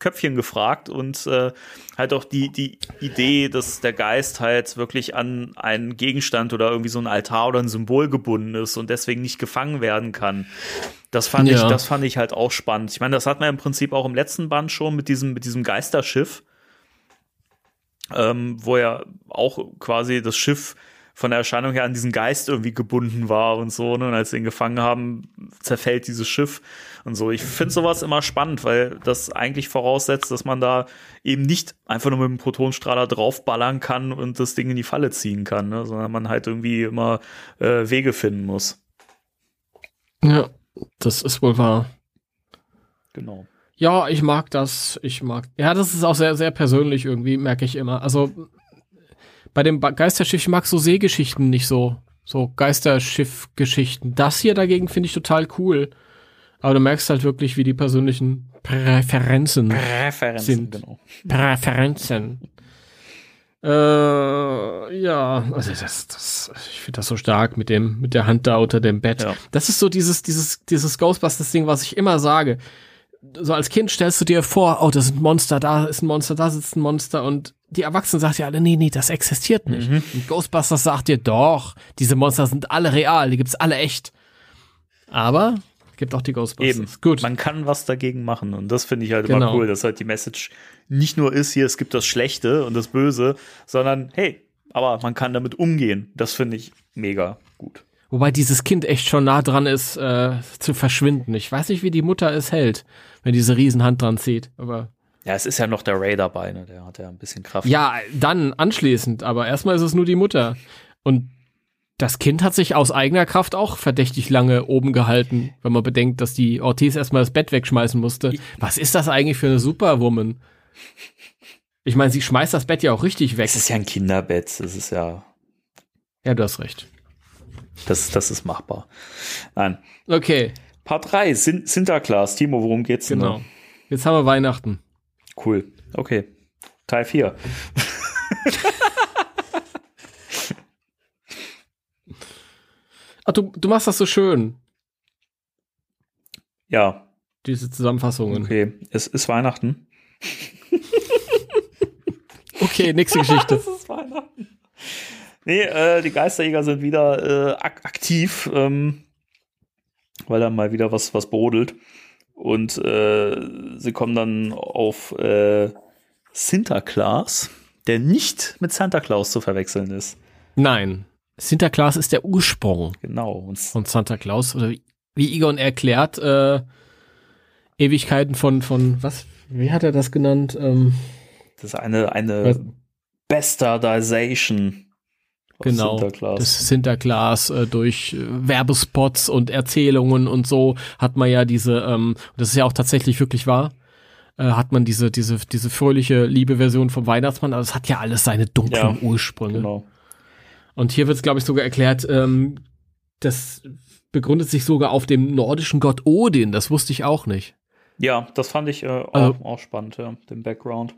Köpfchen gefragt und äh, halt auch die, die Idee, dass der Geist halt wirklich an einen Gegenstand oder irgendwie so ein Altar oder ein Symbol gebunden ist und deswegen nicht gefangen werden kann. Das fand ich, Ja. das fand ich halt auch spannend. Ich meine, das hat man im Prinzip auch im letzten Band schon mit diesem, mit diesem Geisterschiff, ähm, wo ja auch quasi das Schiff von der Erscheinung her an diesen Geist irgendwie gebunden war und so, ne? Und als sie ihn gefangen haben, zerfällt dieses Schiff und so. Ich finde sowas immer spannend, weil das eigentlich voraussetzt, dass man da eben nicht einfach nur mit dem Protonstrahler draufballern kann und das Ding in die Falle ziehen kann, ne? sondern man halt irgendwie immer äh, Wege finden muss. Ja, das ist wohl wahr. Genau. Ja, ich mag das. Ich mag. Ja, das ist auch sehr, sehr persönlich irgendwie, merke ich immer. Also bei dem Geisterschiff, ich mag so Seegeschichten nicht so. So Geisterschiff-Geschichten. Das hier dagegen finde ich total cool. Aber du merkst halt wirklich, wie die persönlichen Präferenzen Präferenzen, Sind. genau. Präferenzen. Äh, ja, also das, das, ich finde das so stark mit dem, mit der Hand da unter dem Bett. Ja. Das ist so dieses, dieses, dieses Ghostbusters-Ding, was ich immer sage. So als Kind stellst du dir vor, oh, das ist ein Monster, da ist ein Monster, da sitzt ein Monster und die Erwachsenen sagen ja alle, nee, nee, das existiert nicht. Mhm. Und Ghostbusters sagt dir, doch, diese Monster sind alle real, die gibt's alle echt. Aber es gibt auch die Ghostbusters. Eben. Gut. Man kann was dagegen machen. Und das finde ich halt Genau. immer cool, dass halt die Message nicht nur ist, hier, es gibt das Schlechte und das Böse, sondern hey, aber man kann damit umgehen. Das finde ich mega gut. Wobei dieses Kind echt schon nah dran ist, äh, zu verschwinden. Ich weiß nicht, wie die Mutter es hält, wenn diese Riesenhand dran zieht. Aber Ja, es ist ja noch der Ray dabei, ne? Der hat ja ein bisschen Kraft. ja, dann anschließend. Aber erstmal ist es nur die Mutter. Und das Kind hat sich aus eigener Kraft auch verdächtig lange oben gehalten, wenn man bedenkt, dass die Ortiz erstmal das Bett wegschmeißen musste. Was ist das eigentlich für eine Superwoman? Ich meine, sie schmeißt das Bett ja auch richtig weg. Es ist ja ein Kinderbett. Das ist ja, Ja, du hast recht. Das, das ist machbar. Nein. Okay, Part 3, Sin Sinterklaas. Timo, worum geht's denn? genau. da? Jetzt haben wir Weihnachten. Cool. Okay. Teil 4. Ach, du, du machst das so schön, Ja, diese Zusammenfassungen. okay. Es ist Weihnachten. Okay, nächste Geschichte. ist Weihnachten. Nee, äh, die Geisterjäger sind wieder äh, ak aktiv, ähm, weil da mal wieder was, was brodelt. Und äh, sie kommen dann auf äh, Sinterklaas, der nicht mit Santa Claus zu verwechseln ist. Nein. Sinterklaas ist der Ursprung Genau. Und von Santa Claus. Oder wie, wie Egon erklärt, äh, Ewigkeiten von, von, was, wie hat er das genannt? Ähm, das ist eine, eine? Bastardization genau. Sinterklaas. Das Sinterklaas äh, durch äh, Werbespots und Erzählungen und so hat man ja diese, ähm, das ist ja auch tatsächlich wirklich wahr, äh, hat man diese, diese, diese fröhliche Liebe-Version vom Weihnachtsmann, aber es hat ja alles seine dunklen Ja, Ursprünge. genau. Und hier wird es, glaube ich, sogar erklärt, ähm, das begründet sich sogar auf dem nordischen Gott Odin. Das wusste ich auch nicht. Ja, das fand ich äh, auch, Also- auch spannend, ja, den Background.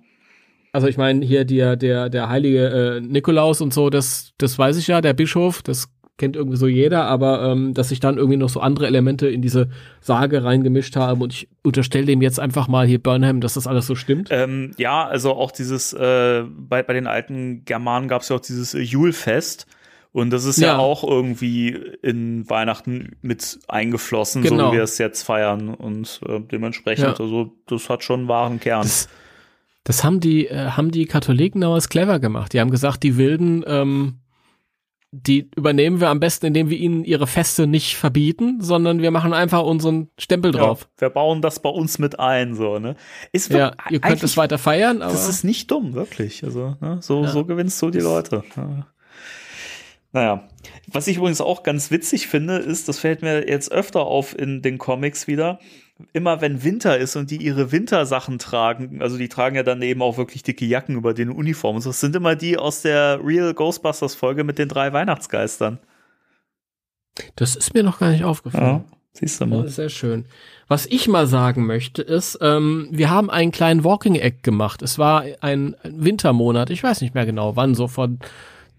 Also ich meine, hier der, der, der heilige äh, Nikolaus und so, das, das weiß ich ja, der Bischof, das kennt irgendwie so jeder, aber ähm, dass sich dann irgendwie noch so andere Elemente in diese Sage reingemischt haben und ich unterstelle dem jetzt einfach mal hier Burnham, dass das alles so stimmt. Ähm, ja, also auch dieses, äh, bei, bei den alten Germanen gab es ja auch dieses äh, Julfest. Und das ist ja. ja. auch irgendwie in Weihnachten mit eingeflossen, genau. so wie wir es jetzt feiern. Und äh, dementsprechend, ja. also das hat schon einen wahren Kern. Das, das haben die, äh, haben die Katholiken damals clever gemacht. Die haben gesagt, die Wilden, ähm, die übernehmen wir am besten, indem wir ihnen ihre Feste nicht verbieten, sondern wir machen einfach unseren Stempel drauf. Ja, wir bauen das bei uns mit ein, so, ne? Ist ja, ihr könnt es weiter feiern, aber. Das ist nicht dumm, wirklich. Also, ne? so, ja. so gewinnst du die Leute. Ja. Naja, was ich übrigens auch ganz witzig finde, ist, das fällt mir jetzt öfter auf in den Comics wieder, immer wenn Winter ist und die ihre Wintersachen tragen, also die tragen ja dann eben auch wirklich dicke Jacken über den Uniformen. Das sind immer die aus der Real Ghostbusters Folge mit den drei Weihnachtsgeistern. Das ist mir noch gar nicht aufgefallen. Ja, siehst du mal. sehr schön. Was ich mal sagen möchte, ist, ähm, wir haben einen kleinen Walking Act gemacht. Es war ein Wintermonat, ich weiß nicht mehr genau wann, so vor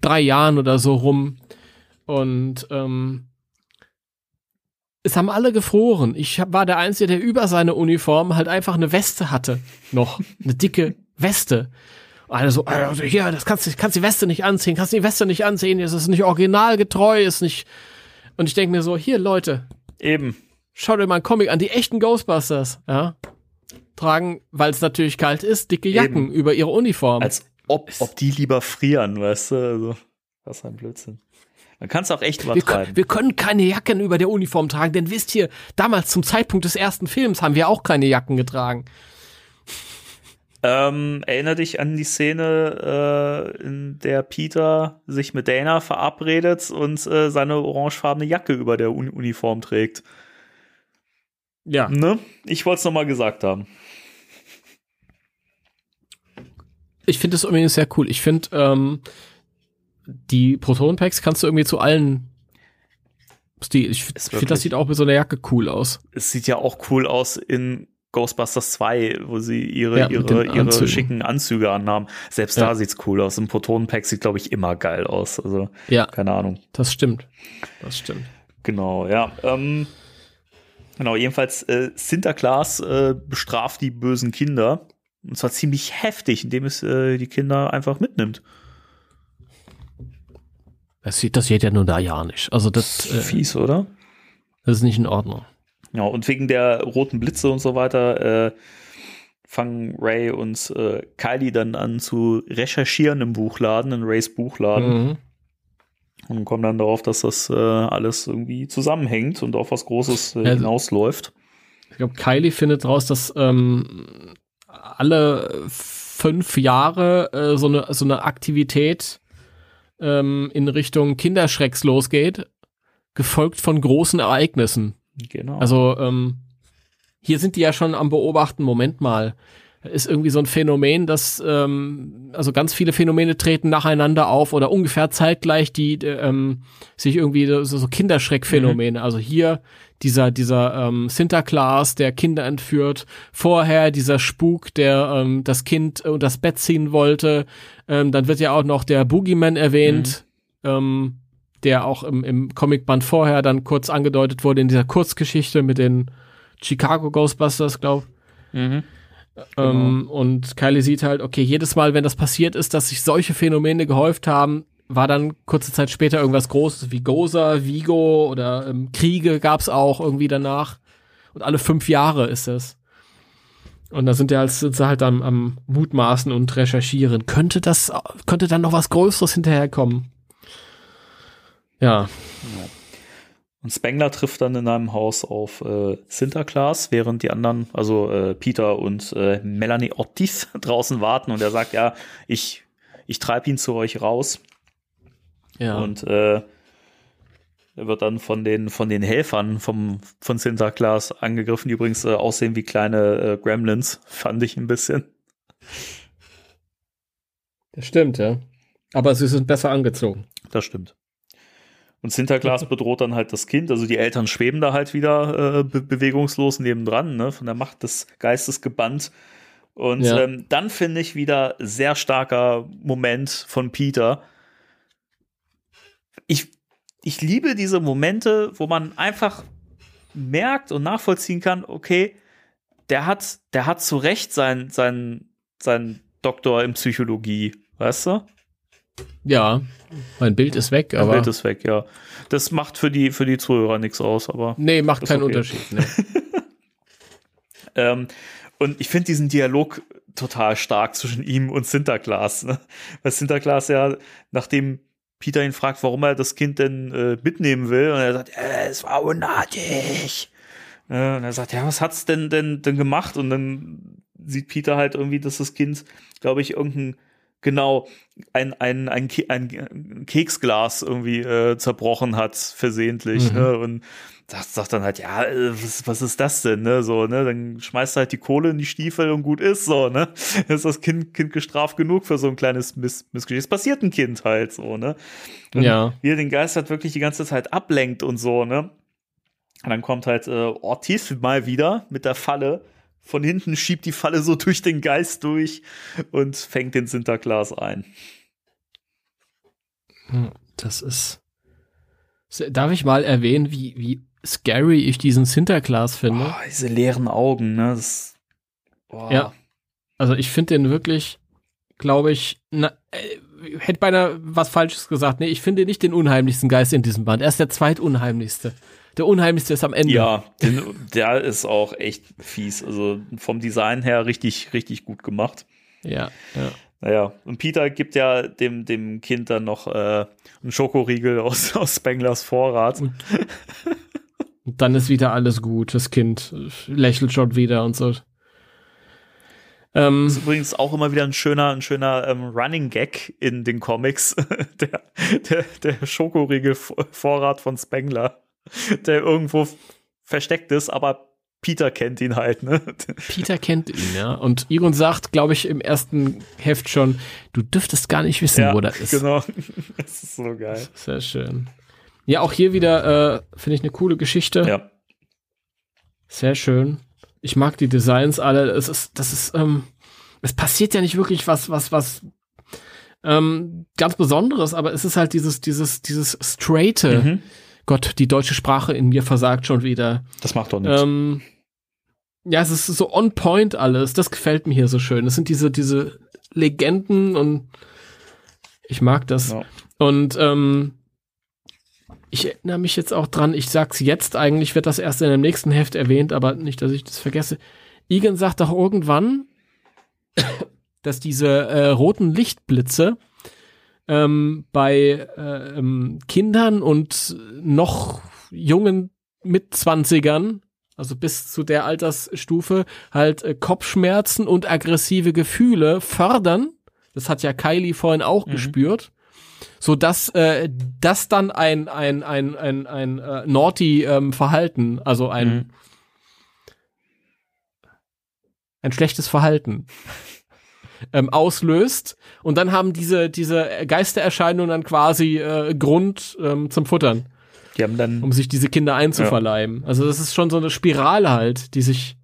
drei Jahren oder so rum. Und ähm, es haben alle gefroren. Ich war der Einzige, der über seine Uniform halt einfach eine Weste hatte. Noch. Eine dicke Weste. Also, also hier, das kannst du kannst die Weste nicht anziehen, kannst die Weste nicht anziehen, es ist nicht originalgetreu, ist nicht. Und ich denke mir so, hier, Leute. Eben. Schaut dir mal einen Comic an, die echten Ghostbusters, ja. Tragen, weil es natürlich kalt ist, dicke Jacken Eben. über ihre Uniform. Als ob, ob die lieber frieren, weißt du? Also, was ein Blödsinn. Man kann es auch echt übertreiben. Wir, wir, können keine Jacken über der Uniform tragen, denn wisst ihr, damals zum Zeitpunkt des ersten Films haben wir auch keine Jacken getragen. Ähm, erinnere dich an die Szene, äh, in der Peter sich mit Dana verabredet und äh, seine orangefarbene Jacke über der Uni Uniform trägt. Ja. Ne? Ich wollte es nochmal gesagt haben. Ich finde es übrigens sehr cool. Ich finde, ähm, die Proton-Packs kannst du irgendwie zu allen Stil. Ich finde, das sieht auch mit so einer Jacke cool aus. Es sieht ja auch cool aus in Ghostbusters 2, wo sie ihre, ja, ihre, ihre schicken Anzüge annahmen. Selbst ja. da sieht's cool aus. Ein Protonenpack sieht, glaube ich, immer geil aus. Also, ja. keine Ahnung. Das stimmt. Das stimmt. Genau, ja. Ähm, genau, jedenfalls, äh, Sinterklaas äh, bestraft die bösen Kinder. Und zwar ziemlich heftig, indem es äh, die Kinder einfach mitnimmt. Das, sieht, das geht ja nur da ja nicht. Also das äh, fies, oder? Das ist nicht in Ordnung. Ja, und wegen der roten Blitze und so weiter äh, fangen Ray und äh, Kylie dann an zu recherchieren im Buchladen, in Rays Buchladen. Mhm. Und kommen dann darauf, dass das äh, alles irgendwie zusammenhängt und auf was Großes äh, also, hinausläuft. Ich glaube, Kylie findet raus, dass ähm, alle fünf Jahre äh, so, eine, so eine Aktivität ähm, in Richtung Kinderschrecks losgeht, gefolgt von großen Ereignissen. Genau. Also ähm, hier sind die ja schon am beobachten, Moment mal, ist irgendwie so ein Phänomen, dass ähm, also ganz viele Phänomene treten nacheinander auf oder ungefähr zeitgleich, die ähm, sich irgendwie so, so Kinderschreckphänomene. Mhm. Also hier dieser dieser ähm, Sinterklaas, der Kinder entführt. Vorher dieser Spuk, der ähm, das Kind und das Bett ziehen wollte. Ähm, dann wird ja auch noch der Boogeyman erwähnt, mhm. ähm, der auch im, im Comicband vorher dann kurz angedeutet wurde in dieser Kurzgeschichte mit den Chicago Ghostbusters, glaub. Mhm. Ähm, genau. und Kylie sieht halt, okay, jedes Mal, wenn das passiert ist, dass sich solche Phänomene gehäuft haben, war dann kurze Zeit später irgendwas Großes wie Goza, Vigo oder ähm, Kriege gab's auch irgendwie danach. Und alle fünf Jahre ist es. Und da sind ja halt, sind sie halt am, am Mutmaßen und Recherchieren. Könnte das, könnte dann noch was Größeres hinterherkommen? Ja. ja. Und Spengler trifft dann in einem Haus auf äh, Sinterklaas, während die anderen, also äh, Peter und äh, Melanie Ortiz draußen warten und er sagt, ja, ich, ich treibe ihn zu euch raus. Ja. Und äh, er wird dann von den, von den Helfern vom, von Sinterklaas angegriffen, die übrigens äh, aussehen wie kleine äh, Gremlins, fand ich ein bisschen. Das stimmt, ja. Aber sie sind besser angezogen. Das stimmt. Und Sinterklaas bedroht dann halt das Kind, also die Eltern schweben da halt wieder äh, be bewegungslos nebendran, ne, von der Macht des Geistes gebannt. Und Ja. ähm, dann finde ich wieder sehr starker Moment von Peter. Ich, liebe diese Momente, wo man einfach merkt und nachvollziehen kann, okay, der hat, der hat zu Recht sein, sein, sein Doktor in Psychologie, weißt du? Ja, mein Bild ist weg, aber. Bild ist weg, ja. Das macht für die, für die Zuhörer nichts aus, aber. nee, macht keinen okay. Unterschied. Ne. Ähm, und ich finde diesen Dialog total stark zwischen ihm und Sinterklaas. Ne? Weil Sinterklaas ja, nachdem Peter ihn fragt, warum er das Kind denn äh, mitnehmen will, und er sagt, äh, es war unartig. Äh, und er sagt, ja, was hat's denn denn, denn gemacht? Und dann sieht Peter halt irgendwie, dass das Kind, glaube ich, irgendein genau ein, ein, ein, Ke ein Keksglas irgendwie äh, zerbrochen hat, versehentlich. Mhm. Ne? Und das sagt dann halt, ja, äh, was, was ist das denn, ne? So, ne? Dann schmeißt er halt die Kohle in die Stiefel und gut ist, so, ne? Dann ist das Kind, kind gestraft genug für so ein kleines Miss Missgeschick. Es passiert ein Kind halt so, ne? Und Ja. Wie er den Geist halt wirklich die ganze Zeit ablenkt und so, ne? Und dann kommt halt äh, Ortiz mal wieder mit der Falle. Von hinten schiebt die Falle so durch den Geist durch und fängt den Sinterklaas ein. Das ist. Darf ich mal erwähnen, wie, wie scary ich diesen Sinterklaas finde? Oh, diese leeren Augen, ne? Das, boah. Ja. Also ich finde den wirklich, glaube ich, na, äh, hätte beinahe was Falsches gesagt. Nee, ich finde nicht den unheimlichsten Geist in diesem Band. Er ist der zweitunheimlichste. Der unheimlichste ist am Ende. Ja, den, der ist auch echt fies. Also vom Design her richtig, richtig gut gemacht. Ja, ja. Naja, und Peter gibt ja dem, dem Kind dann noch äh, einen Schokoriegel aus, aus Spenglers Vorrat. Und dann ist wieder alles gut. Das Kind lächelt schon wieder und so. Ähm, ist übrigens auch immer wieder ein schöner, ein schöner ähm, Running Gag in den Comics. der, der, der Schokoriegel-Vorrat von Spengler, der irgendwo versteckt ist, aber Peter kennt ihn halt, ne? Peter kennt ihn, ja. Und Egon sagt, glaube ich, im ersten Heft schon, du dürftest gar nicht wissen, wo das ist. Genau. Das ist so geil. Sehr schön. Ja, auch hier wieder, äh, finde ich, eine coole Geschichte. Ja. Sehr schön. Ich mag die Designs alle. Es ist, das ist, ähm, es passiert ja nicht wirklich was, was, was ähm, ganz Besonderes, aber es ist halt dieses, dieses, dieses straighte. Mhm. Gott, die deutsche Sprache in mir versagt schon wieder. Das macht doch nichts. Ähm, ja, es ist so on point alles. Das gefällt mir hier so schön. Es sind diese, diese Legenden und ich mag das. Ja. Und ähm, ich erinnere mich jetzt auch dran, ich sag's jetzt, eigentlich wird das erst in dem nächsten Heft erwähnt, aber nicht, dass ich das vergesse. Egan sagt doch irgendwann, dass diese äh, roten Lichtblitze ähm, bei äh, ähm, Kindern und noch jungen Mitzwanzigern, also bis zu der Altersstufe, halt äh, Kopfschmerzen und aggressive Gefühle fördern. Das hat ja Kylie vorhin auch gespürt. So dass äh, das dann ein ein ein ein ein äh, naughty ähm, Verhalten, also ein Mhm. ein schlechtes Verhalten ähm, auslöst und dann haben diese diese Geistererscheinungen dann quasi äh, Grund ähm, zum Futtern, Die haben dann um sich diese Kinder einzuverleiben. Also das ist schon so eine Spirale halt, die sich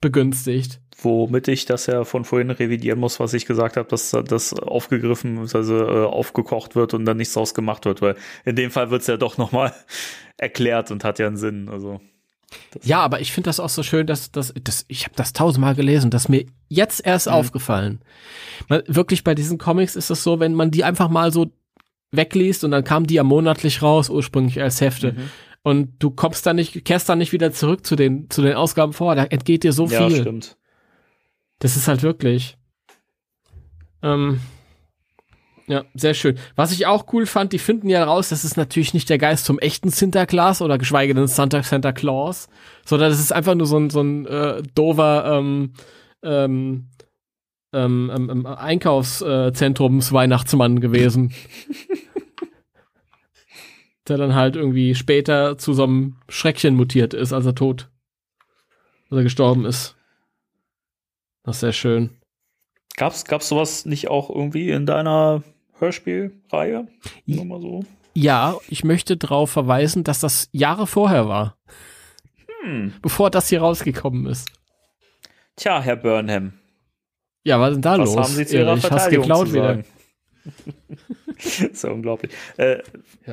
begünstigt. womit ich das ja von vorhin revidieren muss, was ich gesagt habe, dass das aufgegriffen, also äh, aufgekocht wird und dann nichts draus gemacht wird, weil in dem Fall wird es ja doch nochmal erklärt und hat ja einen Sinn. Also Ja, aber ich finde das auch so schön, dass, dass, dass ich habe das tausendmal gelesen, dass mir jetzt erst aufgefallen. Man, wirklich bei diesen Comics ist es so, wenn man die einfach mal so wegliest und dann kamen die ja monatlich raus, ursprünglich als Hefte. Und du kommst dann nicht, kehrst dann nicht wieder zurück zu den, zu den Ausgaben vor. Da entgeht dir so ja, viel. stimmt. Das ist halt wirklich. Ähm, ja, sehr schön. Was ich auch cool fand, die finden ja raus, das ist natürlich nicht der Geist zum echten Sinterklaas oder geschweige denn Santa Santa Claus, sondern das ist einfach nur so ein, so ein äh, dover ähm, ähm, ähm, ähm, ähm, Einkaufszentrums-Weihnachtsmann gewesen. der dann halt irgendwie später zu so einem Schreckchen mutiert ist, als er tot, als er gestorben ist. Das ist sehr schön. Gab's, gab's sowas nicht auch irgendwie in deiner Hörspielreihe? Nur mal so. Ja, ich möchte darauf verweisen, dass das Jahre vorher war. Hm. Bevor das hier rausgekommen ist. Tja, Herr Burnham. Ja, was ist denn da Was los? haben Sie zu Ihrer hast Verteidigung geklaut zu wieder. sagen? ist ja unglaublich. Äh,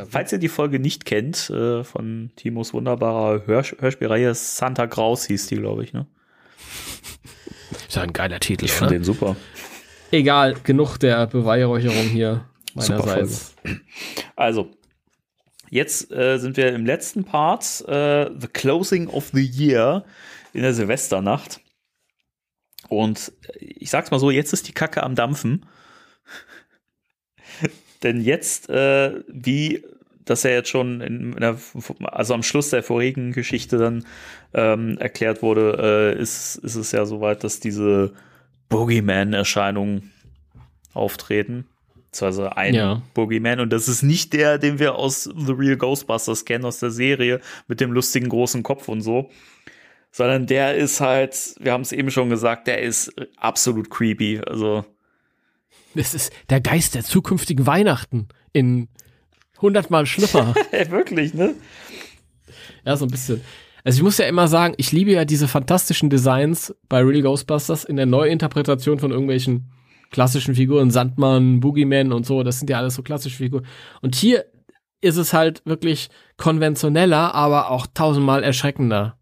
falls ihr die Folge nicht kennt, äh, von Timos wunderbarer Hörs Hörspielreihe, Santa Graus hieß die, glaube ich, ne? Ist ja ein geiler Titel, Ich oder? finde den super. Egal, genug der Beweihräucherung hier meinerseits. Also, jetzt äh, sind wir im letzten Part, äh, The Closing of the Year in der Silvesternacht. Und äh, ich sag's mal so, jetzt ist die Kacke am Dampfen. Denn jetzt, äh, wie das ja jetzt schon in, in der, also am Schluss der vorigen Geschichte dann ähm, erklärt wurde, äh, ist, ist es ja soweit, dass diese Boogeyman-Erscheinungen auftreten. Beziehungsweise ein Ja. Boogeyman. Und das ist nicht der, den wir aus The Real Ghostbusters kennen, aus der Serie, mit dem lustigen großen Kopf und so. Sondern der ist halt, wir haben es eben schon gesagt, der ist absolut creepy. Also, Es ist der Geist der zukünftigen Weihnachten in hundertmal schlimmer. wirklich, ne? ja, so ein bisschen. Also ich muss ja immer sagen, ich liebe ja diese fantastischen Designs bei Real Ghostbusters in der Neuinterpretation von irgendwelchen klassischen Figuren, Sandmann, Boogeyman und so, das sind ja alles so klassische Figuren. Und hier ist es halt wirklich konventioneller, aber auch tausendmal erschreckender.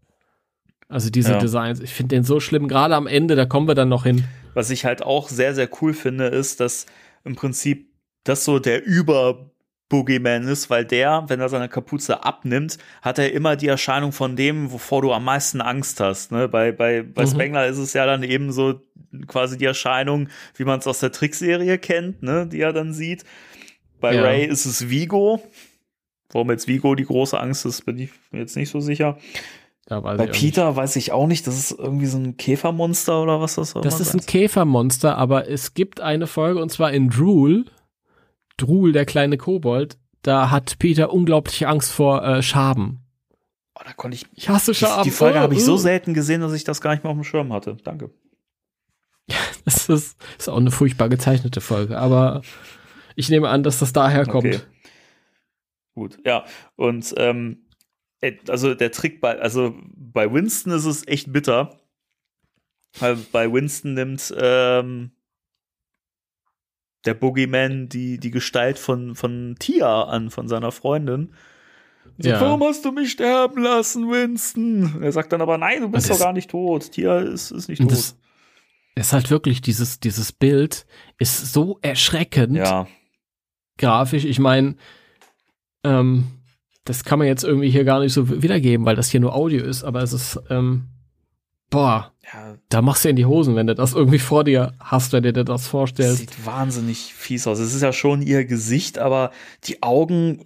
Also diese Ja. Designs, ich finde den so schlimm, gerade am Ende, da kommen wir dann noch hin. Was ich halt auch sehr, sehr cool finde, ist, dass im Prinzip das so der Über Boogeyman ist, weil der, wenn er seine Kapuze abnimmt, hat er immer die Erscheinung von dem, wovor du am meisten Angst hast. Ne? Bei, bei, bei Mhm. Spengler ist es ja dann eben so quasi die Erscheinung, wie man es aus der Trickserie kennt, ne? die er dann sieht. Bei Ja. Ray ist es Vigo. Warum jetzt Vigo die große Angst ist, bin ich mir jetzt nicht so sicher. Weiß Bei auch nicht. Peter weiß ich auch nicht, das ist irgendwie so ein Käfermonster oder was das Das immer ist ein Käfermonster, aber es gibt eine Folge und zwar in Drool. Drool, der kleine Kobold. Da hat Peter unglaubliche Angst vor äh, Schaben. Oh, da konnte ich. Ich hasse Schaben. die Folge Oh, habe ich so oh. selten gesehen, dass ich das gar nicht mehr auf dem Schirm hatte. Danke. Das ist, ist auch eine furchtbar gezeichnete Folge, aber ich nehme an, dass das daher kommt. Okay. Gut, ja. Und ähm, äh, also der Trick bei, also bei Winston ist es echt bitter. Weil bei Winston nimmt ähm, der Boogeyman die, die Gestalt von, von Tia an, von seiner Freundin. So, Ja. Warum hast du mich sterben lassen, Winston? Er sagt dann aber, nein, du bist das- doch gar nicht tot. Tia ist, ist nicht tot. das ist halt wirklich, dieses, dieses Bild ist so erschreckend ja, grafisch. Ich meine, ähm, das kann man jetzt irgendwie hier gar nicht so wiedergeben, weil das hier nur Audio ist, aber es ist, ähm, boah, ja, da machst du in die Hosen, wenn du das irgendwie vor dir hast, wenn du dir das Das vorstellst. sieht wahnsinnig fies aus. Es ist ja schon ihr Gesicht, aber die Augen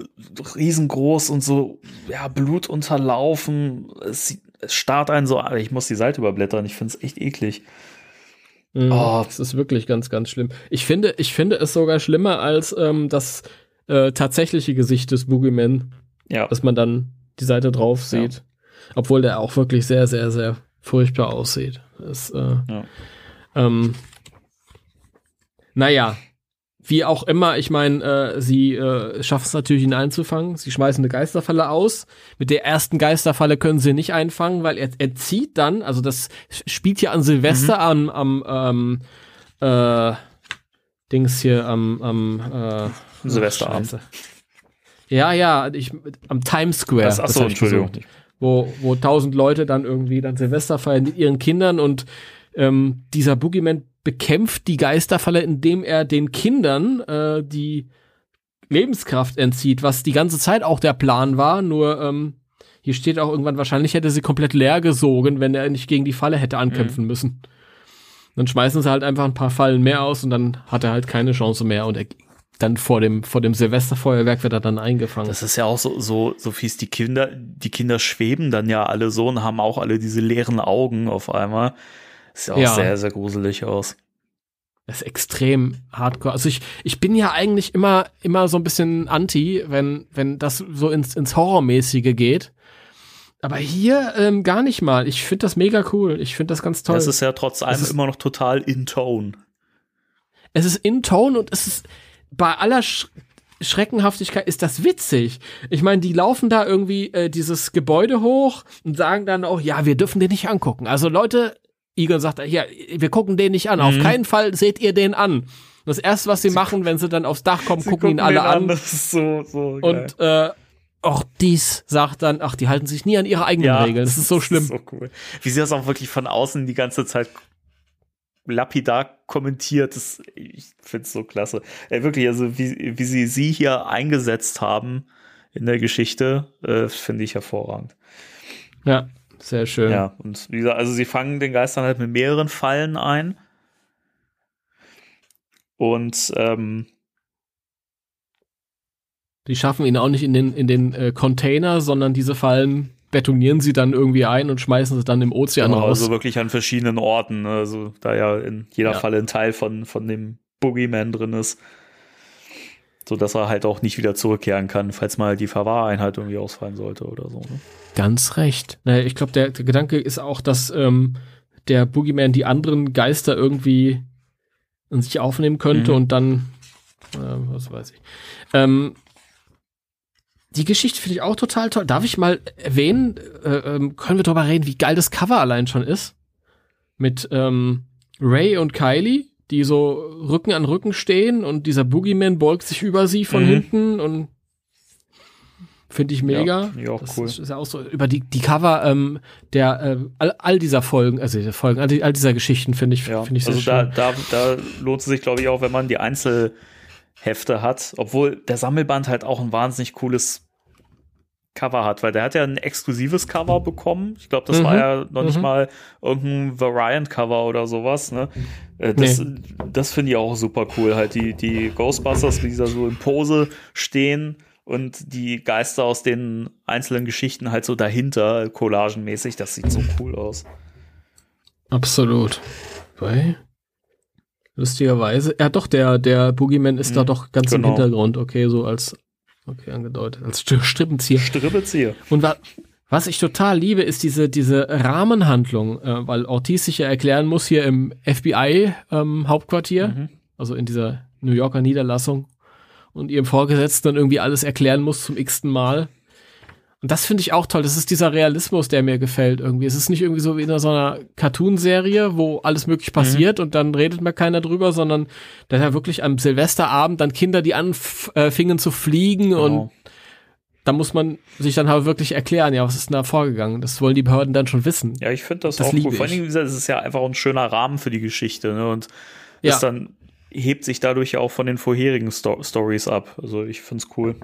riesengroß und so, ja, Blut unterlaufen. Es, es starrt einen so. Ich muss die Seite überblättern. Ich finde es echt eklig. Mhm. Oh. Das ist wirklich ganz, ganz schlimm. Ich finde, ich finde es sogar schlimmer als ähm, das äh, tatsächliche Gesicht des Boogeyman, Ja, dass man dann die Seite drauf sieht. Obwohl der auch wirklich sehr, sehr, sehr furchtbar aussieht. Das, äh, Ja. ähm, naja, wie auch immer, ich meine, äh, sie äh, schaffen es natürlich, ihn einzufangen. Sie schmeißen eine Geisterfalle aus. Mit der ersten Geisterfalle können sie nicht einfangen, weil er, er zieht dann, also das spielt ja an Silvester am, am ähm, äh, Dings hier am, am äh, Silvesterabend. Ja, ja, ich, am Times Square. Ach, ach das so, hab ich Entschuldigung. Wo, wo tausend Leute dann irgendwie dann Silvester feiern mit ihren Kindern und ähm, dieser Boogeyman bekämpft die Geisterfalle, indem er den Kindern äh, die Lebenskraft entzieht, was die ganze Zeit auch der Plan war, nur ähm, hier steht auch irgendwann, wahrscheinlich hätte sie komplett leer gesogen, wenn er nicht gegen die Falle hätte ankämpfen müssen. Dann schmeißen sie halt einfach ein paar Fallen mehr aus und dann hat er halt keine Chance mehr und er, dann vor dem, vor dem Silvesterfeuerwerk wird er dann eingefangen. Das ist ja auch so, so, so fies. Die Kinder, die Kinder schweben dann ja alle so und haben auch alle diese leeren Augen auf einmal. Sieht ja auch Ja. sehr, sehr gruselig aus. Das ist extrem hardcore. Also ich, ich bin ja eigentlich immer, immer so ein bisschen anti, wenn, wenn das so ins, ins Horrormäßige geht. Aber hier ähm, gar nicht mal. Ich finde das mega cool. Ich finde das ganz toll. Das ist ja trotz allem immer noch total in Tone. es ist in Tone und es ist bei aller Sch Schreckenhaftigkeit ist das witzig. Ich meine, die laufen da irgendwie äh, dieses Gebäude hoch und sagen dann auch, ja, wir dürfen den nicht angucken. Also Leute, Egon sagt, ja, wir gucken den nicht an. Auf Mhm. keinen Fall seht ihr den an. Das erste, was sie machen, wenn sie dann aufs Dach kommen, Sie gucken ihn alle den an. Das ist so, so geil. Und äh, auch dies sagt dann, ach, die halten sich nie an ihre eigenen Regeln. Das ist so schlimm. so cool. Wie sie das auch wirklich von außen die ganze Zeit lapidar kommentiert, das, ich finde es so klasse. Ey, wirklich, also wie, wie sie sie hier eingesetzt haben in der Geschichte, äh, finde ich hervorragend. Ja, sehr schön. Ja, und wie gesagt, also sie fangen den Geistern halt mit mehreren Fallen ein. Und ähm, Die schaffen ihn auch nicht in den, in den äh, Container, sondern diese Fallen betonieren sie dann irgendwie ein und schmeißen sie dann im Ozean genau, raus. also wirklich an verschiedenen Orten. Also da ja in jeder Ja. Falle ein Teil von, von dem Boogeyman drin ist. So dass er halt auch nicht wieder zurückkehren kann, falls mal die Verwahreinheit irgendwie ausfallen sollte oder so. Ne? Ganz recht. Naja, ich glaube, der, der Gedanke ist auch, dass ähm, der Boogeyman die anderen Geister irgendwie in sich aufnehmen könnte Mhm. und dann, äh, was weiß ich. Ähm, die Geschichte finde ich auch total toll. Darf ich mal erwähnen, äh, ähm, können wir darüber reden, wie geil das Cover allein schon ist? Mit ähm, Ray und Kylie, die so Rücken an Rücken stehen und dieser Boogeyman beugt sich über sie von Mhm. hinten und finde ich mega. Ja, ich auch das cool. Ist, ist ja auch so über die, die Cover ähm, der äh, all, all dieser Folgen, also diese Folgen, all, die, all dieser Geschichten finde ich, Ja, finde ich sehr also da, schön. da, da lohnt es sich, glaube ich, auch, wenn man die Einzelhefte hat, obwohl der Sammelband halt auch ein wahnsinnig cooles Cover hat, weil der hat ja ein exklusives Cover bekommen. Ich glaube, das Mhm. war ja noch nicht Mhm. mal irgendein Variant-Cover oder sowas. Ne? Äh, Das, das finde ich auch super cool. Halt die, die Ghostbusters, wie sie da so in Pose stehen und die Geister aus den einzelnen Geschichten halt so dahinter, collagenmäßig. Das sieht so cool aus. Absolut. Weil, lustigerweise, ja doch, der, der Boogeyman ist da Mhm, doch ganz genau. im Hintergrund, okay, so als, okay, angedeutet, als St- Strippenzieher. Strippezieher. Und wa was ich total liebe, ist diese, diese Rahmenhandlung, äh, weil Ortiz sich ja erklären muss hier im FBI-Hauptquartier, Mhm. also in dieser New Yorker Niederlassung, und ihrem Vorgesetzten dann irgendwie alles erklären muss zum x-ten Mal. Und das finde ich auch toll. Das ist dieser Realismus, der mir gefällt irgendwie. Es ist nicht irgendwie so wie in so einer Cartoon-Serie, wo alles möglich passiert und dann redet mir keiner drüber, sondern da ja wirklich am Silvesterabend dann Kinder, die anfingen zu fliegen und Genau. da muss man sich dann halt wirklich erklären, ja, was ist denn da vorgegangen? Das wollen die Behörden dann schon wissen. Ja, ich finde das, Das auch cool. Vor allen. Dingen, wie gesagt, es ist ja einfach ein schöner Rahmen für die Geschichte, ne? Und Ja. das dann hebt sich dadurch ja auch von den vorherigen Sto Stories ab. Also ich finde es cool.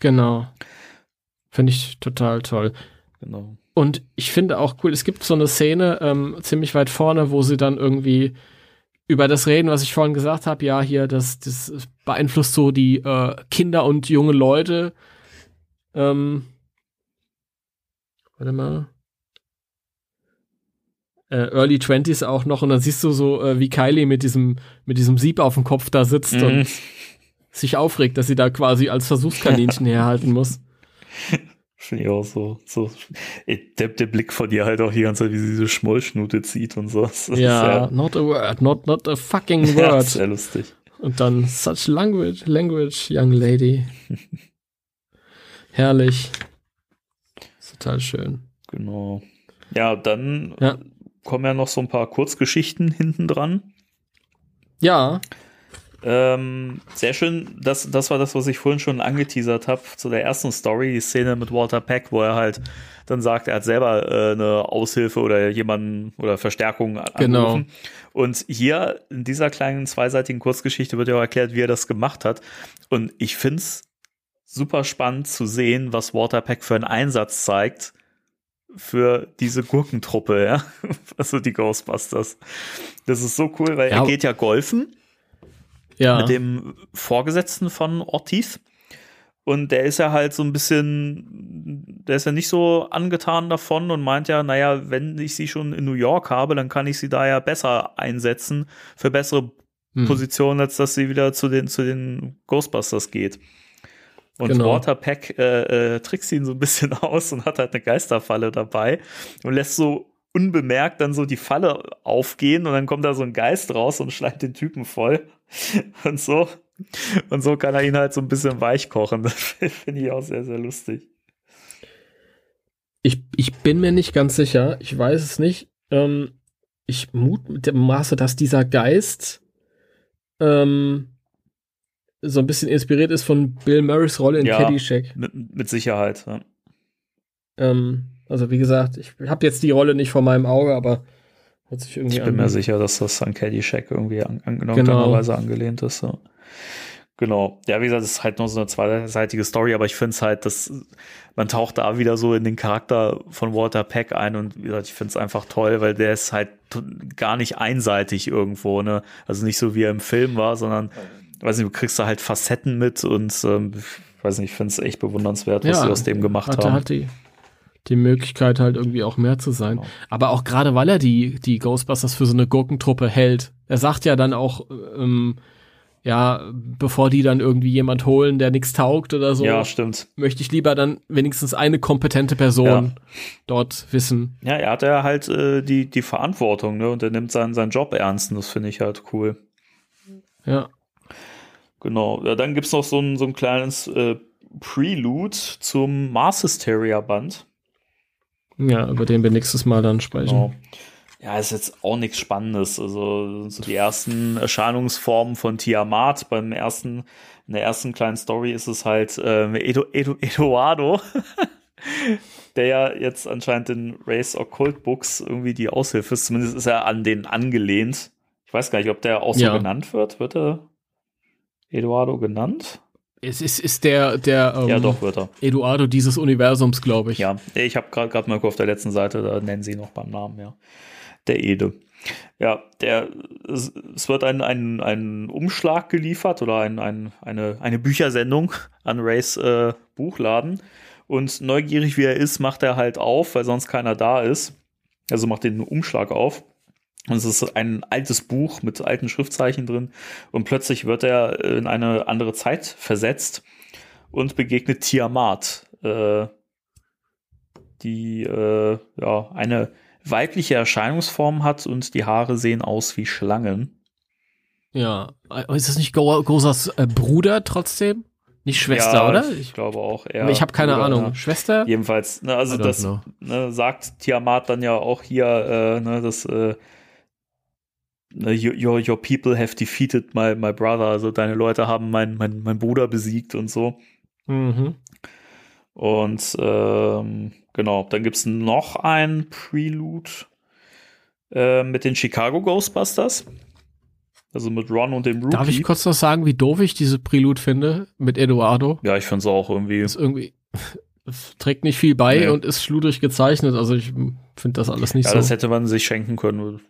Genau. Finde ich total toll. Genau. Und ich finde auch cool, es gibt so eine Szene ähm, ziemlich weit vorne, wo sie dann irgendwie über das reden, was ich vorhin gesagt habe, ja, hier, das, das beeinflusst so die äh, Kinder und junge Leute. Ähm, warte mal. Äh, Early 20s auch noch und dann siehst du so, äh, wie Kylie mit diesem, mit diesem Sieb auf dem Kopf da sitzt Mhm. und sich aufregt, dass sie da quasi als Versuchskaninchen herhalten muss. Finde ich auch so. so der, der Blick von dir halt auch die ganze Zeit, wie sie diese Schmollschnute zieht und so. Das ist Ja, not a word, not, not a fucking ja, word. sehr lustig. Und dann such language, language, young lady. Herrlich. Total schön. Genau. Ja, dann Ja. kommen ja noch so ein paar Kurzgeschichten hinten dran. Ja, Ähm, sehr schön, das, das war das, was ich vorhin schon angeteasert habe zu der ersten Story, die Szene mit Walter Peck, wo er halt dann sagt, er hat selber äh, eine Aushilfe oder jemanden oder Verstärkung angerufen. Genau. Und hier in dieser kleinen zweiseitigen Kurzgeschichte wird ja auch erklärt, wie er das gemacht hat. Und ich finde es super spannend zu sehen, was Walter Peck für einen Einsatz zeigt für diese Gurkentruppe, ja. Also die Ghostbusters. Das ist so cool, weil Ja. er geht ja golfen ja. mit dem Vorgesetzten von Ortiz. Und der ist ja halt so ein bisschen, der ist ja nicht so angetan davon und meint ja, naja, wenn ich sie schon in New York habe, dann kann ich sie da ja besser einsetzen für bessere Hm. Positionen, als dass sie wieder zu den, zu den Ghostbusters geht. Und Genau. Walter Peck äh, äh, trickst ihn so ein bisschen aus und hat halt eine Geisterfalle dabei und lässt so unbemerkt dann so die Falle aufgehen und dann kommt da so ein Geist raus und schleimt den Typen voll und so. Und so kann er ihn halt so ein bisschen weich kochen. Das finde ich auch sehr, sehr lustig. Ich, ich bin mir nicht ganz sicher, ich weiß es nicht. Ähm, ich mutmaße, dass dieser Geist ähm, so ein bisschen inspiriert ist von Bill Murrays Rolle in Ja. Caddyshack. Mit, mit Sicherheit. Ja. Ähm, also wie gesagt, ich habe jetzt die Rolle nicht vor meinem Auge, aber hört sich irgendwie Ich bin an. mir sicher, dass das an Caddyshack irgendwie an, an, Genau. angelehnt ist. So. Genau. Ja, wie gesagt, es ist halt nur so eine zweiseitige Story, aber ich finde es halt, dass man taucht da wieder so in den Charakter von Walter Peck ein und wie gesagt, ich finde es einfach toll, weil der ist halt gar nicht einseitig irgendwo, ne? Also nicht so wie er im Film war, sondern weiß nicht, du kriegst da halt Facetten mit und ähm, ich weiß nicht, ich finde es echt bewundernswert, was sie aus dem gemacht hatte haben. halt die, die Möglichkeit halt irgendwie auch mehr zu sein. Genau. Aber auch gerade weil er die, die Ghostbusters für so eine Gurkentruppe hält. Er sagt ja dann auch, ähm, ja, bevor die dann irgendwie jemand holen, der nichts taugt oder so, Ja, stimmt. möchte ich lieber dann wenigstens eine kompetente Person Ja. dort wissen. Ja, er hat ja halt äh, die, die Verantwortung, ne? Und er nimmt seinen, seinen Job ernst und das finde ich halt cool. Ja. Genau. Ja, dann gibt's noch so ein, so ein kleines äh, Prelude zum Mars Hysteria Band. Ja, über den wir nächstes Mal dann sprechen. Genau. Ja, ist jetzt auch nichts Spannendes. Also so die ersten Erscheinungsformen von Tiamat. Beim ersten, in der ersten kleinen Story ist es halt ähm, Edo, Edo, Eduardo, der ja jetzt anscheinend in Race Occult Books irgendwie die Aushilfe ist. Zumindest ist er an den angelehnt. Ich weiß gar nicht, ob der auch so Ja. genannt wird. Wird er Eduardo genannt? Es ist, ist der, der ähm, ja, doch, wird er. Eduardo dieses Universums, glaube ich. Ja, ich habe gerade gerade mal auf der letzten Seite, da nennen sie ihn noch beim Namen, ja. Der Ede. Ja, der, es, es wird ein, ein, ein Umschlag geliefert oder ein, ein, eine, eine Büchersendung an Rays äh, Buchladen. Und neugierig wie er ist, macht er halt auf, weil sonst keiner da ist. Also macht den Umschlag auf. Und es ist ein altes Buch mit alten Schriftzeichen drin. Und plötzlich wird er in eine andere Zeit versetzt und begegnet Tiamat, äh, die äh, ja eine weibliche Erscheinungsform hat und die Haare sehen aus wie Schlangen. Ja. Ist das nicht Go Gosas äh, Bruder trotzdem? Nicht Schwester, ja, oder? Ich, Ich, glaube auch. eher ich habe keine Bruder, Ahnung. ja. Schwester? Jedenfalls, ne, also das ne, sagt Tiamat dann ja auch hier, äh, ne, dass äh, ne, your, your, your people have defeated my, my brother, also deine Leute haben meinen mein, mein Bruder besiegt und so. Mhm. Und ähm, genau, dann gibt's noch ein Prelude äh, mit den Chicago Ghostbusters. Also mit Ron und dem Rookie. Darf ich kurz noch sagen, wie doof ich diese Prelude finde mit Eduardo? ja, ich finde es auch irgendwie. Ist irgendwie es trägt nicht viel bei Nee. und ist schludrig gezeichnet. Also ich finde das alles nicht Ja, so. das hätte man sich schenken können.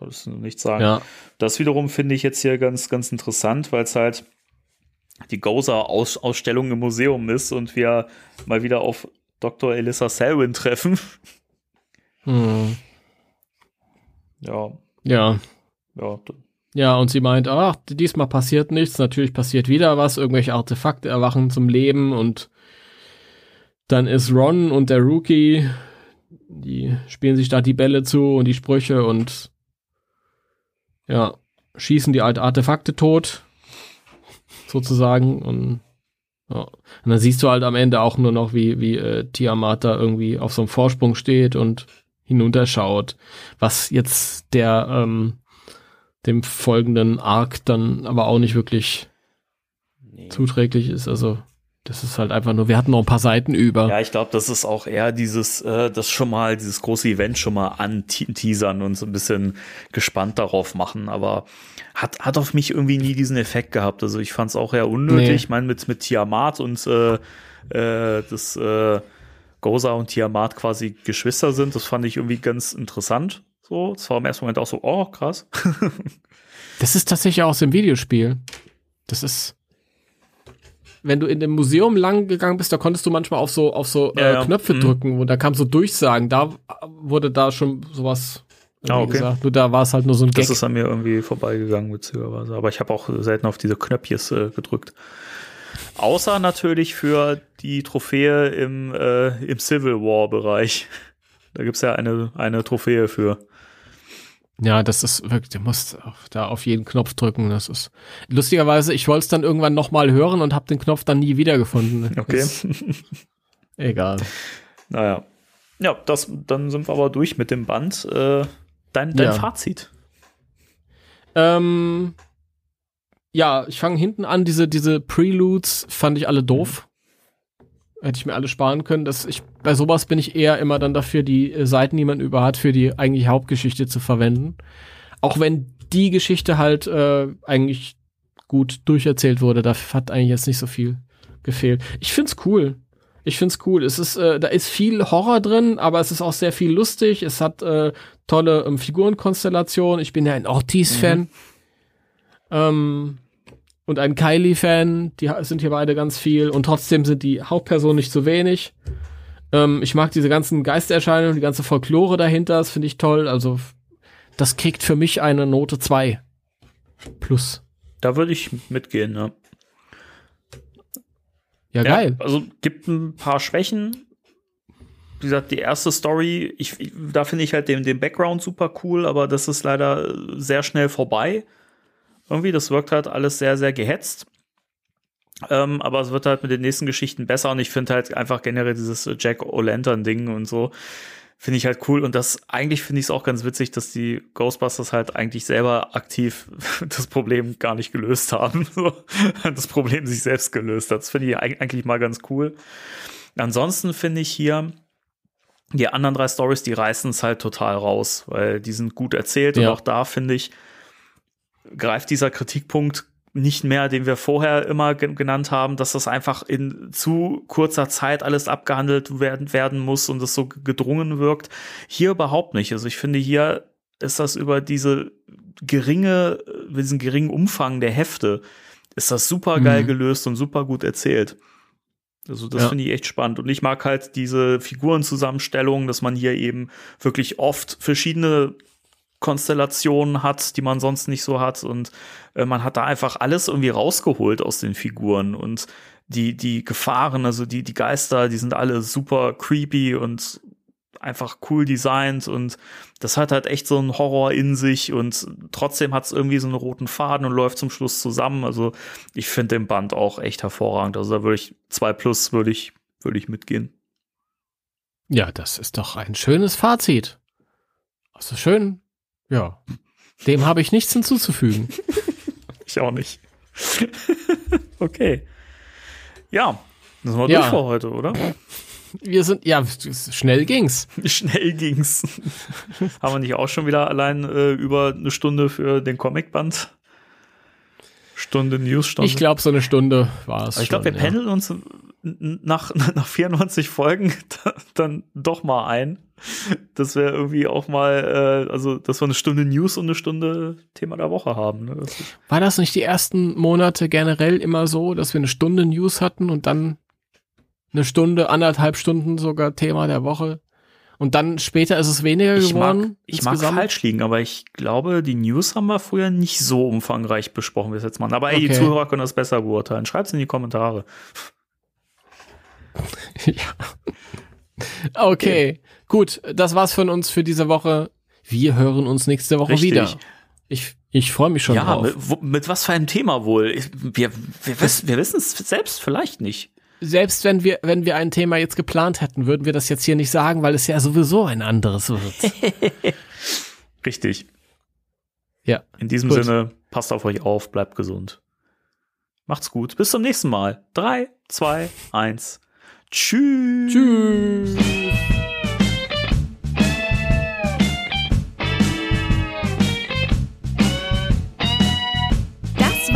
Das nicht sagen. ja. Das wiederum finde ich jetzt hier ganz, ganz interessant, weil es halt die Gozer-Ausstellung im Museum ist und wir mal wieder auf Dr. Elissa Selwyn treffen. Hm. Ja, ja. ja, Ja, und sie meint, ach, diesmal passiert nichts, natürlich passiert wieder was, irgendwelche Artefakte erwachen zum Leben und dann ist Ron und der Rookie, die spielen sich da die Bälle zu und die Sprüche und ja, schießen die alten Artefakte tot, sozusagen und ja. Und dann siehst du halt am Ende auch nur noch, wie, wie äh, Tiamat da irgendwie auf so einem Vorsprung steht und hinunterschaut, was jetzt der, ähm, dem folgenden Arc dann aber auch nicht wirklich nee. zuträglich ist. Also das ist halt einfach nur, wir hatten noch ein paar Seiten über. Ja, ich glaube, das ist auch eher dieses, äh, das schon mal, dieses große Event schon mal anteasern und so ein bisschen gespannt darauf machen, aber hat, hat auf mich irgendwie nie diesen Effekt gehabt. Also ich fand es auch eher unnötig. Nee. Ich meine, mit, mit Tiamat und äh, äh, das äh, Goza und Tiamat quasi Geschwister sind, das fand ich irgendwie ganz interessant. So, das war im ersten Moment auch so, oh, krass. Das ist tatsächlich auch aus dem Videospiel. Das ist, wenn du in dem Museum lang gegangen bist, da konntest du manchmal auf so, auf so Ja, äh, ja. Knöpfe Mhm. drücken und da kam so Durchsagen. Da wurde da schon sowas Ah, okay. gesagt. Nur da war es halt nur so ein Gag. Das ist an mir irgendwie vorbeigegangen, witzigerweise. Aber ich habe auch selten auf diese Knöpfchen äh, gedrückt. Außer natürlich für die Trophäe im, äh, im Civil War-Bereich. Da gibt's ja eine, eine Trophäe für. Ja, das ist wirklich, du musst auf, da auf jeden Knopf drücken. Das ist lustigerweise, ich wollte es dann irgendwann nochmal hören und habe den Knopf dann nie wiedergefunden. Okay. Das, egal. naja. Ja, das, dann sind wir aber durch mit dem Band. Äh, Dein, dein Ja. Fazit. Ähm, ja, ich fange hinten an. Diese, diese Preludes fand ich alle doof. Hätte ich mir alle sparen können. Das, ich, bei sowas bin ich eher immer dann dafür, die äh, Seiten, die man über hat, für die eigentlich Hauptgeschichte zu verwenden. Auch wenn die Geschichte halt äh, eigentlich gut durcherzählt wurde, da hat eigentlich jetzt nicht so viel gefehlt. Ich find's cool. Ich find's cool. Es ist, äh, da ist viel Horror drin, aber es ist auch sehr viel lustig. Es hat äh, tolle ähm, Figurenkonstellationen. Ich bin ja ein Ortiz-Fan. Ähm, und ein Kylie-Fan. Die sind hier beide ganz viel. Und trotzdem sind die Hauptpersonen nicht so wenig. Ähm, ich mag diese ganzen Geistererscheinungen, die ganze Folklore dahinter. Das finde ich toll. Also, das kriegt für mich eine Note 2. Plus. Da würde ich mitgehen, ne? Ja, geil. Ja, also gibt ein paar Schwächen. Wie gesagt, die erste Story, ich, ich, da finde ich halt den, den Background super cool, aber das ist leider sehr schnell vorbei. Irgendwie, das wirkt halt alles sehr, sehr gehetzt. Ähm, aber es wird halt mit den nächsten Geschichten besser und ich finde halt einfach generell dieses Jack O'Lantern-Ding und so, finde ich halt cool. Und das eigentlich finde ich es auch ganz witzig, dass die Ghostbusters halt eigentlich selber aktiv das Problem gar nicht gelöst haben. Das Problem sich selbst gelöst hat. Das finde ich eig- eigentlich mal ganz cool. Ansonsten finde ich hier die anderen drei Stories, die reißen es halt total raus, weil die sind gut erzählt Ja. und auch da finde ich, greift dieser Kritikpunkt nicht mehr, den wir vorher immer ge genannt haben, dass das einfach in zu kurzer Zeit alles abgehandelt werden, werden muss und es so gedrungen wirkt. Hier überhaupt nicht. Also ich finde, hier ist das über diese geringe, diesen geringen Umfang der Hefte, ist das super geil Mhm. gelöst und super gut erzählt. Also das Ja. finde ich echt spannend. Und ich mag halt diese Figurenzusammenstellung, dass man hier eben wirklich oft verschiedene Konstellationen hat, die man sonst nicht so hat. Und äh, man hat da einfach alles irgendwie rausgeholt aus den Figuren. Und die, die Gefahren, also die, die Geister, die sind alle super creepy und einfach cool designt und das hat halt echt so einen Horror in sich und trotzdem hat es irgendwie so einen roten Faden und läuft zum Schluss zusammen. Also ich finde den Band auch echt hervorragend. Also da würde ich zwei plus würde ich würde ich mitgehen. Ja, das ist doch ein schönes Fazit. Also schön. Ja. Dem habe ich nichts hinzuzufügen. Ich auch nicht. okay. Ja, das war Ja. durch für heute, oder? Wir sind, ja, schnell ging's. Schnell ging's. Haben wir nicht auch schon wieder allein äh, über eine Stunde für den Comicband? Stunde Newsstunde. Ich glaube, so eine Stunde war es. Ich glaube, wir schon, pendeln uns nach, nach 94 Folgen dann doch mal ein. Dass wir irgendwie auch mal, äh, also, dass wir eine Stunde News und eine Stunde Thema der Woche haben. Ne? Das War das nicht die ersten Monate generell immer so, dass wir eine Stunde News hatten und dann eine Stunde, anderthalb Stunden sogar Thema der Woche? Und dann später ist es weniger ich geworden? mag, ich mag falsch liegen, aber ich glaube, die News haben wir früher nicht so umfangreich besprochen, wie wir es jetzt machen. Aber ey, die Okay. Zuhörer können das besser beurteilen. Schreibt's in die Kommentare. Okay, gut, das war's von uns für diese Woche. Wir hören uns nächste Woche Richtig. wieder. Ich, ich freue mich schon ja, drauf. mit, wo- mit was für einem Thema wohl? Ich- Wir, wir, wissen- wir wissen es selbst vielleicht nicht. Selbst wenn wir, wenn wir ein Thema jetzt geplant hätten, würden wir das jetzt hier nicht sagen, weil es ja sowieso ein anderes wird. Richtig. ja. In diesem Gut. Sinne, passt auf euch auf, bleibt gesund. Macht's gut. Bis zum nächsten Mal. Drei, zwei, eins. Tschüss. Tschüss.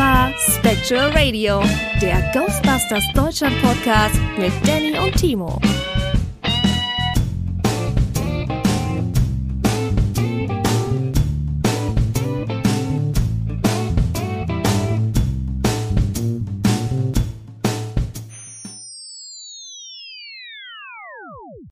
War Spectral Radio, der Ghostbusters Deutschland Podcast mit Danny und Timo.